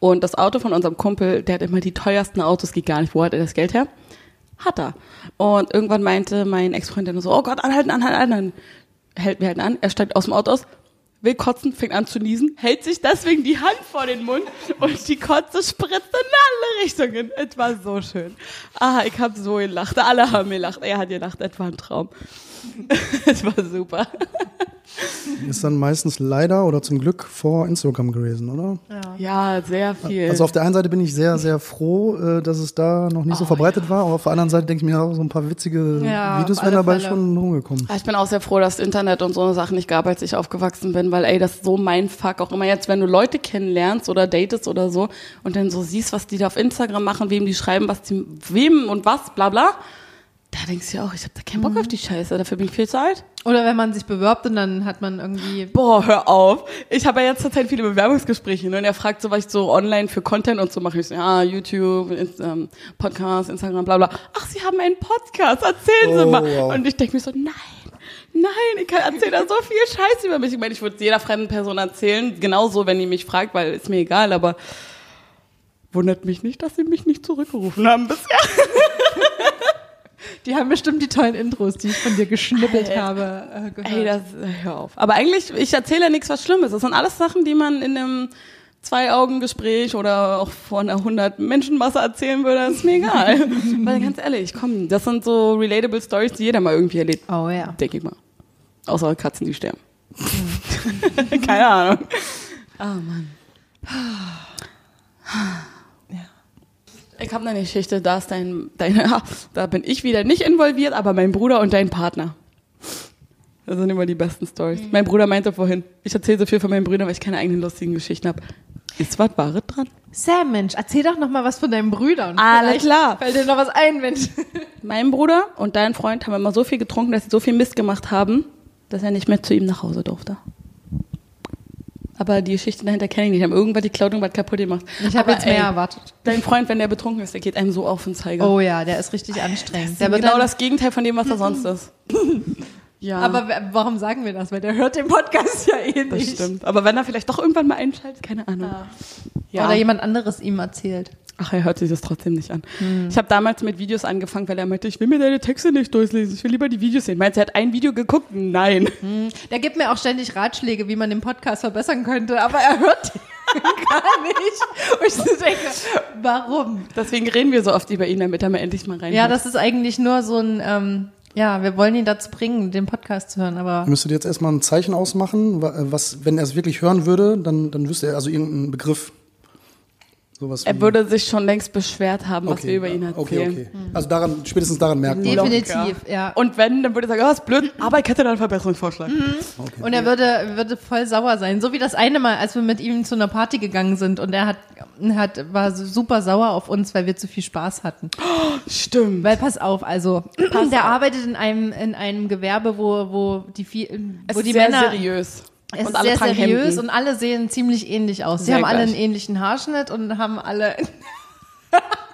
Und das Auto von unserem Kumpel, der hat immer die teuersten Autos, geht gar nicht. Wo hat er das Geld her? Hat er. Und irgendwann meinte mein Ex-Freund dann so, oh Gott, anhalten, anhalten, anhalten. Hält mir halt an, er steigt aus dem Auto aus, will kotzen, fängt an zu niesen, hält sich deswegen die Hand vor den Mund und die Kotze spritzt in alle Richtungen. Es war so schön. Ah, ich habe so gelacht. Alle haben gelacht. Er hat gelacht. Es war ein Traum. Es war super. Ist dann meistens leider oder zum Glück vor Instagram gewesen, oder? Ja, sehr viel. Also auf der einen Seite bin ich sehr, sehr froh, äh, dass es da noch nicht so verbreitet war, aber auf der anderen Seite denke ich mir auch so ein paar witzige Ja, Videos wären dabei Fälle. schon rumgekommen. Ah, Ich bin auch sehr froh, dass Internet und so eine Sachen nicht gab, als ich aufgewachsen bin, weil ey, das ist so mein Fuck. Auch immer jetzt, wenn du Leute kennenlernst oder datest oder so und dann so siehst, was die da auf Instagram machen, wem die schreiben, was die, wem und was, bla bla. Da denkst du ja auch, ich hab da keinen Bock auf die Scheiße, dafür bin ich viel zu alt. Oder wenn man sich bewirbt und dann hat man irgendwie. Boah, hör auf. Ich habe ja jetzt zurzeit viele Bewerbungsgespräche ne? und er fragt so, was ich so online für Content und so mache. Ich so, ja, YouTube, ähm, Podcast, Instagram, bla bla. Ach, Sie haben einen Podcast, erzählen Sie Oh, mal. wow. Und ich denke mir so, nein, nein, ich kann erzählen da so viel Scheiß über mich. Ich meine, ich würde jeder fremden Person erzählen, genauso, wenn die mich fragt, weil ist mir egal, aber wundert mich nicht, dass sie mich nicht zurückgerufen haben bisher. Die haben bestimmt die tollen Intros, die ich von dir geschnippelt habe, äh, gehört. Ey, das, hör auf. Aber eigentlich, ich erzähle ja nichts, was Schlimmes. Das sind alles Sachen, die man in einem Zwei-Augen-Gespräch oder auch vor einer 100 Menschenmasse erzählen würde, ist mir egal. Weil ganz ehrlich, komm, das sind so relatable Stories, die jeder mal irgendwie erlebt, oh ja. denke ich mal. Außer Katzen, die sterben. Keine Ahnung. Oh Mann. Ich habe eine Geschichte, da ist dein, dein, da bin ich wieder nicht involviert, aber mein Bruder und dein Partner. Das sind immer die besten Stories. Mein Bruder meinte vorhin, ich erzähle so viel von meinen Brüdern, weil ich keine eigenen lustigen Geschichten habe. Ist was Wahres dran? Sam, Mensch, erzähl doch noch mal was von deinen Brüdern. Alles klar. Fällt dir noch was ein, Mensch. Mein Bruder und dein Freund haben immer so viel getrunken, dass sie so viel Mist gemacht haben, dass er nicht mehr zu ihm nach Hause durfte. Aber die Geschichte dahinter kenne ich nicht. Haben irgendwann die geklaut und was kaputt gemacht. Ich habe jetzt mehr ey, erwartet. Dein Freund, wenn der betrunken ist, der geht einem so auf den Zeiger. Oh ja, der ist richtig anstrengend. der Der wird genau das Gegenteil von dem, was er sonst ist. Ja, aber warum sagen wir das? Weil der hört den Podcast ja eh das nicht. stimmt. Aber wenn er vielleicht doch irgendwann mal einschaltet, keine Ahnung. Ja. Oder jemand anderes ihm erzählt. Ach, er hört sich das trotzdem nicht an. Ich habe damals mit Videos angefangen, weil er meinte, ich will mir deine Texte nicht durchlesen, ich will lieber die Videos sehen. Meinst du, er hat ein Video geguckt? Nein. Der gibt mir auch ständig Ratschläge, wie man den Podcast verbessern könnte, aber er hört den gar nicht. Und ich so denke, warum? Deswegen reden wir so oft über ihn, damit er mal endlich mal rein Ja, das ist eigentlich nur so ein, ähm, ja, wir wollen ihn dazu bringen, den Podcast zu hören, aber Müsstet ihr jetzt erstmal ein Zeichen ausmachen, wa- was, wenn er es wirklich hören würde, dann, dann wüsste er also irgendeinen Begriff. Sowas Er würde sich schon längst beschwert haben, was wir über ihn erzählen. Okay, okay. Also daran, spätestens daran merkt man. definitiv, ja. Und wenn, dann würde er sagen, oh, ist blöd, aber ich hätte da einen Verbesserungsvorschlag. Und er würde, würde voll sauer sein. So wie das eine Mal, als wir mit ihm zu einer Party gegangen sind und er hat, hat, war super sauer auf uns, weil wir zu viel Spaß hatten. Stimmt. Weil pass auf, also der arbeitet in einem, in einem Gewerbe, wo, wo die, viel, Es wo ist die sehr Männer seriös. Es und ist alle sehr seriös Hemden. und alle sehen ziemlich ähnlich aus. Sie Sehr haben alle gleich. einen ähnlichen Haarschnitt und haben alle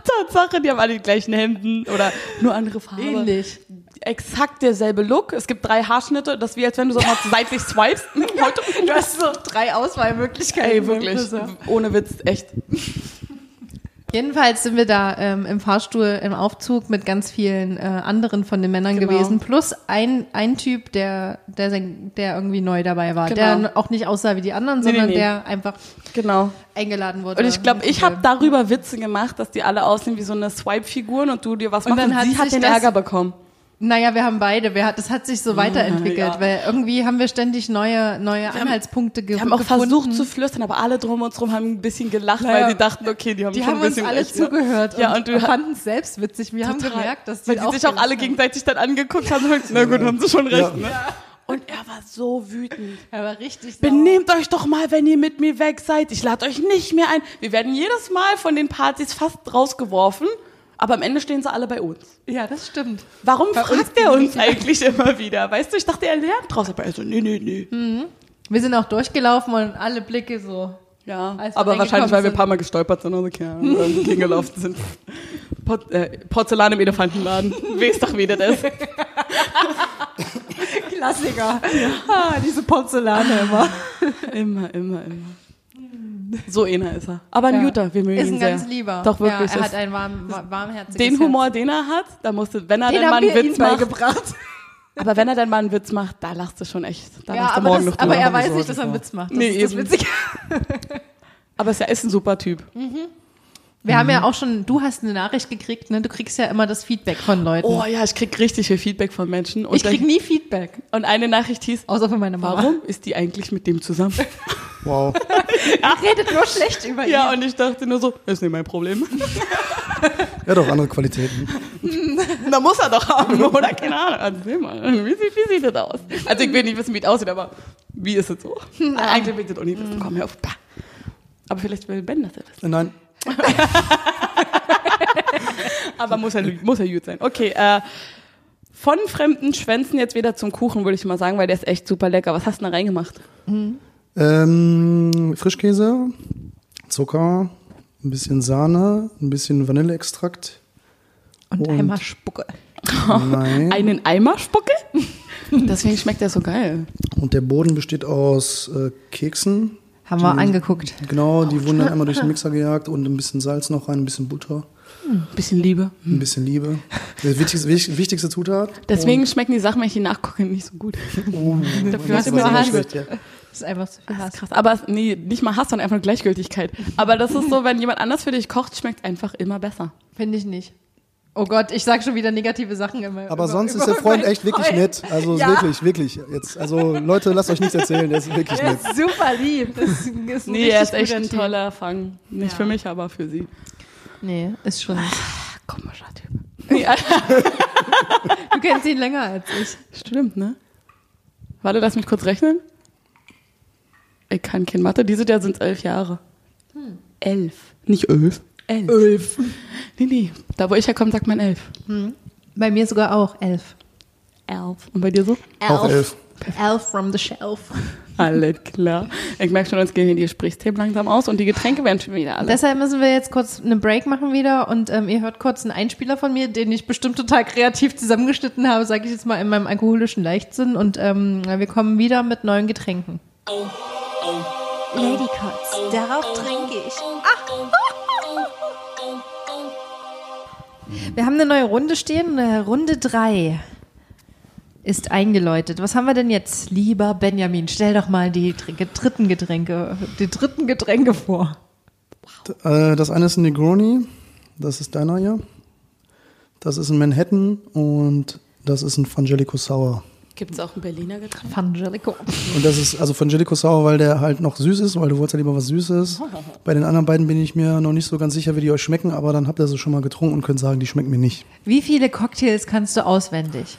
Tatsache, die haben alle die gleichen Hemden oder nur andere Farbe. ähnlich. Exakt derselbe Look. Es gibt drei Haarschnitte, das ist wie als wenn du so mal seitlich swipest. Heute, Du hast so drei Auswahlmöglichkeiten. ey, wirklich. Ohne Witz, echt. Jedenfalls sind wir da ähm, im Fahrstuhl im Aufzug mit ganz vielen äh, anderen von den Männern Genau. gewesen, plus ein, ein Typ, der, der, der irgendwie neu dabei war, Genau. der auch nicht aussah wie die anderen, Nee, nee, sondern nee. der einfach Genau. eingeladen wurde. Und ich glaube, ich habe darüber Witze gemacht, dass die alle aussehen wie so eine Swipe-Figuren und du dir was Und machst dann und hat sie hat den Ärger bekommen. Naja, wir haben beide. Wir, hat- das hat sich so weiterentwickelt, ja. weil irgendwie haben wir ständig neue, neue Anhaltspunkte ge Wir haben auch gefunden. versucht zu flüstern, aber alle drum und drum haben ein bisschen gelacht, Naja. weil sie dachten, okay, die haben Die schon haben ein uns bisschen alle recht, ne? zugehört Ja, und du fanden es selbst witzig. Wir haben Total. gemerkt, dass weil die die sich auch alle haben. gegenseitig dann angeguckt haben. und Na gut, haben sie schon recht, Ja. ne? Und er war so wütend. Er war richtig sauer. Benehmt euch doch mal, wenn ihr mit mir weg seid. Ich lade euch nicht mehr ein. Wir werden jedes Mal von den Partys fast rausgeworfen, aber am Ende stehen sie alle bei uns. Ja, das stimmt. Warum Bei fragt er uns eigentlich immer wieder? Weißt du, ich dachte, er lernt draus, aber er so, nee, nee, nee. Wir sind auch durchgelaufen und alle Blicke so. Ja, aber wahrscheinlich, weil wir ein paar Mal gestolpert sind Ahnung, irgendwo gegengelaufen sind. Por äh, Porzellan im Elefantenladen. Weiß doch, wie das ist. Klassiker. Ah, diese Porzellane immer. Immer, immer, immer. So einer ist er. Aber ein Ja. guter, wir mögen Ist ihn ein sehr. ganz lieber. Doch, wirklich. Ja, er ist hat ein warm, wa- warmherziges den Herz. Humor, den er hat, da musste, wenn er Den dann mal einen Witz macht. beigebracht. Aber wenn er dann mal einen Witz macht, da lachst du schon echt. Da Ja, lachst du aber, morgen das, noch aber er weiß nicht, dass er einen. Witz macht. Das Nee, ist das eben. Witzige. Aber es ist ist ein super Typ. Wir haben ja auch schon, du hast eine Nachricht gekriegt, ne? Du kriegst ja immer das Feedback von Leuten. Oh ja, ich krieg richtig viel Feedback von Menschen. Und, ich krieg nie Feedback. und eine Nachricht hieß, Außer von meiner Mama. warum ist die eigentlich mit dem zusammen? Wow. Die redet nur schlecht über ja, ihn. und ich dachte nur so, ist nicht mein Problem. Er hat auch andere Qualitäten. Da muss er doch haben, oder? Keine Ahnung. Erzähl mal, wie sieht, wie sieht das aus? Also ich will nicht wissen, wie es aussieht, aber wie ist es so? Eigentlich will ich das auch nicht wissen. Komm, hör auf. Bah. Aber vielleicht will Ben das ja wissen. Nein, Aber muss er, muss er gut sein. Okay, äh, von fremden Schwänzen jetzt wieder zum Kuchen, würde ich mal sagen, weil der ist echt super lecker. Was hast du da reingemacht? Ähm, Frischkäse, Zucker, ein bisschen Sahne, ein bisschen Vanilleextrakt. Und Und- einmal Spucke. Nein. Einen Eimer Spucke? Deswegen schmeckt der so geil. Und der Boden besteht aus äh, Keksen. Haben wir angeguckt. Genau, die wurden dann einmal durch den Mixer gejagt und ein bisschen Salz noch rein, ein bisschen Butter. Ein bisschen Liebe. ein bisschen Liebe. Das wichtigste, wich- wichtigste Zutat. Deswegen schmecken die Sachen, wenn ich die nachgucke, nicht so gut. Dafür hast du immer Hass. schmeckt, ja. Das ist einfach zu viel Hass. krass. Aber nee, nicht mal Hass, sondern einfach nur Gleichgültigkeit. Aber das ist so, wenn jemand anders für dich kocht, schmeckt einfach immer besser. Finde ich nicht. Oh Gott, ich sag schon wieder negative Sachen immer. Aber über- sonst über ist der Freund echt wirklich Freund. nett. Also Ja. wirklich, wirklich. Jetzt, also Leute, lasst euch nichts erzählen, der ist wirklich Der nett. ist super lieb. Das ist, ist ein Nee, er ist echt ein Typ. toller Fang. Nicht Ja. für mich, aber für sie. Nee, ist schon. Komischer Typ. Ja, Du kennst ihn länger als ich. stimmt, ne? Warte, lass mich kurz rechnen. Ich kann kein Mathe. Diese Jahr sind elf Jahre. Elf. Nicht elf. Elf. Elf. Nee, nee. Da, wo ich herkomme, sagt man elf. Bei mir sogar auch elf. Elf. Und bei dir so? Auch elf. Elf from the shelf. Alles klar. Ich merke schon, uns gehen hier die Gesprächsthemen langsam aus und die Getränke werden schon wieder alle. Deshalb müssen wir jetzt kurz eine Break machen wieder und ähm, ihr hört kurz einen Einspieler von mir, den ich bestimmt total kreativ zusammengeschnitten habe, sage ich jetzt mal in meinem alkoholischen Leichtsinn und ähm, wir kommen wieder mit neuen Getränken. Lady Cuts, darauf trinke ich. Wir haben eine neue Runde stehen, Runde 3 ist eingeläutet. Was haben wir denn jetzt? Lieber Benjamin, stell doch mal die dritten Getränke, die dritten Getränke vor. Äh, Das eine ist ein Negroni, das ist deiner hier. Das ist ein Manhattan und das ist ein Frangelico Sour. Gibt es auch ein Berliner Getränk? Fangelico. Und das ist also Frangelico Sour, weil der halt noch süß ist, weil du wolltest ja lieber was Süßes. Bei den anderen beiden bin ich mir noch nicht so ganz sicher, wie die euch schmecken, aber dann habt ihr sie schon mal getrunken und könnt sagen, die schmecken mir nicht. Wie viele Cocktails kannst du auswendig?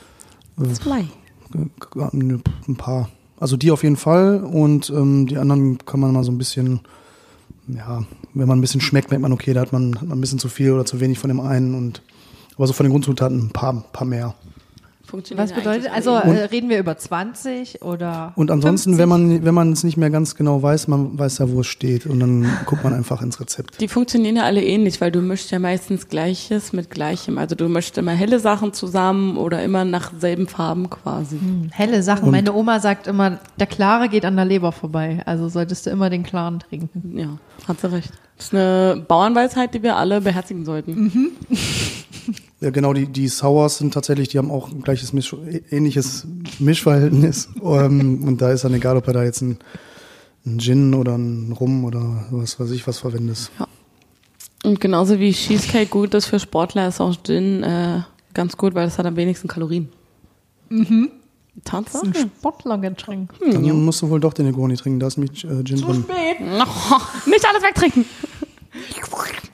Zwei. Ein paar. Also die auf jeden Fall und ähm, die anderen kann man mal so ein bisschen, ja, wenn man ein bisschen schmeckt, merkt man, okay, da hat man, hat man ein bisschen zu viel oder zu wenig von dem einen und aber so von den Grundzutaten ein paar, paar mehr. Was bedeutet, also äh, reden wir über 20 oder Und ansonsten, 50? wenn man wenn man es nicht mehr ganz genau weiß, man weiß ja, wo es steht und dann guckt man einfach ins Rezept. Die funktionieren ja alle ähnlich, weil du mischst ja meistens Gleiches mit Gleichem. Also du mischst immer helle Sachen zusammen oder immer nach selben Farben quasi. Hm, helle Sachen. Meine Oma sagt immer, der Klare geht an der Leber vorbei. Also solltest du immer den Klaren trinken. Ja, hat sie recht. Das ist eine Bauernweisheit, die wir alle beherzigen sollten. Ja, genau, die, die Sours sind tatsächlich, die haben auch ein gleiches Misch, ähnliches Mischverhältnis. ähm, und da ist dann egal, ob er da jetzt ein, ein Gin oder ein Rum oder was weiß ich was verwendest. Und genauso wie Cheesecake gut ist für Sportler, ist auch Gin äh, ganz gut, weil das hat am wenigsten Kalorien. Mhm. Tatsache. Ein Sportlergetränk. Dann musst du wohl doch den Negroni trinken, da ist nämlich äh, Gin drin. Nicht alles wegtrinken.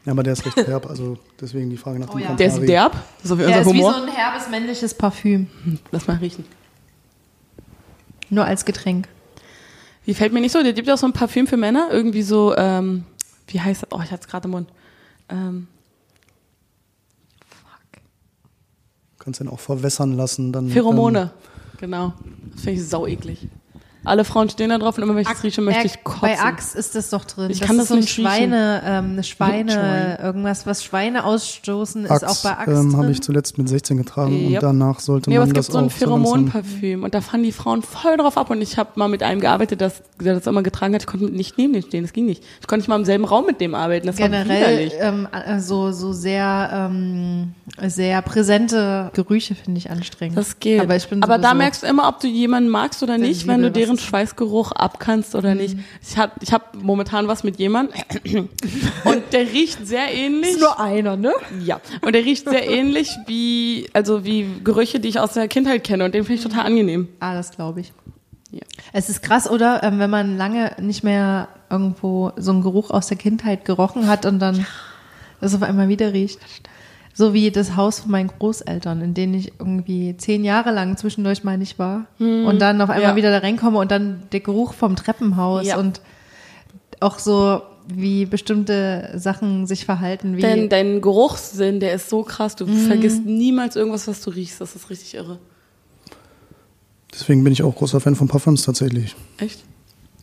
Ja, aber der ist recht herb, also deswegen die Frage nach dem ja. Campari. Der ist derb, so wie Der unser ist wie so Humor. ein herbes männliches Parfüm. Lass mal riechen. Nur als Getränk. Wie fällt mir nicht so, der gibt auch so ein Parfüm für Männer, irgendwie so, ähm, wie heißt das? Oh, ich hatte es gerade im Mund. Ähm, Kannst den auch verwässern lassen. Dann, Pheromone. Genau. Das finde ich sau eklig. Alle Frauen stehen da drauf und immer wenn ich das rieche, möchte ich kotzen. Bei Axe ist das doch drin. Ich das kann ist das so ein nicht riechen. Schweine, ähm, eine Schweine, Schwein. irgendwas, was Schweine ausstoßen, Axe, ist auch bei Axe ähm, habe ich zuletzt mit 16 getragen Yep. und danach sollte Nee, aber man es das gibt so ein auch so langsam- Pheromonparfüm und da fahren die Frauen voll drauf ab und ich habe mal mit einem gearbeitet, das, der das immer getragen hat. Ich konnte nicht neben dem stehen, das ging nicht. Ich konnte nicht mal im selben Raum mit dem arbeiten, das war Generell ähm, äh, so, so sehr, ähm, sehr präsente Gerüche finde ich anstrengend. Das geht. Aber, ich bin Aber da merkst du immer, ob du jemanden magst oder nicht, wenn du deren das- Schweißgeruch abkannst oder nicht. Ich hab, ich hab momentan was mit jemandem und der riecht sehr ähnlich. ist nur einer, ne? Ja, und der riecht sehr ähnlich wie, also wie Gerüche, die ich aus der Kindheit kenne und den finde ich total angenehm. Ah, das glaube ich. Ja. Es ist krass, oder? Ähm, wenn man lange nicht mehr irgendwo so einen Geruch aus der Kindheit gerochen hat und dann das auf einmal wieder riecht. So wie das Haus von meinen Großeltern, in denen ich irgendwie zehn Jahre lang zwischendurch mal nicht war und dann auf einmal Ja. wieder da reinkomme und dann der Geruch vom Treppenhaus Ja. und auch so wie bestimmte Sachen sich verhalten, wie Denn dein Geruchssinn, der ist so krass, du vergisst niemals irgendwas, was du riechst. Das ist richtig irre. Deswegen bin ich auch großer Fan von Parfüms tatsächlich. Echt?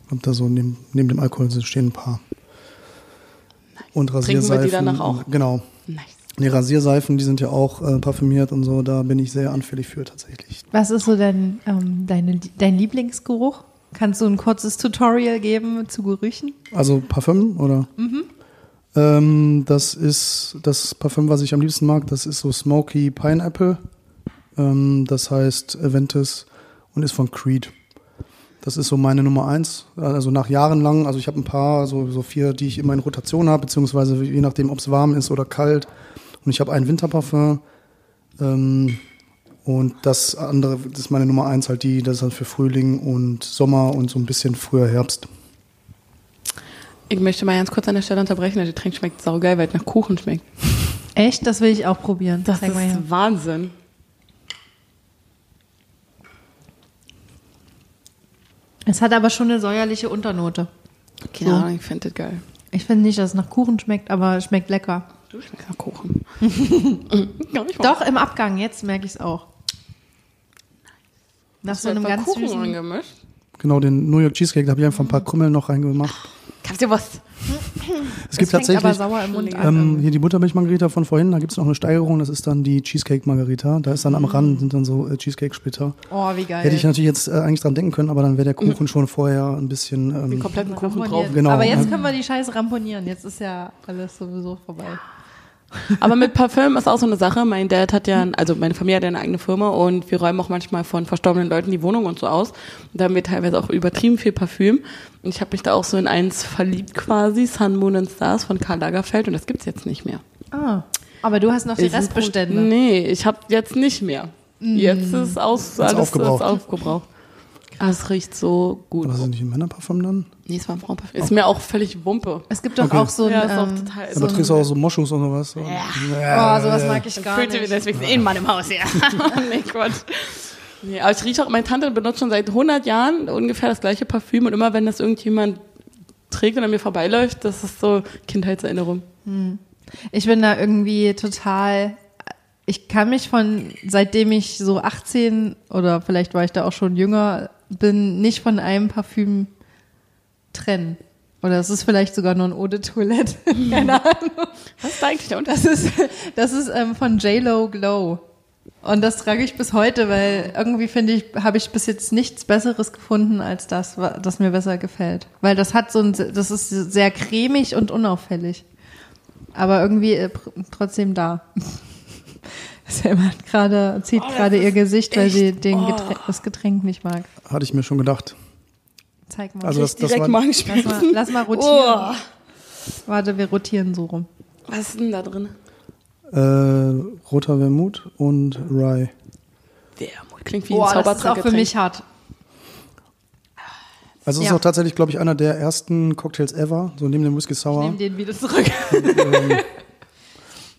Hab da so neben, neben dem Alkohol stehen ein paar. Und Trinken Rasierseifen. wir die danach auch? Genau. Nice. Die Rasierseifen, die sind ja auch äh, parfümiert und so, da bin ich sehr anfällig für tatsächlich. Was ist so dein, ähm, deine, dein Lieblingsgeruch? Kannst du ein kurzes Tutorial geben zu Gerüchen? Also Parfüm oder? Ähm, das ist das Parfüm, was ich am liebsten mag. Das ist so Smoky Pineapple. Ähm, das heißt Aventis und ist von Creed. Das ist so meine Nummer eins. Also nach Jahren lang, also ich habe ein paar, so, so vier, die ich immer in Rotation habe, beziehungsweise je nachdem, ob es warm ist oder kalt. Und ich habe ein Winterparfüm. Ähm, und das andere, das ist meine Nummer eins, halt die, das ist halt für Frühling und Sommer und so ein bisschen früher Herbst. Ich möchte mal ganz kurz an der Stelle unterbrechen. Das Getränk schmeckt saugeil, weil es nach Kuchen schmeckt. Echt? Das will ich auch probieren. Das Zeig ist Wahnsinn. Es hat aber schon eine säuerliche Unternote. Keine So. Ahnung, ich finde das geil. Ich finde nicht, dass es nach Kuchen schmeckt, aber es schmeckt lecker. Du schmeckst nach Kuchen. Doch, im Abgang, jetzt merke ich es auch. Nach Hast so du einem ganz Kuchen süßen... angemischt? Genau, den New York Cheesecake, da habe ich einfach ein paar Krümel noch reingemacht. Habt ihr was? Es gibt aber tatsächlich sauer im Mund an. ähm, hier die Buttermilch-Margarita von vorhin, da gibt es noch eine Steigerung, das ist dann die Cheesecake-Margarita. Da ist dann am Rand sind dann so äh, Cheesecake-Splitter. oh, wie geil. Hätte ich natürlich jetzt äh, eigentlich dran denken können, aber dann wäre der Kuchen schon vorher ein bisschen. Den Ähm, kompletten Kuchen Ramponiert. drauf. Genau. Aber jetzt können wir die Scheiße ramponieren. Jetzt ist ja alles sowieso vorbei. Aber mit Parfüm ist auch so eine Sache. Mein Dad hat ja, also meine Familie hat ja eine eigene Firma und wir räumen auch manchmal von verstorbenen Leuten die Wohnung und so aus. Und da haben wir teilweise auch übertrieben viel Parfüm. Und ich habe mich da auch so in eins verliebt quasi, Sun, Moon and Stars von Karl Lagerfeld und das gibt's jetzt nicht mehr. Ah. Aber du hast noch die Ist Restbestände. Nee, ich habe jetzt nicht mehr. Jetzt ist aus, alles aufgebraucht. Ist aufgebraucht. Ah, es riecht so gut. was ist nicht ein Männerparfüm dann? Nee, es war ein Frauenparfüm. Ist mir auch völlig Wumpe. Es gibt doch Okay. auch so ein. Ja, ist auch ähm, total- Ja, So aber trinkst du auch so Moschus oder was? So. oh, sowas mag ich gar Fühlte mich nicht. deswegen eh Mann im Haus, ja. nee, Quatsch. Nee, aber ich rieche auch, meine Tante benutzt schon seit 100 Jahren ungefähr das gleiche Parfüm und immer wenn das irgendjemand trägt und an mir vorbeiläuft, das ist so Kindheitserinnerung. Ich bin da irgendwie total. Ich kann mich von, seitdem ich so 18 oder vielleicht war ich da auch schon jünger, bin nicht von einem Parfüm trennen. Oder es ist vielleicht sogar nur ein Eau de Toilette. Keine Ahnung. Was ist da eigentlich der Unterschied? Das ist, das ist ähm, von J-Lo Glow. Und das trage ich bis heute, weil irgendwie finde ich, habe ich bis jetzt nichts Besseres gefunden als das, das mir besser gefällt. Weil das hat so ein, das ist sehr cremig und unauffällig. Aber irgendwie äh, trotzdem da. Selma hat gerade, zieht Oh, gerade ihr Gesicht, weil sie echt- den oh. Getränk, das Getränk nicht mag. Hatte ich mir schon gedacht. Zeig mal. Also das, das Direkt war, lass, mal lass mal rotieren. Oh. Warte, wir rotieren so rum. Was ist denn da drin? äh, roter Wermut und Rye. Wermut. Klingt wie ein das ist auch für mich hart. Also es Ja. ist auch tatsächlich, glaube ich, einer der ersten Cocktails ever, so neben dem Whisky Ich Sour. nehme den wieder zurück.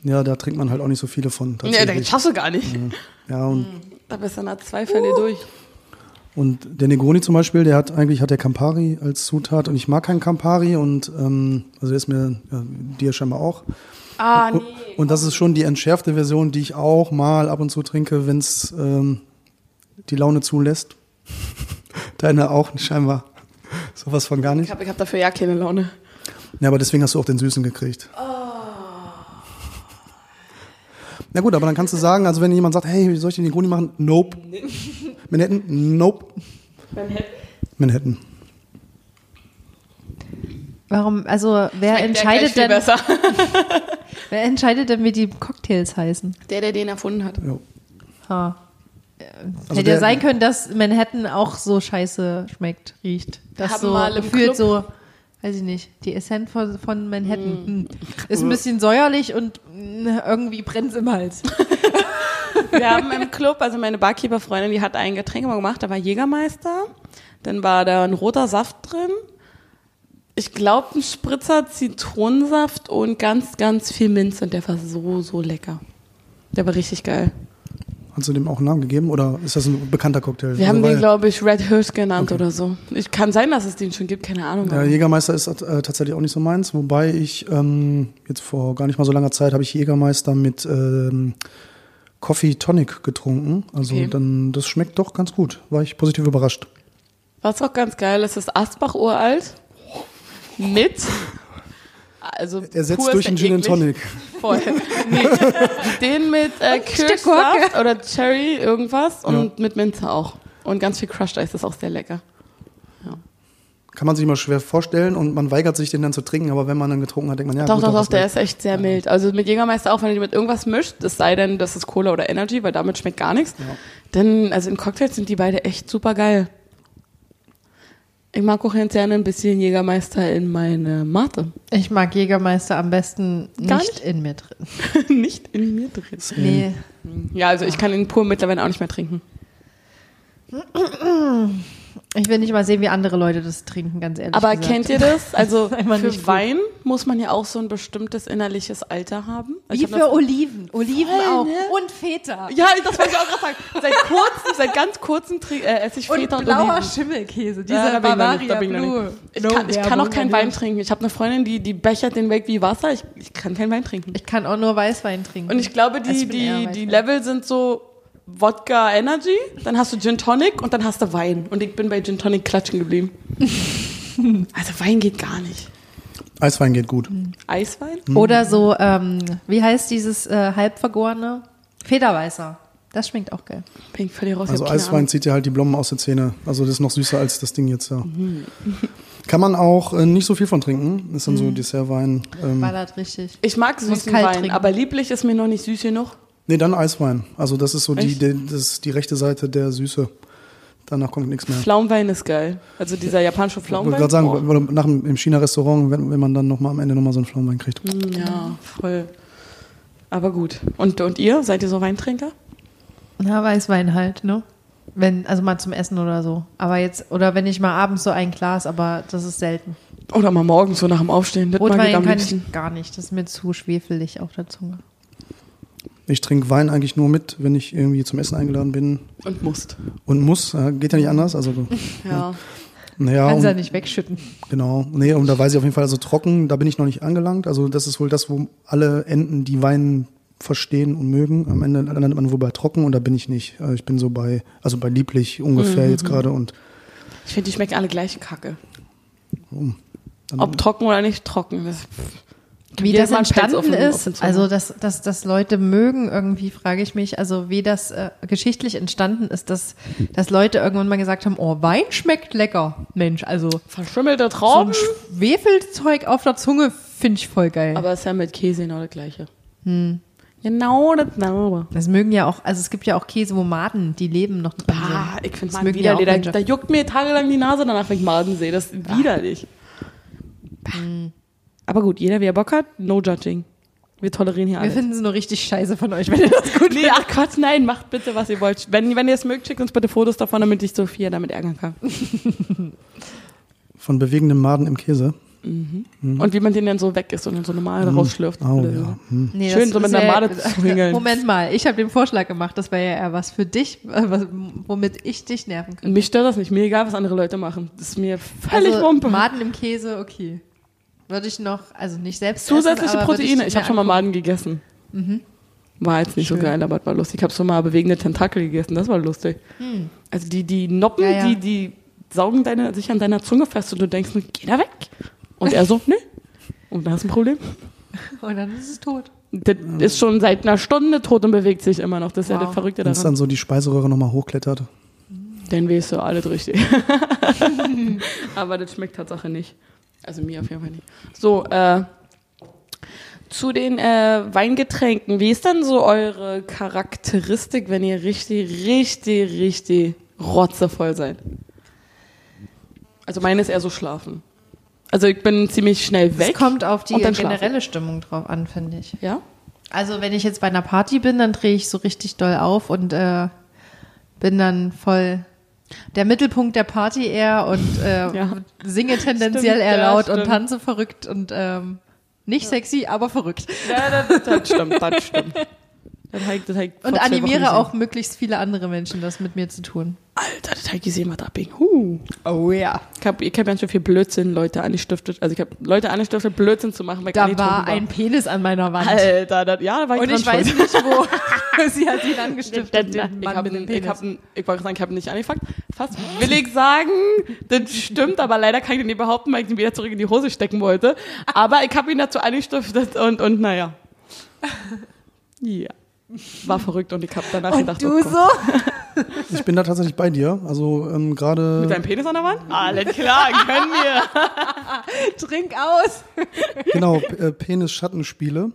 Ja, da trinkt man halt auch nicht so viele von. Nee, das schaffst du gar nicht. Ja, und, Da bist du nach zwei Fälle durch. und der Negroni zum Beispiel, der hat eigentlich hat der Campari als Zutat und ich mag keinen Campari und ähm, also der ist mir, ja, dir scheinbar auch. Ah, nee. Und, das ist schon die entschärfte Version, die ich auch mal ab und zu trinke, wenn es ähm, die Laune zulässt. Deine auch scheinbar. Sowas von gar Ich nicht. habe ich hab dafür ja keine Laune. Ja, aber deswegen hast du auch den Süßen gekriegt. Na gut, aber dann kannst du sagen, also wenn jemand sagt, hey, wie soll ich den Negroni machen? Nope. Manhattan? Nope. Manhattan. Warum, also wer Schmeckt entscheidet denn, besser. wer entscheidet denn, wie die Cocktails heißen? Der, der den erfunden hat. Jo. Ha. Also Hätte der- ja sein können, dass Manhattan auch so scheiße schmeckt, riecht. Das so gefühlt so, weiß ich nicht, die Essenz von, von Manhattan. Mm. Hm. Ist ein bisschen säuerlich und mm, irgendwie brennt's im Hals. Wir haben im Club, also meine Barkeeper-Freundin, die hat ein Getränk mal gemacht, da war Jägermeister, dann war da ein roter Saft drin, ich glaube ein Spritzer Zitronensaft und ganz, ganz viel Minze und der war so, so lecker. Der war richtig geil. Hast du dem auch einen Namen gegeben oder ist das ein bekannter Cocktail? Wir haben Also, den, weil- glaube ich, Red Hirsch genannt oder so. Ich kann sein, dass es den schon gibt, keine Ahnung. Ja, Jägermeister ist äh, tatsächlich auch nicht so meins, wobei ich ähm, jetzt vor gar nicht mal so langer Zeit habe ich Jägermeister mit ähm, Coffee Tonic getrunken. Also Okay. dann das schmeckt doch ganz gut. War ich positiv überrascht. Was auch ganz geil ist, ist Asbach uralt mit also Ersetzt durch einen Gin and. Tonic. Voll. Nee. Den mit äh. Kirschsaft oder Cherry irgendwas und mit Minze auch. Und ganz viel Crushed Eis ist auch sehr lecker. kann man sich immer schwer vorstellen und man weigert sich, den dann zu trinken, aber wenn man dann getrunken hat, denkt man, ja, Doch, gut, doch, doch, der ist echt sehr mild. Also mit Jägermeister auch, wenn du die mit irgendwas mischt, es sei denn, das ist Cola oder Energy, weil damit schmeckt gar nichts. Denn, also in Cocktails sind die beide echt super geil. Ich mag auch ganz gerne ein bisschen Jägermeister in meine Mate. Ich mag Jägermeister am besten nicht, nicht? in mir drin. Nicht in mir drin. Nee. Ja, also ich kann ihn pur mittlerweile auch nicht mehr trinken. Ich will nicht mal sehen, wie andere Leute das trinken, ganz ehrlich Aber gesagt. kennt ihr das? Also Einfach für. Wein muss man ja auch so ein bestimmtes innerliches Alter haben. Also Wie hab für Oliven. Oliven Voll, auch. ne? Und Feta. Ja, das wollte ich auch gerade sagen. Seit kurzem, seit ganz kurzem trink- äh, esse ich Und Feta und, blauer Oliven. Schimmelkäse. Dieser noch Bavaria ich Blue. Ich kann, ich kann auch keinen Wein trinken. Ich habe eine Freundin, die, die bechert den weg wie Wasser. Ich, ich kann keinen Wein trinken. Ich kann auch nur Weißwein trinken. Und ich glaube, Also die, eher die, die Level sind so Wodka Energy, dann hast du Gin Tonic und dann hast du Wein. Und ich bin bei Gin Tonic klatschen geblieben. also Wein geht gar nicht. Eiswein geht gut. Eiswein? Oder so, ähm, wie heißt dieses äh, halbvergorene? Federweißer. Das schmeckt auch geil. Bin ich völlig raus. Also Eiswein Ahnung. zieht dir halt die Blumen aus der Zähne. Also das ist noch süßer als das Ding jetzt da. Kann man auch äh, nicht so viel von trinken. Ist dann so Dessertwein. Ähm, Ballert richtig. Ich mag süßen kalt Wein, trinken. aber lieblich ist mir noch nicht süß genug. Nee, dann Eiswein. Also das ist so die, die, das ist die rechte Seite der Süße. Danach kommt nichts mehr. Pflaumenwein ist geil. Also dieser japanische Ich wollte Pflaumenwein. gerade sagen, nach dem, im China-Restaurant, wenn, wenn man dann noch mal am Ende nochmal so einen Pflaumenwein kriegt. Mm, Ja, voll. Aber gut. Und, und ihr? Seid ihr so Weintrinker? Na, Weißwein halt, ne? Wenn, also mal zum Essen oder so. Aber jetzt, oder wenn ich mal abends so ein Glas, aber das ist selten. Oder mal morgens so nach dem Aufstehen. Das mag ich Rotwein kann liebsten. ich gar nicht. Das ist mir zu schwefelig auf der Zunge. Ich trinke Wein eigentlich nur mit, wenn ich irgendwie zum Essen eingeladen bin Und musst. und muss. Äh, geht ja nicht anders. Also, Ja. naja, Kannst ja nicht wegschütten. genau. Nee, und da weiß ich auf jeden Fall, also trocken, da bin ich noch nicht angelangt. Also das ist wohl das, wo alle enden, die Wein verstehen und mögen. Am Ende landet man wohl bei trocken und da bin ich nicht. Äh, Ich bin so bei, also bei lieblich ungefähr Mhm. jetzt gerade und Ich finde, die schmecken alle gleich kacke. dann, Ob trocken oder nicht trocken. Das, Wie das entstanden ist, also dass, dass, dass Leute mögen, irgendwie frage ich mich, also wie das äh, geschichtlich entstanden ist, dass, dass Leute irgendwann mal gesagt haben, oh, Wein schmeckt lecker. Mensch, also verschimmelte so Trauben. ein Schwefelzeug auf der Zunge finde ich voll geil. aber ist ja mit Käse genau das gleiche. Genau das Naube. das mögen ja auch, also es gibt ja auch Käse, wo Maden, die leben noch drin Ah, ich finde ja auch widerlich. Da, da juckt mir tagelang die Nase danach, wenn ich Maden sehe. Das ist widerlich. Aber gut, jeder, wie er Bock hat, no judging. Wir tolerieren hier Wir alles. finden es nur richtig scheiße von euch, wenn ihr das gut Nee, ach Gott, nein, macht bitte, was ihr wollt. Wenn, wenn ihr es mögt, schickt uns bitte Fotos davon, damit ich Sophia damit ärgern kann. von bewegendem Maden im Käse. Und wie man den dann so weg ist und dann so normal rausschlürft. Oh ja. Hm. Nee, Schön, so mit einer ja- Made zu hingeln. Moment mal, ich habe den Vorschlag gemacht, das wäre ja eher was für dich, äh, was, womit ich dich nerven könnte. Mich stört das nicht. Mir egal, was andere Leute machen. Das ist mir völlig also, Wumpe. Maden im Käse, okay. Würde ich noch, also nicht selbst Zusätzliche essen, Proteine. Ich, Ich habe schon mal. Maden gegessen. War jetzt nicht so Schön. geil, aber es war lustig. Ich habe schon mal bewegende Tentakel gegessen. Das war lustig. Also die, die Noppen, Ja, ja. Die, die saugen deine, sich an deiner Zunge fest und du denkst, geh da weg. Und er so, ne? Und da ist ein Problem. Und dann ist es tot. Das ist schon seit einer Stunde tot und bewegt sich immer noch. Das ist ja Wow. das Verrückte Wenn es daran. dann so die Speiseröhre nochmal hochklettert. Dann weißt du alles richtig. Aber das schmeckt Tatsache nicht. Also mir auf jeden Fall nicht. So, äh, zu den äh, Weingetränken. Wie ist denn so eure Charakteristik, wenn ihr richtig, richtig, richtig rotzevoll seid? Also meine ist eher so schlafen. Also ich bin ziemlich schnell weg. Es kommt auf die dann generelle Stimmung drauf an, finde ich. Ja? Also wenn ich jetzt bei einer Party bin, dann drehe ich so richtig doll auf und äh, bin dann voll der Mittelpunkt der Party eher und äh, Ja. singe tendenziell Stimmt, eher ja, laut und stimmt. tanze verrückt und ähm, nicht sexy, aber verrückt. Ja, das, das stimmt, das stimmt. Das ich- das vor Und animiere auch möglichst viele andere Menschen, das mit mir zu tun. Alter, das hab ich gesehen, was da abging. Huh. Oh ja. Ich habe ich hab ganz schön viel Blödsinn Leute angestiftet. Also ich habe Leute angestiftet, Blödsinn zu machen, weil Da war ein Penis an meiner Wand. Alter, das, ja, da war ich und ich weiß nicht, wo. Sie hat ihn angestiftet, Ich den Mann habe mit dem ich Penis. hab, ich wollte sagen, ich habe nicht angefangen. Fast will ich sagen, das stimmt, aber leider kann ich den nicht behaupten, weil ich ihn wieder zurück in die Hose stecken wollte. Aber ich habe ihn dazu angestiftet und, und naja. Ja. War verrückt und ich habe danach Und gedacht, du oh Gott. so? Ich bin da tatsächlich bei dir. Also ähm, Mit gerade deinem Penis an der Wand? Alles klar, können wir. Trink aus. genau P- äh, Penis-Schattenspiele.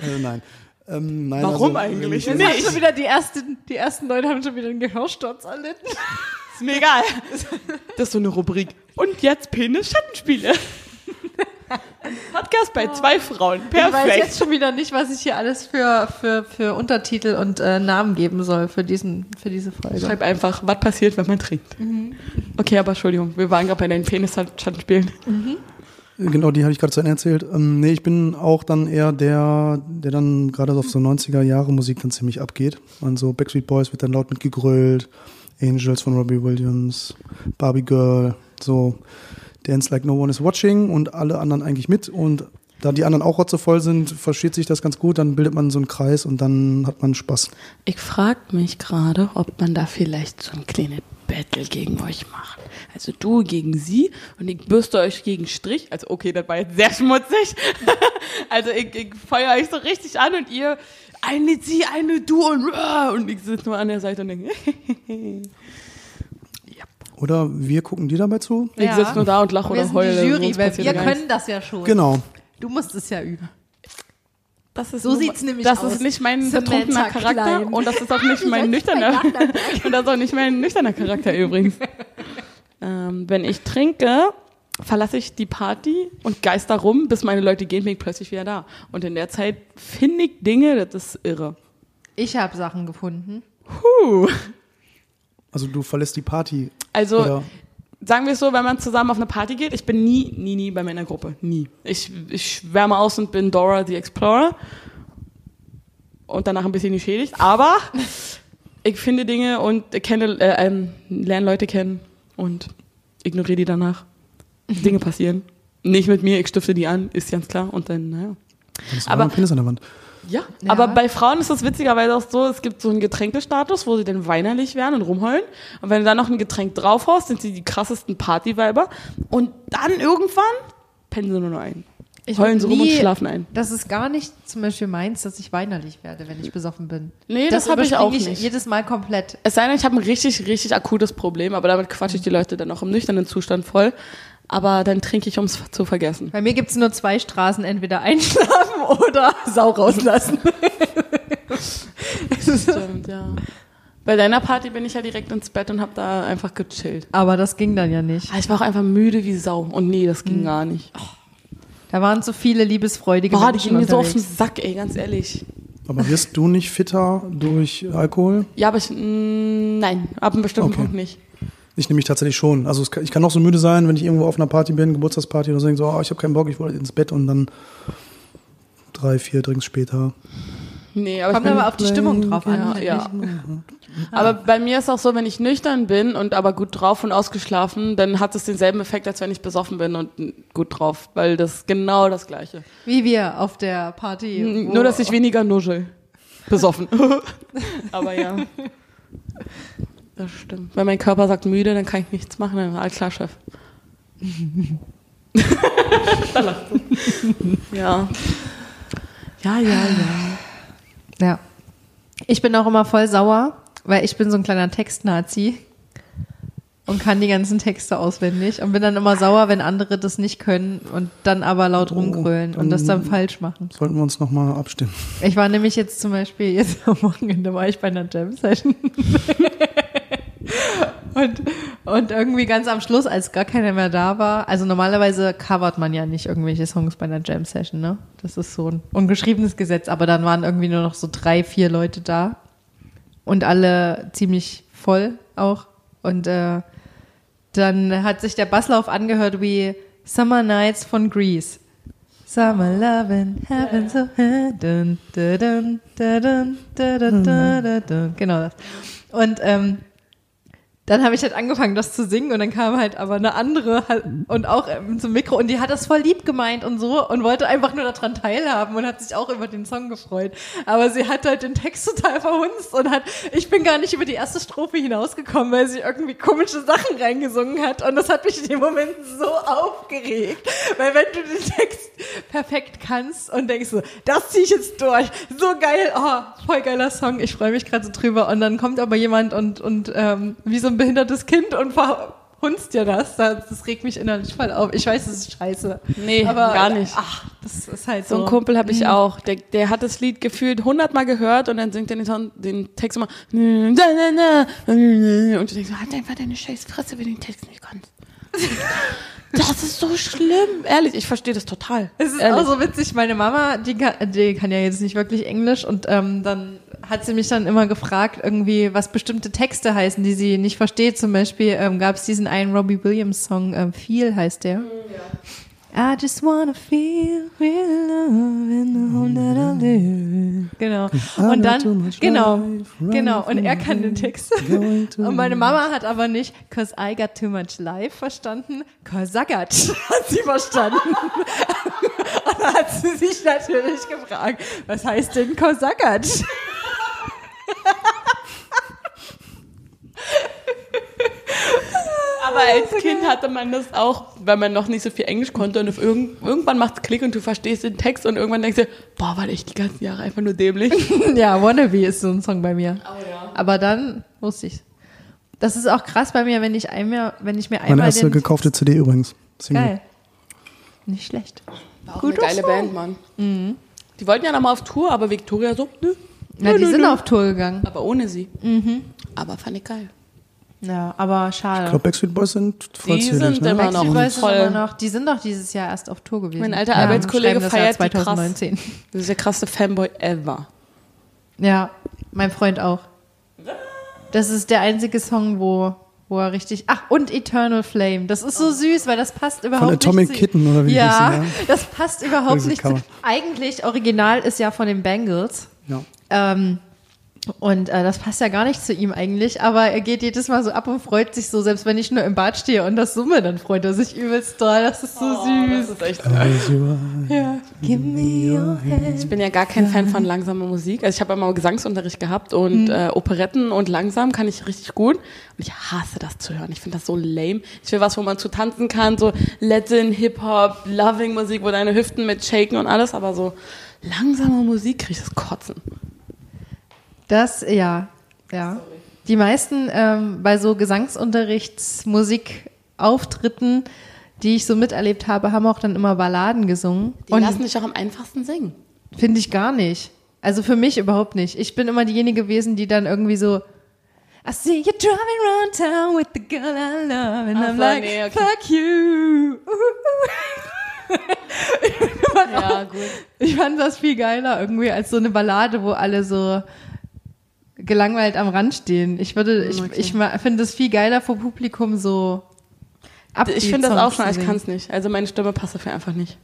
Sind äh, nein. Ähm, nein. Warum also, eigentlich? Wir ich- haben schon wieder die ersten, die ersten Leute haben schon wieder einen Gehörsturz erlitten. Ist mir egal. Das ist so eine Rubrik. Und jetzt Penis-Schattenspiele. Podcast bei zwei Frauen. Ich weiß Perfekt. jetzt schon wieder nicht, was ich hier alles für, für, für Untertitel und äh, Namen geben soll für, diesen, für diese Folge. Schreib einfach, was passiert, wenn man trinkt. Okay, aber Entschuldigung, wir waren gerade bei deinen Penis-Schattenspielen. Genau, die habe ich gerade zu Ende erzählt. Ähm, nee, ich bin auch dann eher der, der dann gerade auf so 90er Jahre Musik dann ziemlich abgeht. Also Backstreet Boys wird dann laut mitgegrölt, Angels von Robbie Williams, Barbie Girl, so Dance Like No One Is Watching und alle anderen eigentlich mit. Und da die anderen auch rotzevoll sind, versteht sich das ganz gut, dann bildet man so einen Kreis und dann hat man Spaß. Ich frage mich gerade, ob man da vielleicht so ein kleines Battle gegen euch macht. Also du gegen sie und ich bürste euch gegen Strich. Also okay, das war jetzt sehr schmutzig. also ich, ich feuer euch so richtig an und ihr eine sie, eine du und und ich sitze nur an der Seite und denke, Oder wir gucken dir dabei zu? ich sitze nur da und lache wir oder sind heule. die Jury, weil wir können das ja schon. Genau. Du musst es ja üben. Das ist So nur- sieht's nämlich das aus. ist nicht mein Samantha betrunkener Charakter Klein. und das ist auch nicht mein nüchterner und das ist auch nicht mein nüchterner Charakter übrigens. ähm, wenn ich trinke, verlasse ich die Party und geister rum, bis meine Leute gehen, bin ich plötzlich wieder da. Und in der Zeit finde ich Dinge, das ist irre. Ich habe Sachen gefunden. Puh. Also du verlässt die Party. Also Oder? Sagen wir es so, wenn man zusammen auf eine Party geht, ich bin nie, nie, nie bei meiner Gruppe. Nie. Ich, ich schwärme aus und bin Dora the Explorer. Und danach ein bisschen geschädigt. Aber ich finde Dinge und kenne, äh, ähm, lerne Leute kennen und ignoriere die danach. Dinge passieren. Nicht mit mir, ich stifte die an, ist ganz klar. Und dann, naja. Aber- Penis an der Wand. Ja, Ja. aber bei Frauen ist es witzigerweise auch so, es gibt so einen Getränkestatus, wo sie dann weinerlich werden und rumheulen. Und wenn du dann noch ein Getränk draufhaust, sind sie die krassesten Partyweiber. Und dann irgendwann pennen sie nur noch ein. Ich Heulen sie rum und schlafen ein. Das ist gar nicht zum Beispiel meins, dass ich weinerlich werde, wenn ich besoffen bin. Nee, das hab ich auch nicht. jedes Mal komplett. Es sei denn, ich habe ein richtig, richtig akutes Problem, aber damit quatsche ich die Leute dann auch im nüchternen Zustand voll. Aber dann trinke ich, um es zu vergessen. Bei mir gibt's nur zwei Straßen, entweder einschlafen oder Sau rauslassen. Stimmt, ja. Bei deiner Party bin ich ja direkt ins Bett und habe da einfach gechillt. Aber das ging dann ja nicht. Ah, Ich war auch einfach müde wie Sau. Und nee, das Hm. ging gar nicht. Da waren so viele liebesfreudige Boah, die Menschen ging mir so auf den. Sack, ey, ganz ehrlich. Aber wirst du nicht fitter durch Alkohol? Ja, aber ich, mh, nein, ab einem bestimmten Okay. Punkt nicht. Ich nämlich tatsächlich schon. Also es kann, ich kann auch so müde sein, wenn ich irgendwo auf einer Party bin, Geburtstagsparty oder so, denke so, oh, ich habe keinen Bock, ich wollte ins Bett und dann drei, vier Drinks später. Nee, aber Kommt aber auf die Stimmung drauf an. ja, ja. Aber bei mir ist auch so, wenn ich nüchtern bin und aber gut drauf und ausgeschlafen, dann hat es denselben Effekt, als wenn ich besoffen bin und gut drauf, weil das ist genau das Gleiche. Wie wir auf der Party. wo- Nur, dass ich weniger nuschel. Besoffen. aber ja. Das stimmt. Wenn mein Körper sagt müde, dann kann ich nichts machen, dann alles klar, Chef. da lacht. Ja. Ja, ja, ja. Ja. Ich bin auch immer voll sauer, weil ich bin so ein kleiner Textnazi und kann die ganzen Texte auswendig und bin dann immer sauer, wenn andere das nicht können und dann aber laut rumgrölen und das dann falsch machen. Sollten wir uns nochmal abstimmen. Ich war nämlich jetzt zum Beispiel, jetzt am Wochenende war ich bei einer Jam-Session. und, und irgendwie ganz am Schluss, als gar keiner mehr da war, also normalerweise covert man ja nicht irgendwelche Songs bei einer Jam-Session, ne? Das ist so ein ungeschriebenes Gesetz, aber dann waren irgendwie nur noch so drei, vier Leute da und alle ziemlich voll auch. Und äh, dann hat sich der Basslauf angehört wie Summer Nights von Grease. Summer lovin' heaven so dun, dun, dun, dun, dun, dun, dun, dun, dun. Genau das. Und ähm, dann habe ich halt angefangen, das zu singen und dann kam halt aber eine andere halt und auch ähm, zum Mikro und die hat das voll lieb gemeint und so und wollte einfach nur daran teilhaben und hat sich auch über den Song gefreut. Aber sie hat halt den Text total verhunzt und hat, ich bin gar nicht über die erste Strophe hinausgekommen, weil sie irgendwie komische Sachen reingesungen hat und das hat mich in dem Moment so aufgeregt, weil wenn du den Text perfekt kannst und denkst so, das ziehe ich jetzt durch, so geil, oh, voll geiler Song, ich freue mich gerade so drüber und dann kommt aber jemand und, und ähm, wie so ein behindertes Kind und verhunzt dir das. das. Regt mich innerlich voll auf. Ich weiß, das ist scheiße. Nee, aber gar nicht. Ach, das ist halt So so. einen Kumpel habe ich auch. Der, der hat das Lied gefühlt hundertmal gehört und dann singt er den, den Text immer. Und du denkst, so, halt einfach deine scheiß Fresse, wenn du den Text nicht kannst. Das ist so schlimm. Ehrlich, ich verstehe das total. Es ist Ehrlich. auch so witzig, meine Mama, die kann, die kann ja jetzt nicht wirklich Englisch und ähm, dann hat sie mich dann immer gefragt, irgendwie, was bestimmte Texte heißen, die sie nicht versteht. Zum Beispiel ähm, gab es diesen einen Robbie Williams Song, ähm, Feel heißt der. I just wanna feel real love in the home that I live. Genau. Und dann, genau, genau. Und er kann den Text. Und meine Mama hat aber nicht, cause I got too much life verstanden, cause I got, hat sie verstanden. Und dann hat sie sich natürlich gefragt, was heißt denn got? Aber als Kind hatte man das auch, weil man noch nicht so viel Englisch konnte und irgend, irgendwann macht es Klick und du verstehst den Text und irgendwann denkst du, boah, war ich die ganzen Jahre einfach nur dämlich. ja, Wannabe ist so ein Song bei mir. Oh ja. Aber dann wusste ich Das ist auch krass bei mir, wenn ich einmal, wenn ich mir Meine einmal erste den, gekaufte CD übrigens. Single. geil. Nicht schlecht. War auch Guter eine geile Song. Band, Mann. Die wollten ja noch mal auf Tour, aber Victoria so, nö. Na, Nö, die nö, sind nö. auf Tour gegangen. Aber ohne sie. Aber fand ich geil. Ja, aber schade. Ich glaube, Backstreet Boys sind vollzählig. sind ne? immer noch Boys sind voll. immer noch, die sind doch dieses Jahr erst auf Tour gewesen. Mein alter Arbeitskollege das Jahr feiert die krass. 2019. Das ist der krasseste Fanboy ever. Ja, mein Freund auch. Das ist der einzige Song, wo, wo er richtig. Ach, und Eternal Flame. Das ist so süß, weil das passt überhaupt Atomic nicht. zu- Kitten, oder wie die ja, hießen, ja? das passt überhaupt nicht. Eigentlich, Original ist ja von den Bangles. Ja. Ähm, und äh, das passt ja gar nicht zu ihm eigentlich, aber er geht jedes Mal so ab und freut sich so, selbst wenn ich nur im Bad stehe und das summe, dann freut er sich übelst doll. Das ist so Oh, süß. Das ist echt ja. Give me your hand. Ich bin ja gar kein Fan von langsamer Musik. Also ich habe immer Gesangsunterricht gehabt und äh, Operetten und langsam kann ich richtig gut. Und ich hasse das zu hören. Ich finde das so lame. Ich will was, wo man zu tanzen kann, so Latin, Hip-Hop, Loving Musik, wo deine Hüften mit shaken und alles, aber so langsame Musik kriege ich das Kotzen. Das, ja, ja. Die meisten ähm, bei so Gesangsunterrichtsmusikauftritten, die ich so miterlebt habe, haben auch dann immer Balladen gesungen. Die Und lassen dich auch am einfachsten singen. finde ich gar nicht. Also für mich überhaupt nicht. Ich bin immer diejenige gewesen, die dann irgendwie so I see you driving around town with the girl I love and Ach I'm so, like, nee, okay. fuck you. Ja, gut. Ich fand das viel geiler irgendwie als so eine Ballade, wo alle so gelangweilt am Rand stehen. Ich würde, ich, Okay. ich ma- finde es viel geiler vor Publikum so Ich finde das auch schon, ich kann es nicht. Also meine Stimme passt dafür einfach nicht.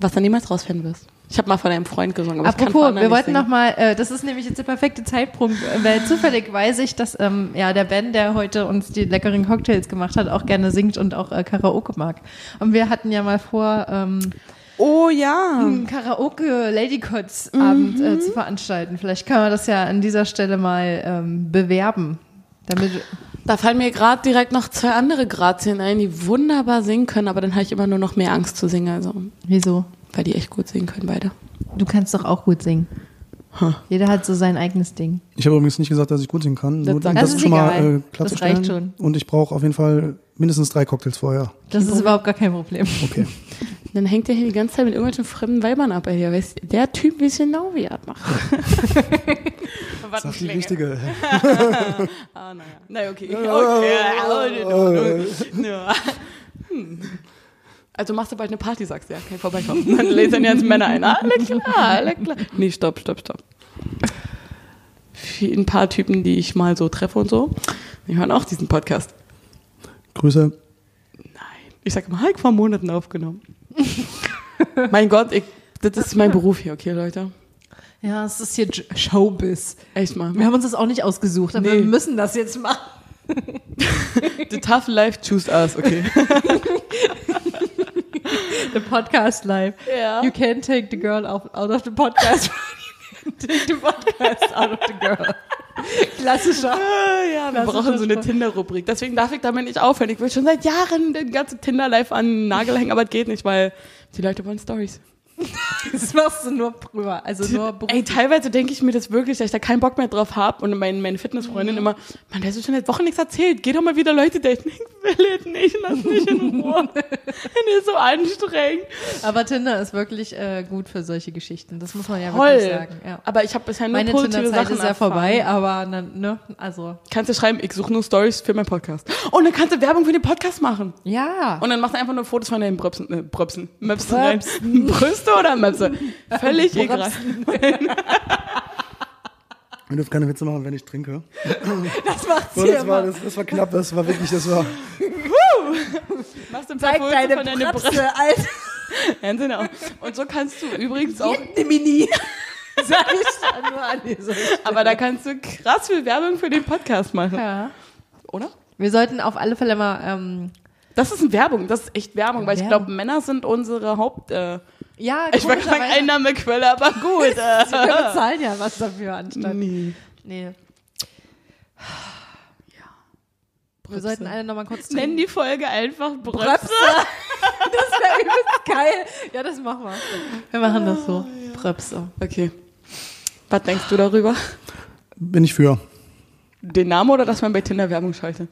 Was du niemals rausfinden wirst. Ich habe mal von einem Freund gesungen, aber ich Apropos, wir wollten singen. noch mal, äh, das ist nämlich jetzt der perfekte Zeitpunkt, äh, weil zufällig weiß ich, dass ähm, ja der Ben, der heute uns die leckeren Cocktails gemacht hat, auch gerne singt und auch äh, Karaoke mag. Und wir hatten ja mal vor, ähm, Oh ja. einen Karaoke Ladycots Abend äh, zu veranstalten. Vielleicht können wir das ja an dieser Stelle mal ähm, bewerben, damit Da fallen mir gerade direkt noch zwei andere Grazien ein, die wunderbar singen können, aber dann habe ich immer nur noch mehr Angst zu singen, also wieso? weil die echt gut singen können beide. Du kannst doch auch gut singen. Huh. Jeder hat so sein eigenes Ding. Ich habe übrigens nicht gesagt, dass ich gut singen kann. Das Nur, das, Das ist ist schon mal egal. äh, klarzustellen. Das reicht schon. Und ich brauche auf jeden Fall mindestens drei Cocktails vorher. Das ist überhaupt gar kein Problem. Okay. Dann hängt er hier die ganze Zeit mit irgendwelchen fremden Weibern ab. Hier. Weißt, der Typ weiß genau, wie er das macht. Sag die richtige. Ah, naja. Na, okay. okay. Hm. Also machst du bald eine Party, sagst du, ja, ich vorbeikommen. Dann lasern jetzt Männer ein. Alle klar, alle klar. Nee, stopp, stopp, stopp. Ein paar Typen, die ich mal so treffe und so, die hören auch diesen Podcast. Grüße. Nein. Ich sag mal, Hulk vor Monaten aufgenommen. mein Gott, ich, das ist mein Beruf hier, okay, Leute? Ja, es ist hier Showbiz. Echt mal. Wir haben uns das auch nicht ausgesucht, aber Nee. wir müssen das jetzt machen. The tough life choose us, okay. The podcast live. Ja. You can't take the girl out, out of the podcast. Take the podcast out of the girl. Klassischer. Ah, ja, wir brauchen so eine Tinder-Rubrik. Deswegen darf ich damit nicht aufhören. Ich will schon seit Jahren den ganzen Tinder-Live an den Nagel hängen, aber es geht nicht, weil die Leute wollen Stories. Das machst du nur privat, also nur Ey, beruflich. teilweise denke ich mir das wirklich, dass ich da keinen Bock mehr drauf habe und mein, meine Fitnessfreundin immer, Mann, der hat schon seit Wochen nichts erzählt. Geh doch mal wieder Leute daten. Ich will es nicht, lass mich in Ruhe. das ist so anstrengend. Aber Tinder ist wirklich äh, gut für solche Geschichten. Das muss man ja wirklich Toll. sagen. Ja. Aber ich habe bisher nur Meine positive Sachen ist ja erfahren. vorbei, aber ne, also Kannst du schreiben, ich suche nur Stories für meinen Podcast. Und dann kannst du Werbung für den Podcast machen. ja. Und dann machst du einfach nur Fotos von deinen Bröpsen, äh, Bröpsen, Möpsen rein. Brüste oder Möpse? Völlig egal. Wir dürfen keine Witze machen, wenn ich trinke. das macht's So, das, war, das, das war knapp, das war wirklich, das war. Machst du ein Zeig deine von deinen Brüsten. Brüste, Alter. Ja, genau. Und so kannst du übrigens auch, Mini. Sag ich nur an aber da kannst du krass viel Werbung für den Podcast machen, Ja. oder? Wir sollten auf alle Fälle mal, ähm, Das ist eine Werbung, das ist echt Werbung, weil ich Werbung. glaube, Männer sind unsere Haupt, äh, ja, ich wollte sagen Einnahmequelle, aber gut. Wir Äh. bezahlen ja was dafür anstatt. Nee. Nee. Wir sollten alle nochmal kurz Nenn die Folge einfach Bröpse. Bröpse. Das wäre übelst geil. Ja, das machen wir. Wir machen das so. Bröpse. Okay. Was denkst du darüber? Bin ich für. Den Namen oder dass man bei Tinder Werbung schaltet?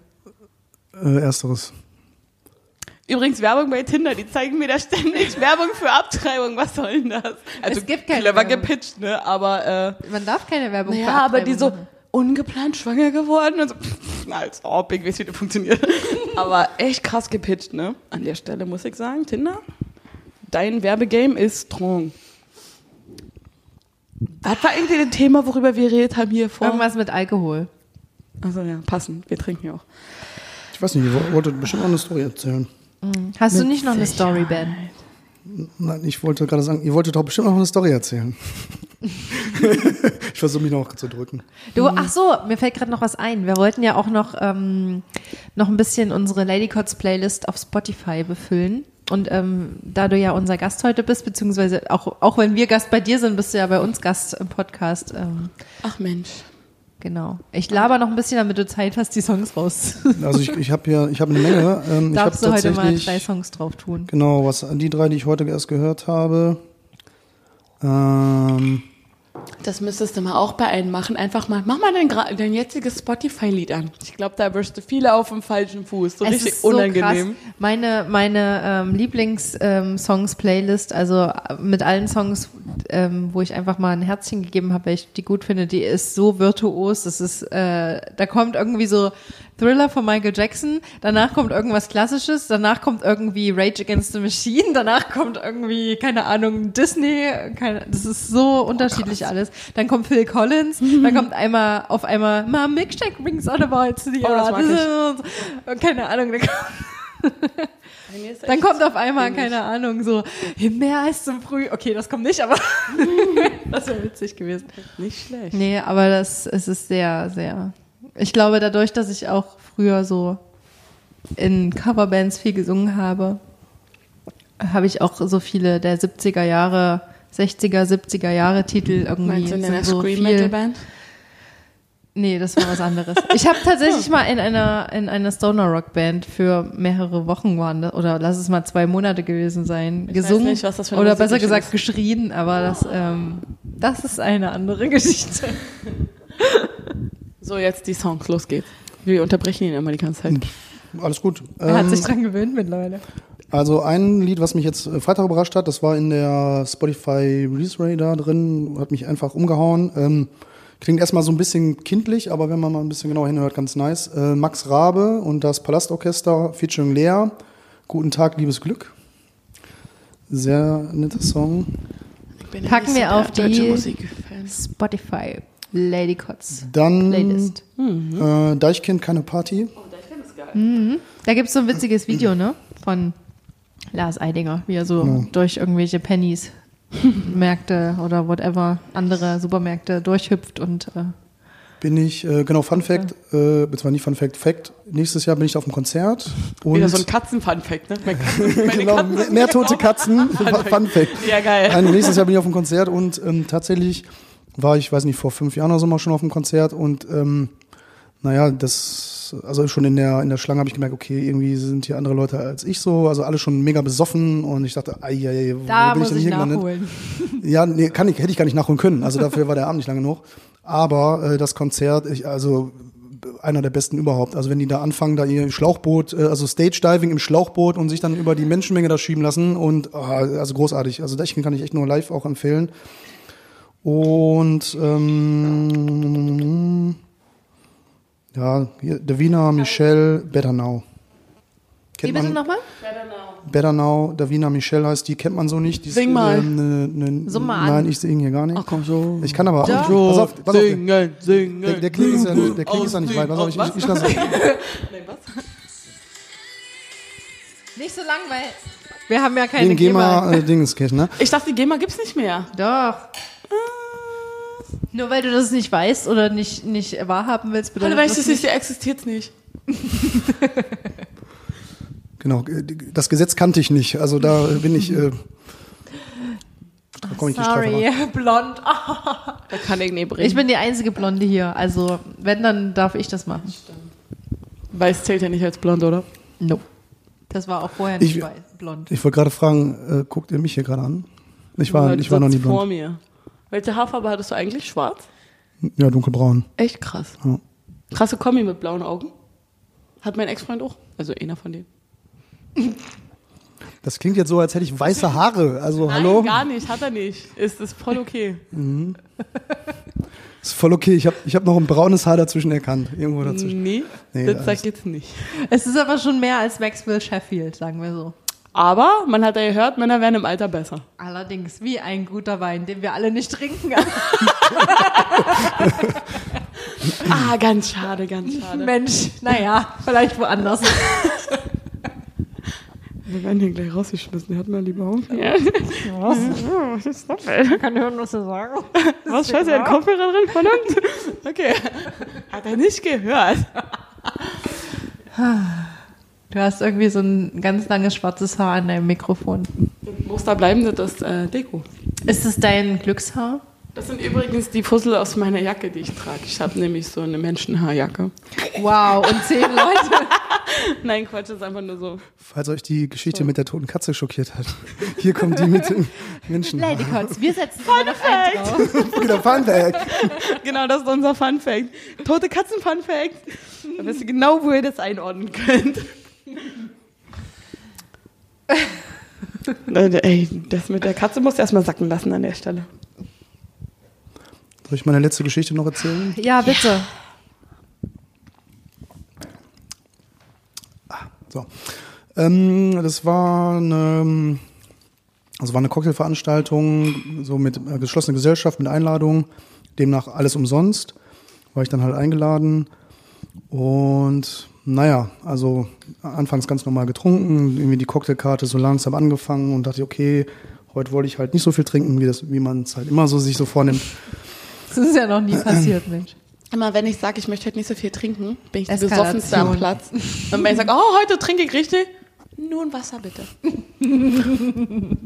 Äh, ersteres. Übrigens Werbung bei Tinder, die zeigen mir da ständig Werbung für Abtreibung. Was soll denn das? Also Es gibt keine clever Werbung. gepitcht, ne? Aber äh, Man darf keine Werbung für naja, aber die so machen. ungeplant schwanger geworden und so, pff, na, als ob ich weiß, wie das funktioniert. aber echt krass gepitcht, ne? An der Stelle muss ich sagen, Tinder, dein Werbegame ist strong. Was war eigentlich das Thema, worüber wir geredet haben hier vor? Irgendwas mit Alkohol. Also ja, passend. Wir trinken ja auch. Ich weiß nicht, ihr woll- wolltet bestimmt noch eine Story erzählen. Hast du nicht noch eine Story, Ben? Nein, ich wollte gerade sagen, ihr wolltet doch bestimmt noch eine Story erzählen. ich versuche mich noch zu drücken. Du, ach so, mir fällt gerade noch was ein. Wir wollten ja auch noch, ähm, noch ein bisschen unsere Ladycots Playlist auf Spotify befüllen. Und ähm, da du ja unser Gast heute bist, beziehungsweise auch, auch wenn wir Gast bei dir sind, bist du ja bei uns Gast im Podcast. Ähm, Ach Mensch. Genau. Ich laber noch ein bisschen, damit du Zeit hast, die Songs raus. Also ich, ich habe ja, ich habe eine Menge. Ähm, ich habe Darfst du heute mal drei Songs drauf tun? genau was die drei, die ich heute erst gehört habe. Ähm, Das müsstest du mal auch bei einem machen. Einfach mal, mach mal dein, dein jetziges Spotify-Lied an. Ich glaube, da wirst du viele auf dem falschen Fuß. So Es richtig ist so unangenehm. Krass. Meine, meine ähm, Lieblings-Songs-Playlist, also äh, mit allen Songs, ähm, wo ich einfach mal ein Herzchen gegeben habe, weil ich die gut finde, die ist so virtuos. Das ist, äh, da kommt irgendwie so Thriller von Michael Jackson, danach kommt irgendwas Klassisches, danach kommt irgendwie Rage Against the Machine, danach kommt irgendwie, keine Ahnung, Disney, keine, das ist so unterschiedlich alles. Dann kommt Phil Collins, dann kommt einmal auf einmal My Milkshake brings all about to the Oh, das mag. Und keine Ahnung, dann kommt, dann kommt auf einmal, keine Ahnung, so mehr als zum Früh. Okay, das kommt nicht, aber das wäre witzig gewesen. Nicht schlecht. Nee, aber das es ist sehr, sehr. Ich glaube, dadurch, dass ich auch früher so in Coverbands viel gesungen habe, habe ich auch so viele der 70er Jahre, 60er, 70er Jahre Titel irgendwie. Meinst du in einer so Scream viel- Metal Band? Nee, das war was anderes. Ich habe tatsächlich mal in einer in einer Stoner Rock Band für mehrere Wochen waren das, oder lass es mal zwei Monate gewesen sein, Ich gesungen weiß nicht, was das für oder Musik besser ist. gesagt geschrien, aber das ähm, das ist eine andere Geschichte. So, jetzt die Songs, los geht's. Wir unterbrechen ihn immer die ganze Zeit. alles gut. Er hat Ähm, sich dran gewöhnt mittlerweile. Also ein Lied, was mich jetzt äh, Freitag überrascht hat, das war in der Spotify Release Radar drin, hat mich einfach umgehauen. Ähm, klingt erstmal so ein bisschen kindlich, aber wenn man mal ein bisschen genauer hinhört, ganz nice. Äh, Max Rabe und das Palastorchester featuring Lea. Guten Tag, liebes Glück. Sehr netter Song. Packen wir auf die-. Spotify Lady Cots Dann Playlist. äh, Deichkind, keine Party. Da gibt's so ein witziges Video, ne? Von Lars Eidinger, wie er so durch irgendwelche Pennies, Märkte oder whatever, andere Supermärkte durchhüpft und äh, bin ich, äh, genau, Fun Fact, äh, beziehungsweise nicht Fun Fact, Fact, nächstes Jahr bin ich auf dem Konzert. Und Wieder so ein Katzen-Fun-Fact, ne? Meine Katzen, meine genau, Katzen mehr, tote Katzen, Fun Fact. Ja, geil. Nein, nächstes Jahr bin ich auf dem Konzert und ähm, tatsächlich war ich, weiß nicht, vor fünf Jahren oder so mal schon auf dem Konzert und ähm, naja, das, also schon in der, in der Schlange habe ich gemerkt, okay, irgendwie sind hier andere Leute als ich so, also alle schon mega besoffen und ich dachte, ei, ei, ei, wo Da bin muss ich denn ich hier gelandet? nachholen. Ja, nee, kann ich, hätte ich gar nicht nachholen können. Also dafür war der Abend nicht lang genug. Aber äh, das Konzert, ich, also einer der besten überhaupt. Also wenn die da anfangen, da ihr Schlauchboot, äh, also Stage Diving im Schlauchboot und sich dann über die Menschenmenge da schieben lassen und ah, also großartig. Also das kann ich echt nur live auch empfehlen. Und ähm, ja, hier, Davina, Michelle, Better Now. Wie Kennt bitte nochmal? Better Now, Davina Michelle heißt die, kennt man so nicht. Die ist, Sing mal. Ne, ne, Summ mal. Nein, ich singe hier gar nicht. Ach komm schon. Ich kann aber. Doch. Pass auf, pass auf. singen, singen. Der, der Klick ist ja, der Klick ist ja nicht weit. Pass auf, ich, ich, ich lasse. Nee, was? Nicht so lang, weil wir haben ja keine Den GEMA. GEMA äh, Dingenskirchen, ne? Ich dachte, die GEMA gibt's nicht mehr. Doch. Nur weil du das nicht weißt oder nicht, nicht wahrhaben willst, Hallo, bedeutet weil ich das nicht, existiert nicht. Genau. äh, Das Gesetz kannte ich nicht. Also da bin ich. Äh, da komme ich nicht drauf. Sorry, blond. Da kann ich nicht bringen. Ich bin die einzige Blonde hier. Also, wenn, dann darf ich das machen. Weiß zählt ja nicht als blond, oder? Nope. Das war auch vorher nicht Ich- weiß, blond. Ich wollte gerade fragen, äh, guckt ihr mich hier gerade an? Ich war, ich war noch nie sitzt vor blond. mir. Welche Haarfarbe hattest du eigentlich? Schwarz? Ja, dunkelbraun. Echt krass. Ja. Krasse Kombi mit blauen Augen. Hat mein Ex-Freund auch. Also einer von denen. Das klingt jetzt so, als hätte ich weiße Haare. Also, hallo? Nein, gar nicht. Hat er nicht. Ist, ist voll okay. Ist voll okay. Ich habe ich hab noch ein braunes Haar dazwischen erkannt. Irgendwo dazwischen. Nee, Nee, das sagt jetzt nicht. Es ist aber schon mehr als Maxwell Sheffield, sagen wir so. Aber man hat ja gehört, Männer werden im Alter besser. Allerdings, wie ein guter Wein, den wir alle nicht trinken. Ah, ganz schade, ganz schade. Mensch, naja, vielleicht woanders. Wir werden hier gleich rausgeschmissen. Hört mal lieber auf. Ja. Was ist das Ich kann hören, was du sagen. Was scheiße, ein Kopfhörer drin uns? Okay. Hat er nicht gehört. Du hast irgendwie so ein ganz langes schwarzes Haar an deinem Mikrofon. Muss da bleiben, das ist äh, Deko. Ist es dein Glückshaar? Das sind übrigens die Fussel aus meiner Jacke, die ich trage. Ich habe nämlich so eine Menschenhaarjacke. Wow, und zehn Leute. Nein, Quatsch, das ist einfach nur so. Falls euch die Geschichte mit der toten Katze schockiert hat. Hier kommt die mit den Menschen. Ladycots, wir setzen noch einen drauf. Wieder Fun Fact. Genau, das ist unser Fun Fact. Tote Katzen Fun Fact. Da wisst ihr genau, wo ihr das einordnen könnt. Ey, das mit der Katze musst du erstmal sacken lassen an der Stelle. Soll ich meine letzte Geschichte noch erzählen? Ja, bitte. So. Ähm, das war eine, also war eine Cocktailveranstaltung, so mit äh, geschlossener Gesellschaft, mit Einladung, demnach alles umsonst. War ich dann halt eingeladen und naja, also anfangs ganz normal getrunken, irgendwie die Cocktailkarte so langsam angefangen und dachte, okay, heute wollte ich halt nicht so viel trinken, wie, das, wie man es halt immer so sich so vornimmt. Das ist ja noch nie passiert, Mensch. Immer wenn ich sage, ich möchte heute nicht so viel trinken, bin ich besoffenste am Platz. Und wenn ich sage, oh, heute trinke ich richtig, nur ein Wasser bitte.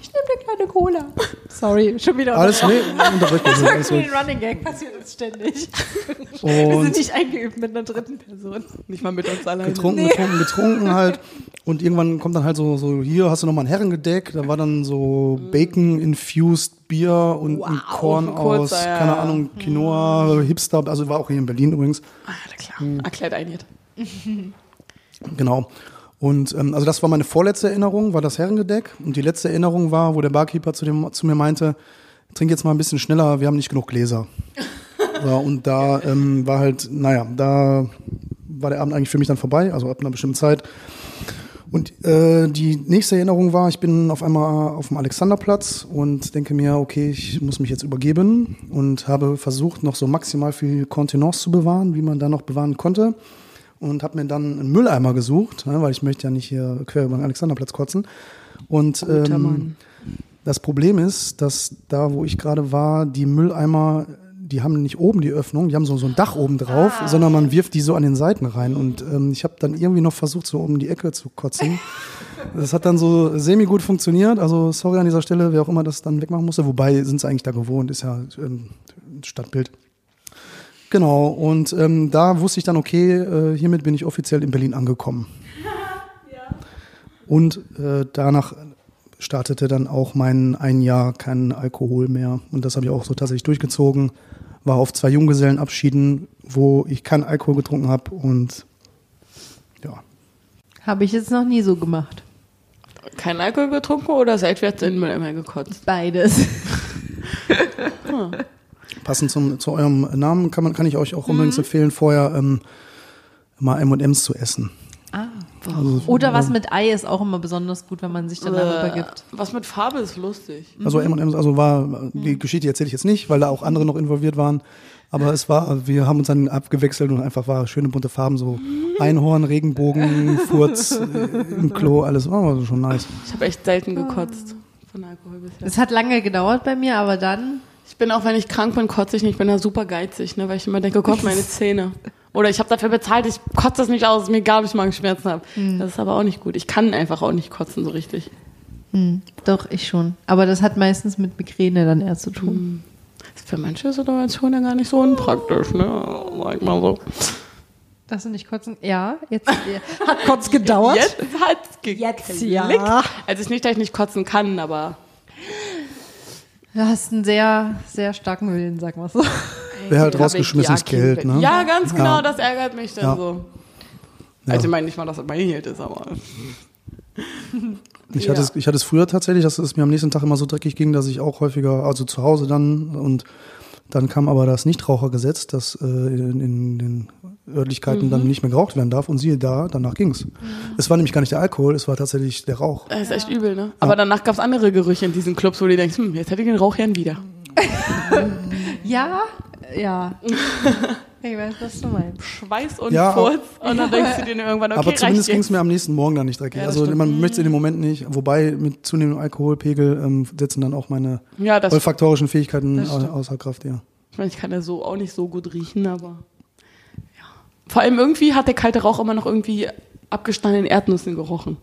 Ich nehme eine kleine Cola. Sorry, schon wieder. Alles, nee, unterbrechen Das wir, gut. den Running Gag, passiert uns ständig. Wir Und sind nicht eingeübt mit einer dritten Person. Nicht mal mit uns alleine. getrunken, getrunken, getrunken halt. Und irgendwann kommt dann halt so, so hier hast du nochmal ein Herrengedeck. Da war dann so Bacon-infused Bier und ein Wow, Korn ein kurzer, aus, ja. keine Ahnung, Quinoa, Hipster. Also war auch hier in Berlin übrigens. Ah, na klar. Erklärt einen jetzt. Genau. Und ähm, also das war meine vorletzte Erinnerung, war das Herrengedeck. Und die letzte Erinnerung war, wo der Barkeeper zu, dem, zu mir meinte, trink jetzt mal ein bisschen schneller, wir haben nicht genug Gläser. so, und da ähm, war halt, naja, da war der Abend eigentlich für mich dann vorbei, also ab einer bestimmten Zeit. Und äh, die nächste Erinnerung war, ich bin auf einmal auf dem Alexanderplatz und denke mir, okay, ich muss mich jetzt übergeben und habe versucht, noch so maximal viel Kontenance zu bewahren, wie man da noch bewahren konnte. Und habe mir dann einen Mülleimer gesucht, ne, weil ich möchte ja nicht hier quer über den Alexanderplatz kotzen. Und ähm, das Problem ist, dass da, wo ich gerade war, die Mülleimer die haben nicht oben die Öffnung, die haben so, so ein Dach oben drauf, sondern man wirft die so an den Seiten rein. Und ähm, ich habe dann irgendwie noch versucht, so um die Ecke zu kotzen. Das hat dann so semi-gut funktioniert. Also sorry an dieser Stelle, wer auch immer das dann wegmachen musste. Wobei sind sie eigentlich da gewohnt, ist ja ähm, Stadtbild. Genau, und ähm, da wusste ich dann, okay, äh, hiermit bin ich offiziell in Berlin angekommen. Und äh, danach startete dann auch mein ein Jahr kein Alkohol mehr. Und das habe ich auch so tatsächlich durchgezogen. War auf zwei Junggesellenabschieden, wo ich keinen Alkohol getrunken habe und ja. Habe ich jetzt noch nie so gemacht. Kein Alkohol getrunken oder seitwärts in den Mülleimer gekotzt? Beides. Passend zum, zu eurem Namen kann, man, kann ich euch auch unbedingt empfehlen, vorher ähm, mal M&M's zu essen. Ah. Also, Oder was mit Ei ist auch immer besonders gut, wenn man sich dann darüber gibt. Was mit Farbe ist lustig. Also M&M's, also war, die Geschichte erzähle ich jetzt nicht, weil da auch andere noch involviert waren. Aber es war, wir haben uns dann abgewechselt und einfach war schöne bunte Farben, so Einhorn, Regenbogen, Furz äh, im Klo, alles war also schon nice. Ich habe echt selten gekotzt von Alkohol bisher. Es hat lange gedauert bei mir, aber dann. Ich bin auch, wenn ich krank bin, kotze ich nicht. Ich bin da super geizig, ne, weil ich immer denke, oh Gott, meine Zähne. Oder ich habe dafür bezahlt, ich kotze das nicht aus, ist mir egal, ob ich Magenschmerzen habe. Das ist aber auch nicht gut. Ich kann einfach auch nicht kotzen so richtig. Hm, doch, ich schon. Aber das hat meistens mit Migräne dann eher zu tun. Ist für manche Situationen ja gar nicht so unpraktisch, ne? Sag ich mal so. Dass du nicht kotzen? Ja, jetzt hat kurz gedauert. Jetzt hat's geklickt. Jetzt, ja. Also nicht, dass ich nicht kotzen kann, aber Du hast einen sehr, sehr starken Willen, sag mal so. Wäre halt ich ja Geld, ne? Ja, ganz genau, Ja. das ärgert mich dann Ja. so. Ja. Also ich meine nicht mal, dass es mein Geld ist, aber Ich hatte, es, ich hatte es früher tatsächlich, dass es mir am nächsten Tag immer so dreckig ging, dass ich auch häufiger, also zu Hause dann und dann kam aber das Nichtrauchergesetz, dass äh, in, in den Örtlichkeiten dann nicht mehr geraucht werden darf und siehe da, danach ging's. Es war nämlich gar nicht der Alkohol, es war tatsächlich der Rauch. das ist echt übel, ne? Aber danach gab es andere Gerüche in diesen Clubs, wo du denkst, hm, jetzt hätte ich den Rauch gern wieder. Ja, ja. Ich weiß, was du meinst. Schweiß und Ja, Furz und dann denkst du dir irgendwann, okay, aber zumindest ging es mir am nächsten Morgen dann nicht dreckig. Ja, also stimmt. man möchte es in dem Moment nicht, wobei mit zunehmendem Alkoholpegel ähm, setzen dann auch meine Ja, das olfaktorischen Fähigkeiten außer Kraft, ja. Ich meine, ich kann ja so auch nicht so gut riechen, aber ja. Vor allem irgendwie hat der kalte Rauch immer noch irgendwie abgestandenen Erdnüssen gerochen.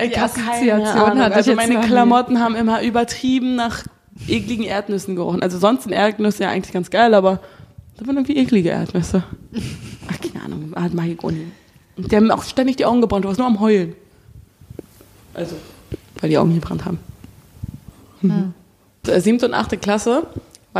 Die hab Assoziation hatte Also jetzt meine nie. Klamotten haben immer übertrieben nach ekligen Erdnüssen gerochen. Also sonst sind Erdnüsse ja eigentlich ganz geil, aber das waren irgendwie eklige Erdnüsse. Ach, keine Ahnung, ich auch nicht. Und die haben auch ständig die Augen gebrannt, du warst nur am Heulen. Also, weil die Augen gebrannt haben. Äh, Siebte und achte Klasse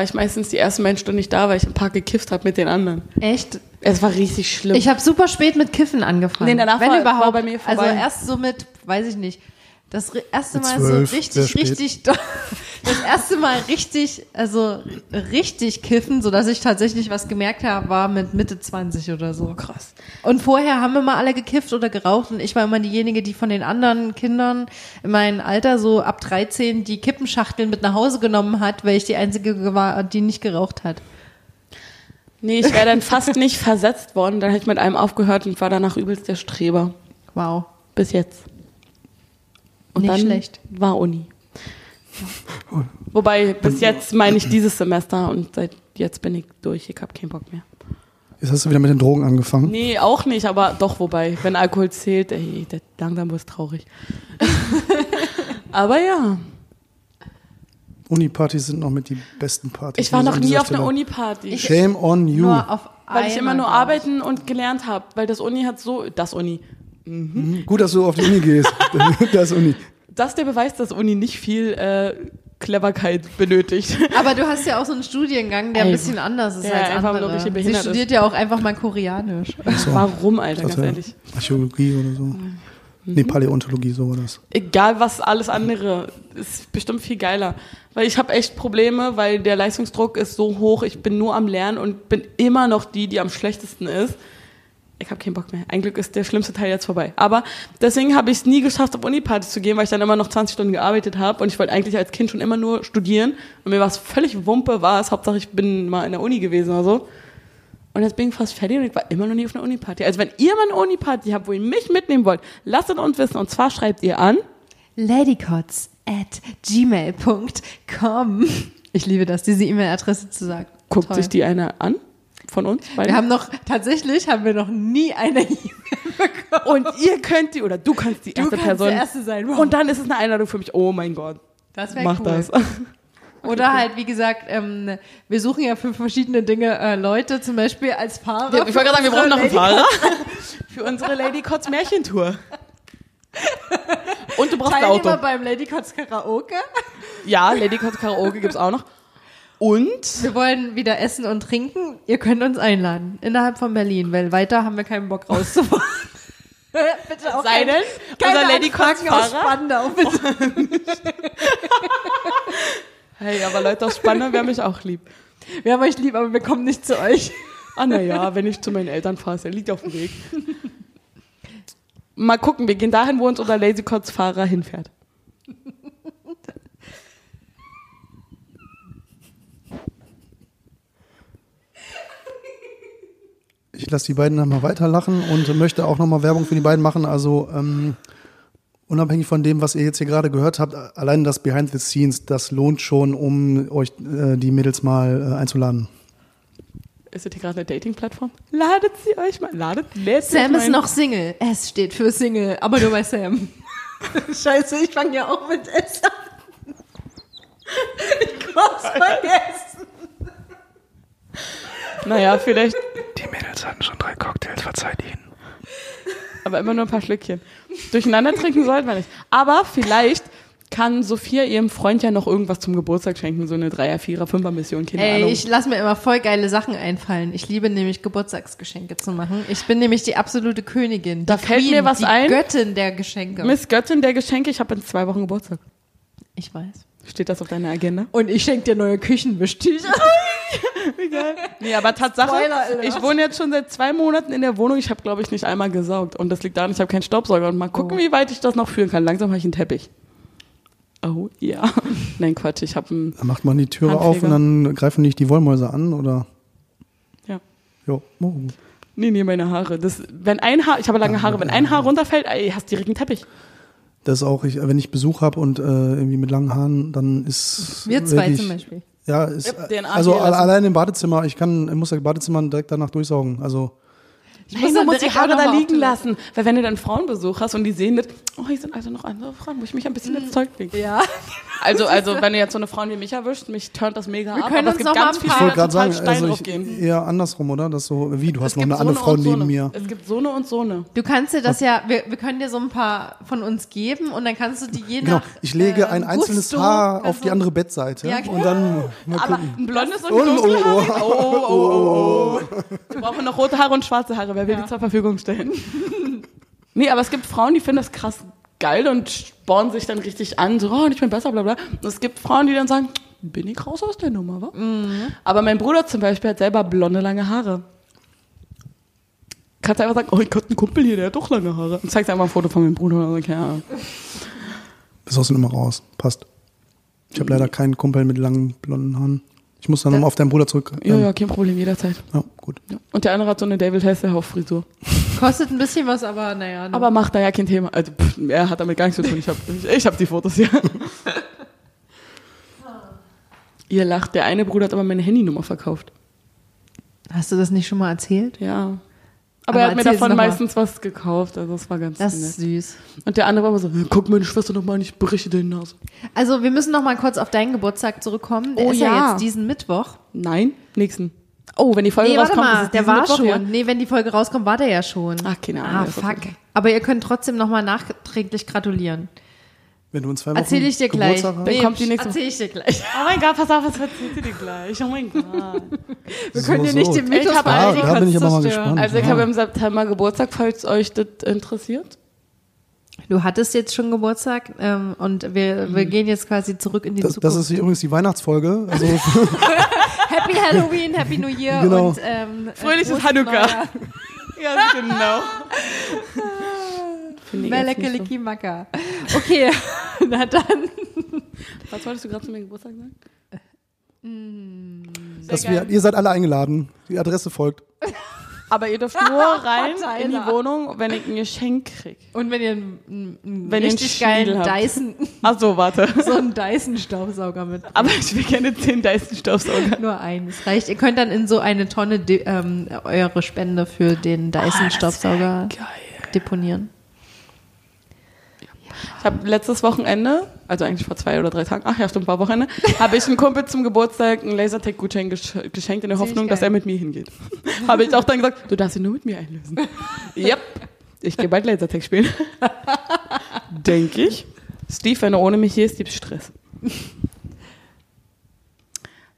war ich meistens die ersten beiden Stunden nicht da, weil ich im Park gekifft habe mit den anderen. Echt? Es war richtig schlimm. Ich habe super spät mit Kiffen angefangen. Nee, danach Wenn war- überhaupt. war bei mir vorbei. Also erst so mit, weiß ich nicht. Das erste Mal so richtig, richtig, das erste Mal richtig, also richtig kiffen, so dass ich tatsächlich was gemerkt habe, war mit Mitte 20 oder so. krass. Und vorher haben immer alle gekifft oder geraucht und ich war immer diejenige, die von den anderen Kindern in meinem Alter so ab 13 die Kippenschachteln mit nach Hause genommen hat, weil ich die einzige war, die nicht geraucht hat. Nee, ich wäre dann fast nicht versetzt worden. Dann hätte ich mit einem aufgehört und war danach übelst der Streber. Wow. Bis jetzt. Und Nicht dann schlecht. war Uni. Wobei, bis jetzt meine ich dieses Semester und seit jetzt bin ich durch. Ich habe keinen Bock mehr. Jetzt hast du wieder mit den Drogen angefangen. Nee, auch nicht, aber doch, wobei, wenn Alkohol zählt, ey, langsam wird es traurig. aber ja, Uni-Partys sind noch mit die besten Partys. ich war noch nie auf einer Uni-Party. Shame on you. Nur auf Weil ich immer nur arbeiten und gelernt habe, weil das Uni hat so, das Uni, Mhm. Gut, dass du auf die Uni gehst. das ist Uni. das ist der Beweis, dass Uni nicht viel äh, Cleverkeit benötigt. Aber du hast ja auch so einen Studiengang, der ein Ey. bisschen anders ist Ja, als einfach nur andere. ein bisschen Sie studiert ja auch einfach mal Koreanisch. So. Warum, Alter, ganz Also, ehrlich? Archäologie oder so. Nee, Paläontologie, so war das. Egal was alles andere, ist bestimmt viel geiler. Weil ich habe echt Probleme, weil der Leistungsdruck ist so hoch, ich bin nur am Lernen und bin immer noch die, die am schlechtesten ist. Ich habe keinen Bock mehr. Ein Glück ist der schlimmste Teil jetzt vorbei. Aber deswegen habe ich es nie geschafft, auf Unipartys zu gehen, weil ich dann immer noch 20 Stunden gearbeitet habe und ich wollte eigentlich als Kind schon immer nur studieren und mir war es völlig Wumpe, war es. Hauptsache ich bin mal in der Uni gewesen oder so. Und jetzt bin ich fast fertig und ich war immer noch nie auf einer Uniparty. Also wenn ihr mal eine Uniparty habt, wo ihr mich mitnehmen wollt, lasst es uns wissen. Und zwar schreibt ihr an ladycots at gmail.com Ich liebe das, diese E-Mail-Adresse zu sagen. Guckt Toll. sich die eine an von uns? Wir beiden? haben noch, tatsächlich haben wir noch nie eine E-Mail bekommen. und ihr könnt die, oder du kannst die Du erste kannst Person. die erste sein. Wow. Und dann ist es eine Einladung für mich. Oh mein Gott. Das wäre Mach cool. das. Oder halt, wie gesagt, ähm, wir suchen ja für verschiedene Dinge äh, Leute, zum Beispiel als Fahrer. Ja, ich wollte gerade sagen, wir brauchen noch einen Fahrer für unsere Lady Kotz Märchentour. Und du brauchst ein Teilnehmer Auto. beim Lady Kotz Karaoke. Ja, Lady Kotz Karaoke gibt's auch noch. Und Wir wollen wieder essen und trinken. Ihr könnt uns einladen. Innerhalb von Berlin, weil weiter haben wir keinen Bock rauszufahren. bitte auch Sei kein- denn, keine unser Lady Anfragen Kotz aus Fahrer. Spandau, bitte. hey, aber Leute aus Spanner wäre mich auch lieb. Wir haben euch lieb, aber wir kommen nicht zu euch. Ah, naja, wenn ich zu meinen Eltern fahre, der liegt auf dem Weg. Mal gucken, wir gehen dahin, wo uns unser Lazy Fahrer hinfährt. Ich lasse die beiden dann mal weiterlachen und möchte auch nochmal Werbung für die beiden machen. Also ähm, unabhängig von dem, was ihr jetzt hier gerade gehört habt, allein das Behind the Scenes, das lohnt schon, um euch äh, die Mädels mal äh, einzuladen. Ist das hier gerade eine Dating-Plattform? Ladet sie euch mal. Ladet, lädt Sam euch ist mal noch Single. S steht für Single, aber nur bei Sam. Scheiße, ich fange ja auch mit S an. Ich hab's vergessen. Naja, vielleicht, Die Mädels hatten schon drei Cocktails, verzeiht ihnen. aber immer nur ein paar Schlückchen. Durcheinander trinken sollten wir nicht. Aber vielleicht kann Sophia ihrem Freund ja noch irgendwas zum Geburtstag schenken, so eine Dreier-, Vierer-, Fünfer-Mission, keine Ey, Ahnung. ich lasse mir immer voll geile Sachen einfallen. Ich liebe nämlich Geburtstagsgeschenke zu machen. Ich bin nämlich die absolute Königin. Da fällt Queen, mir was die ein. Göttin der Geschenke. Miss Göttin der Geschenke, ich habe in zwei Wochen Geburtstag. Ich weiß. Steht das auf deiner Agenda? Und ich schenke dir neue Küchenwischtücher. Nee, aber Tatsache, Spoiler ich wohne jetzt schon seit zwei Monaten in der Wohnung. Ich habe, glaube ich, nicht einmal gesaugt. Und das liegt daran, ich habe keinen Staubsauger. Und mal gucken, Oh. wie weit ich das noch führen kann. Langsam habe ich einen Teppich. Oh, ja. Nein, Quatsch, ich habe einen... Da macht man die Türe Handpfleger. auf und dann greifen nicht die Wollmäuse an oder. Ja. Jo. Oh. Nee, nee, meine Haare. Das, wenn ein Haar, ich habe lange Haare, wenn ein Haar runterfällt, ey, hast direkt einen Teppich. Das auch, ich, wenn ich Besuch habe und äh, irgendwie mit langen Haaren, dann ist. Wir zwei wirklich- zum Beispiel. Ja, ist, Ja, DNA also lassen. allein im Badezimmer, ich kann, ich muss das Badezimmer direkt danach durchsaugen. Also Ich Nein, du musst die Haare da liegen lassen. Weil wenn du dann Frauenbesuch hast und die sehen das, oh, hier sind also noch andere Frauen, wo ich mich ein bisschen ins Zeug lege. Ja. Also, also, wenn du jetzt so eine Frau wie mich erwischt, mich turnt das mega Wir ab. können aber es gibt noch mal ganz viele, ich wollte die gerade total sagen, steil also ich, gehen. eher andersrum, oder? Das so, wie, du hast Es noch eine andere so Frau und so neben eine. mir. Es gibt so eine und so eine. Du kannst dir das ja, wir, wir können dir so ein paar von uns geben und dann kannst du die je Genau, nach ich lege äh, ein einzelnes Gusto, Haar auf die du- andere Bettseite Ja, genau. und dann mal Aber gucken. ein blondes und Oh, ein oh, dunkelhaarig. oh. Oh, oh, oh, oh. Wir brauchen noch rote Haare und schwarze Haare. Wer will die zur Verfügung stellen? nee, aber es gibt Frauen, die finden das krass geil und spornen sich dann richtig an. So, oh, ich bin besser, bla bla. Und es gibt Frauen, die dann sagen, bin ich raus aus der Nummer, wa? Aber mein Bruder zum Beispiel hat selber blonde, lange Haare. Kannst du einfach sagen, oh, ich hatte einen Kumpel hier, der hat doch lange Haare. Und zeigst einfach ein Foto von meinem Bruder oder so, keine Ahnung. Ist aus der Nummer raus. Passt. Ich habe leider keinen Kumpel mit langen blonden Haaren. Ich muss dann nochmal auf deinen Bruder zurück. Ja, Ähm, ja, kein Problem, jederzeit. ja, gut. Ja. Und der andere hat so eine David Hasselhoff-Frisur. Kostet ein bisschen was, aber naja. ne. Aber macht da ja kein Thema. Also, pff, er hat damit gar nichts zu tun. Ich habe ich, ich hab die Fotos hier. Ihr lacht. Der eine Bruder hat aber meine Handynummer verkauft. Hast du das nicht schon mal erzählt? Ja. Aber Aber er hat mir davon meistens was gekauft. Also, das war ganz Das ist nett. süß. Und der andere war immer so, guck meine Schwester noch mal nicht, berichte den Nase. Also wir müssen noch mal kurz auf deinen Geburtstag zurückkommen. Der Oh ist ja. ja. jetzt diesen Mittwoch. Nein, nächsten. Oh, wenn die Folge Nee, warte rauskommt, mal, ist es der war Mittwoch, schon. Ja? Nee, wenn die Folge rauskommt, war der ja schon. Ach, keine Ahnung. ah, ist fuck. Aber ihr könnt trotzdem noch mal nachträglich gratulieren. Wenn du in zwei Wochen Erzähle ich dir gleich. Geburtstag hast, Dann kommt die nächste- Erzähle ich dir gleich. Oh mein Gott, pass auf, was erzählt ihr dir gleich? Oh mein Gott. Wir So, können dir so. nicht den Ich Mythos hab bei da- Aldi da bin ich aber mal zerstören. gespannt. Also ich Ja. habe im September Geburtstag, falls euch das interessiert. Du hattest jetzt schon Geburtstag ähm, und wir, wir gehen jetzt quasi zurück in die das, Zukunft. das ist übrigens die Weihnachtsfolge. Also Happy Halloween, Happy New Year Genau. und ähm, Fröhliches Hanukkah. Ja, genau. So. Melekeliki Maka. Okay, na dann. Was wolltest du gerade zu meinem Geburtstag sagen? dass wir, ihr seid alle eingeladen. Die Adresse folgt. Aber ihr dürft nur rein in die Wohnung, wenn ich ein Geschenk krieg. Und wenn ihr einen, einen, einen Wenn ihr einen richtig geilen habt. Dyson, Ach so, warte. so einen Dyson-Staubsauger mit. Aber ich will gerne 10 Dyson-Staubsauger. Nur eines reicht. Ihr könnt dann in so eine Tonne ähm, eure Spende für den Dyson-Staubsauger Geil. deponieren. Ich habe letztes Wochenende, also eigentlich vor zwei oder drei Tagen, ach ja, stimmt, war Wochenende, habe ich einem Kumpel zum Geburtstag einen Lasertag-Gutschein gesch geschenkt in der Hoffnung, dass er mit mir hingeht. habe ich auch dann gesagt, du darfst ihn nur mit mir einlösen. yep, ich gehe bald Lasertag spielen. Denke ich. Steve, wenn er ohne mich hier ist, gibt's Stress.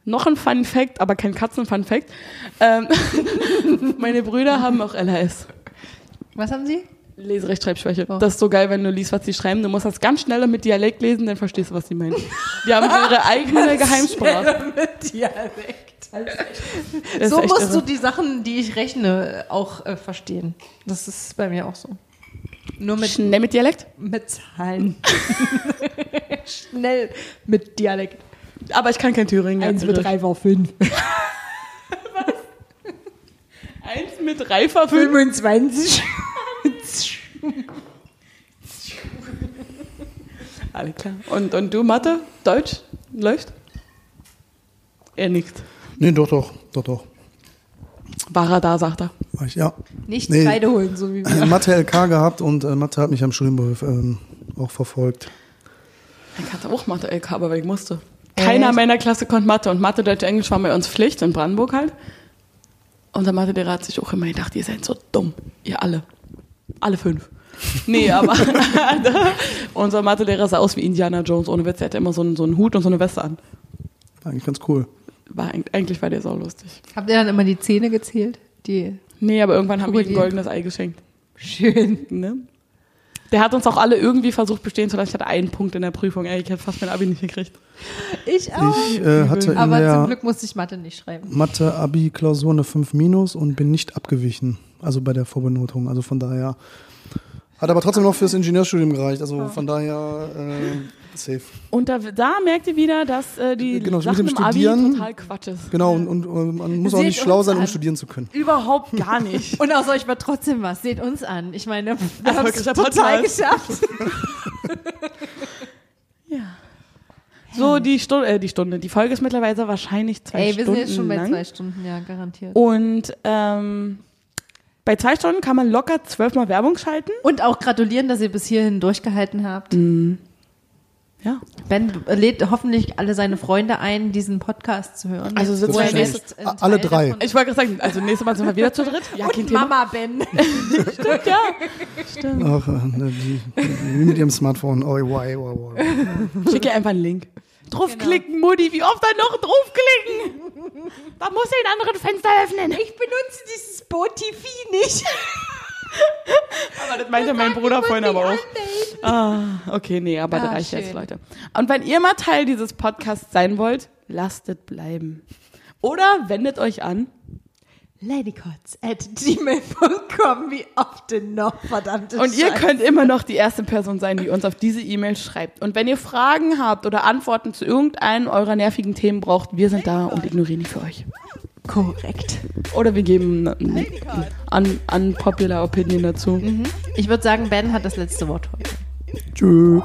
Noch ein Fun Fact, aber kein Katzen-Fun Fact. Ähm, meine Brüder haben auch LHS. Was haben Sie? Leserechtschreibschwäche. Oh. Das ist so geil, wenn du liest, was sie schreiben. Du musst das ganz schnell mit Dialekt lesen, dann verstehst du, was sie meinen. Die haben ihre eigene Geheimsprache. Mit Dialekt. So musst irre. du die Sachen, die ich rechne, auch äh, verstehen. Das ist bei mir auch so. Nur mit, Schnell mit Dialekt? mit Zahlen. Schnell mit Dialekt. Aber ich kann kein Thüringen. Eins mit drei war fünf. Eins mit reifer Fünf. 25. Alles klar. Und, und du, Mathe? Deutsch? Läuft? Er nickt. Nee, doch, doch, doch, doch. War er da, sagt er. War ich, ja. Nicht Nee. Kreide holen, so wie wir. Mathe LK gehabt und äh, Mathe hat mich am Studium ähm, auch verfolgt. Ich hatte auch Mathe-LK, aber weil ich musste. Keiner Echt? meiner Klasse konnte Mathe und Mathe, Deutsch, Englisch war bei uns Pflicht, in Brandenburg halt. Unser Mathelehrer hat sich auch immer gedacht, ihr seid so dumm. Ihr alle. Alle fünf. Nee, aber unser Mathelehrer sah aus wie Indiana Jones ohne Witz. Er hatte immer so einen, so einen Hut und so eine Weste an. War eigentlich ganz cool. War, eig- eigentlich war der saulustig. Habt ihr dann immer die Zähne gezählt? Die. Nee, aber irgendwann haben wir ihm ein goldenes Ei geschenkt. Schön. Ne? Der hat uns auch alle irgendwie versucht bestehen zu lassen. Ich hatte einen Punkt in der Prüfung. Ey, ich hätte fast mein Abi nicht gekriegt. Ich auch. Ich äh, hatte in Aber zum Glück musste ich Mathe nicht schreiben. Mathe-Abi-Klausur eine 5 minus und bin nicht abgewichen. Also bei der Vorbenotung. Also von daher. Hat aber trotzdem noch fürs Ingenieurstudium gereicht. Also von daher äh, safe. Und da, da merkt ihr wieder, dass äh, die Genau, mit Sachen dem im Abi Studieren- total Quatsch ist. Genau, und, und, und man muss auch Seht nicht schlau sein, um an. studieren zu können. Überhaupt gar nicht. Und aus euch war trotzdem was. Seht uns an. Ich meine, wir haben es total geschafft. ja. So, die Stunde, äh, die Stunde, die Folge ist mittlerweile wahrscheinlich zwei Ey, wir Stunden sind jetzt schon bei lang. zwei Stunden, ja, garantiert. Und ähm, bei zwei Stunden kann man locker zwölfmal Werbung schalten. Und auch gratulieren, dass ihr bis hierhin durchgehalten habt. Ja. Ben lädt hoffentlich alle seine Freunde ein, diesen Podcast zu hören. Also er wir jetzt alle drei. davon- Ich wollte gerade sagen, also nächstes Mal sind wir wieder zu dritt. Ja, Und Thema. Mama Ben. Stimmt, ja. Stimmt. Ach, äh, die, die mit ihrem Smartphone. Oh, wow, wow, wow. Schick ihr einfach einen Link. Draufklicken, Mutti, wie oft dann noch draufklicken? Da muss ich ein anderes Fenster öffnen. Ich benutze dieses Spotify nicht. Aber das meinte mein Bruder vorhin aber auch. Ah, okay, nee, aber das Ah, reicht jetzt. Leute. Und wenn ihr mal Teil dieses Podcasts sein wollt, lasst es bleiben. Oder wendet euch an. Ladycots at gmail.com. Wie oft denn noch, verdammte Und ihr Scheiße. könnt immer noch die erste Person sein, die uns auf diese E-Mail schreibt. Und wenn ihr Fragen habt oder Antworten zu irgendeinem eurer nervigen Themen braucht, wir sind da und ignorieren die für euch. Korrekt. Oder wir geben eine un unpopular Opinion dazu. Ich würde sagen, Ben hat das letzte Wort heute. Tschüss.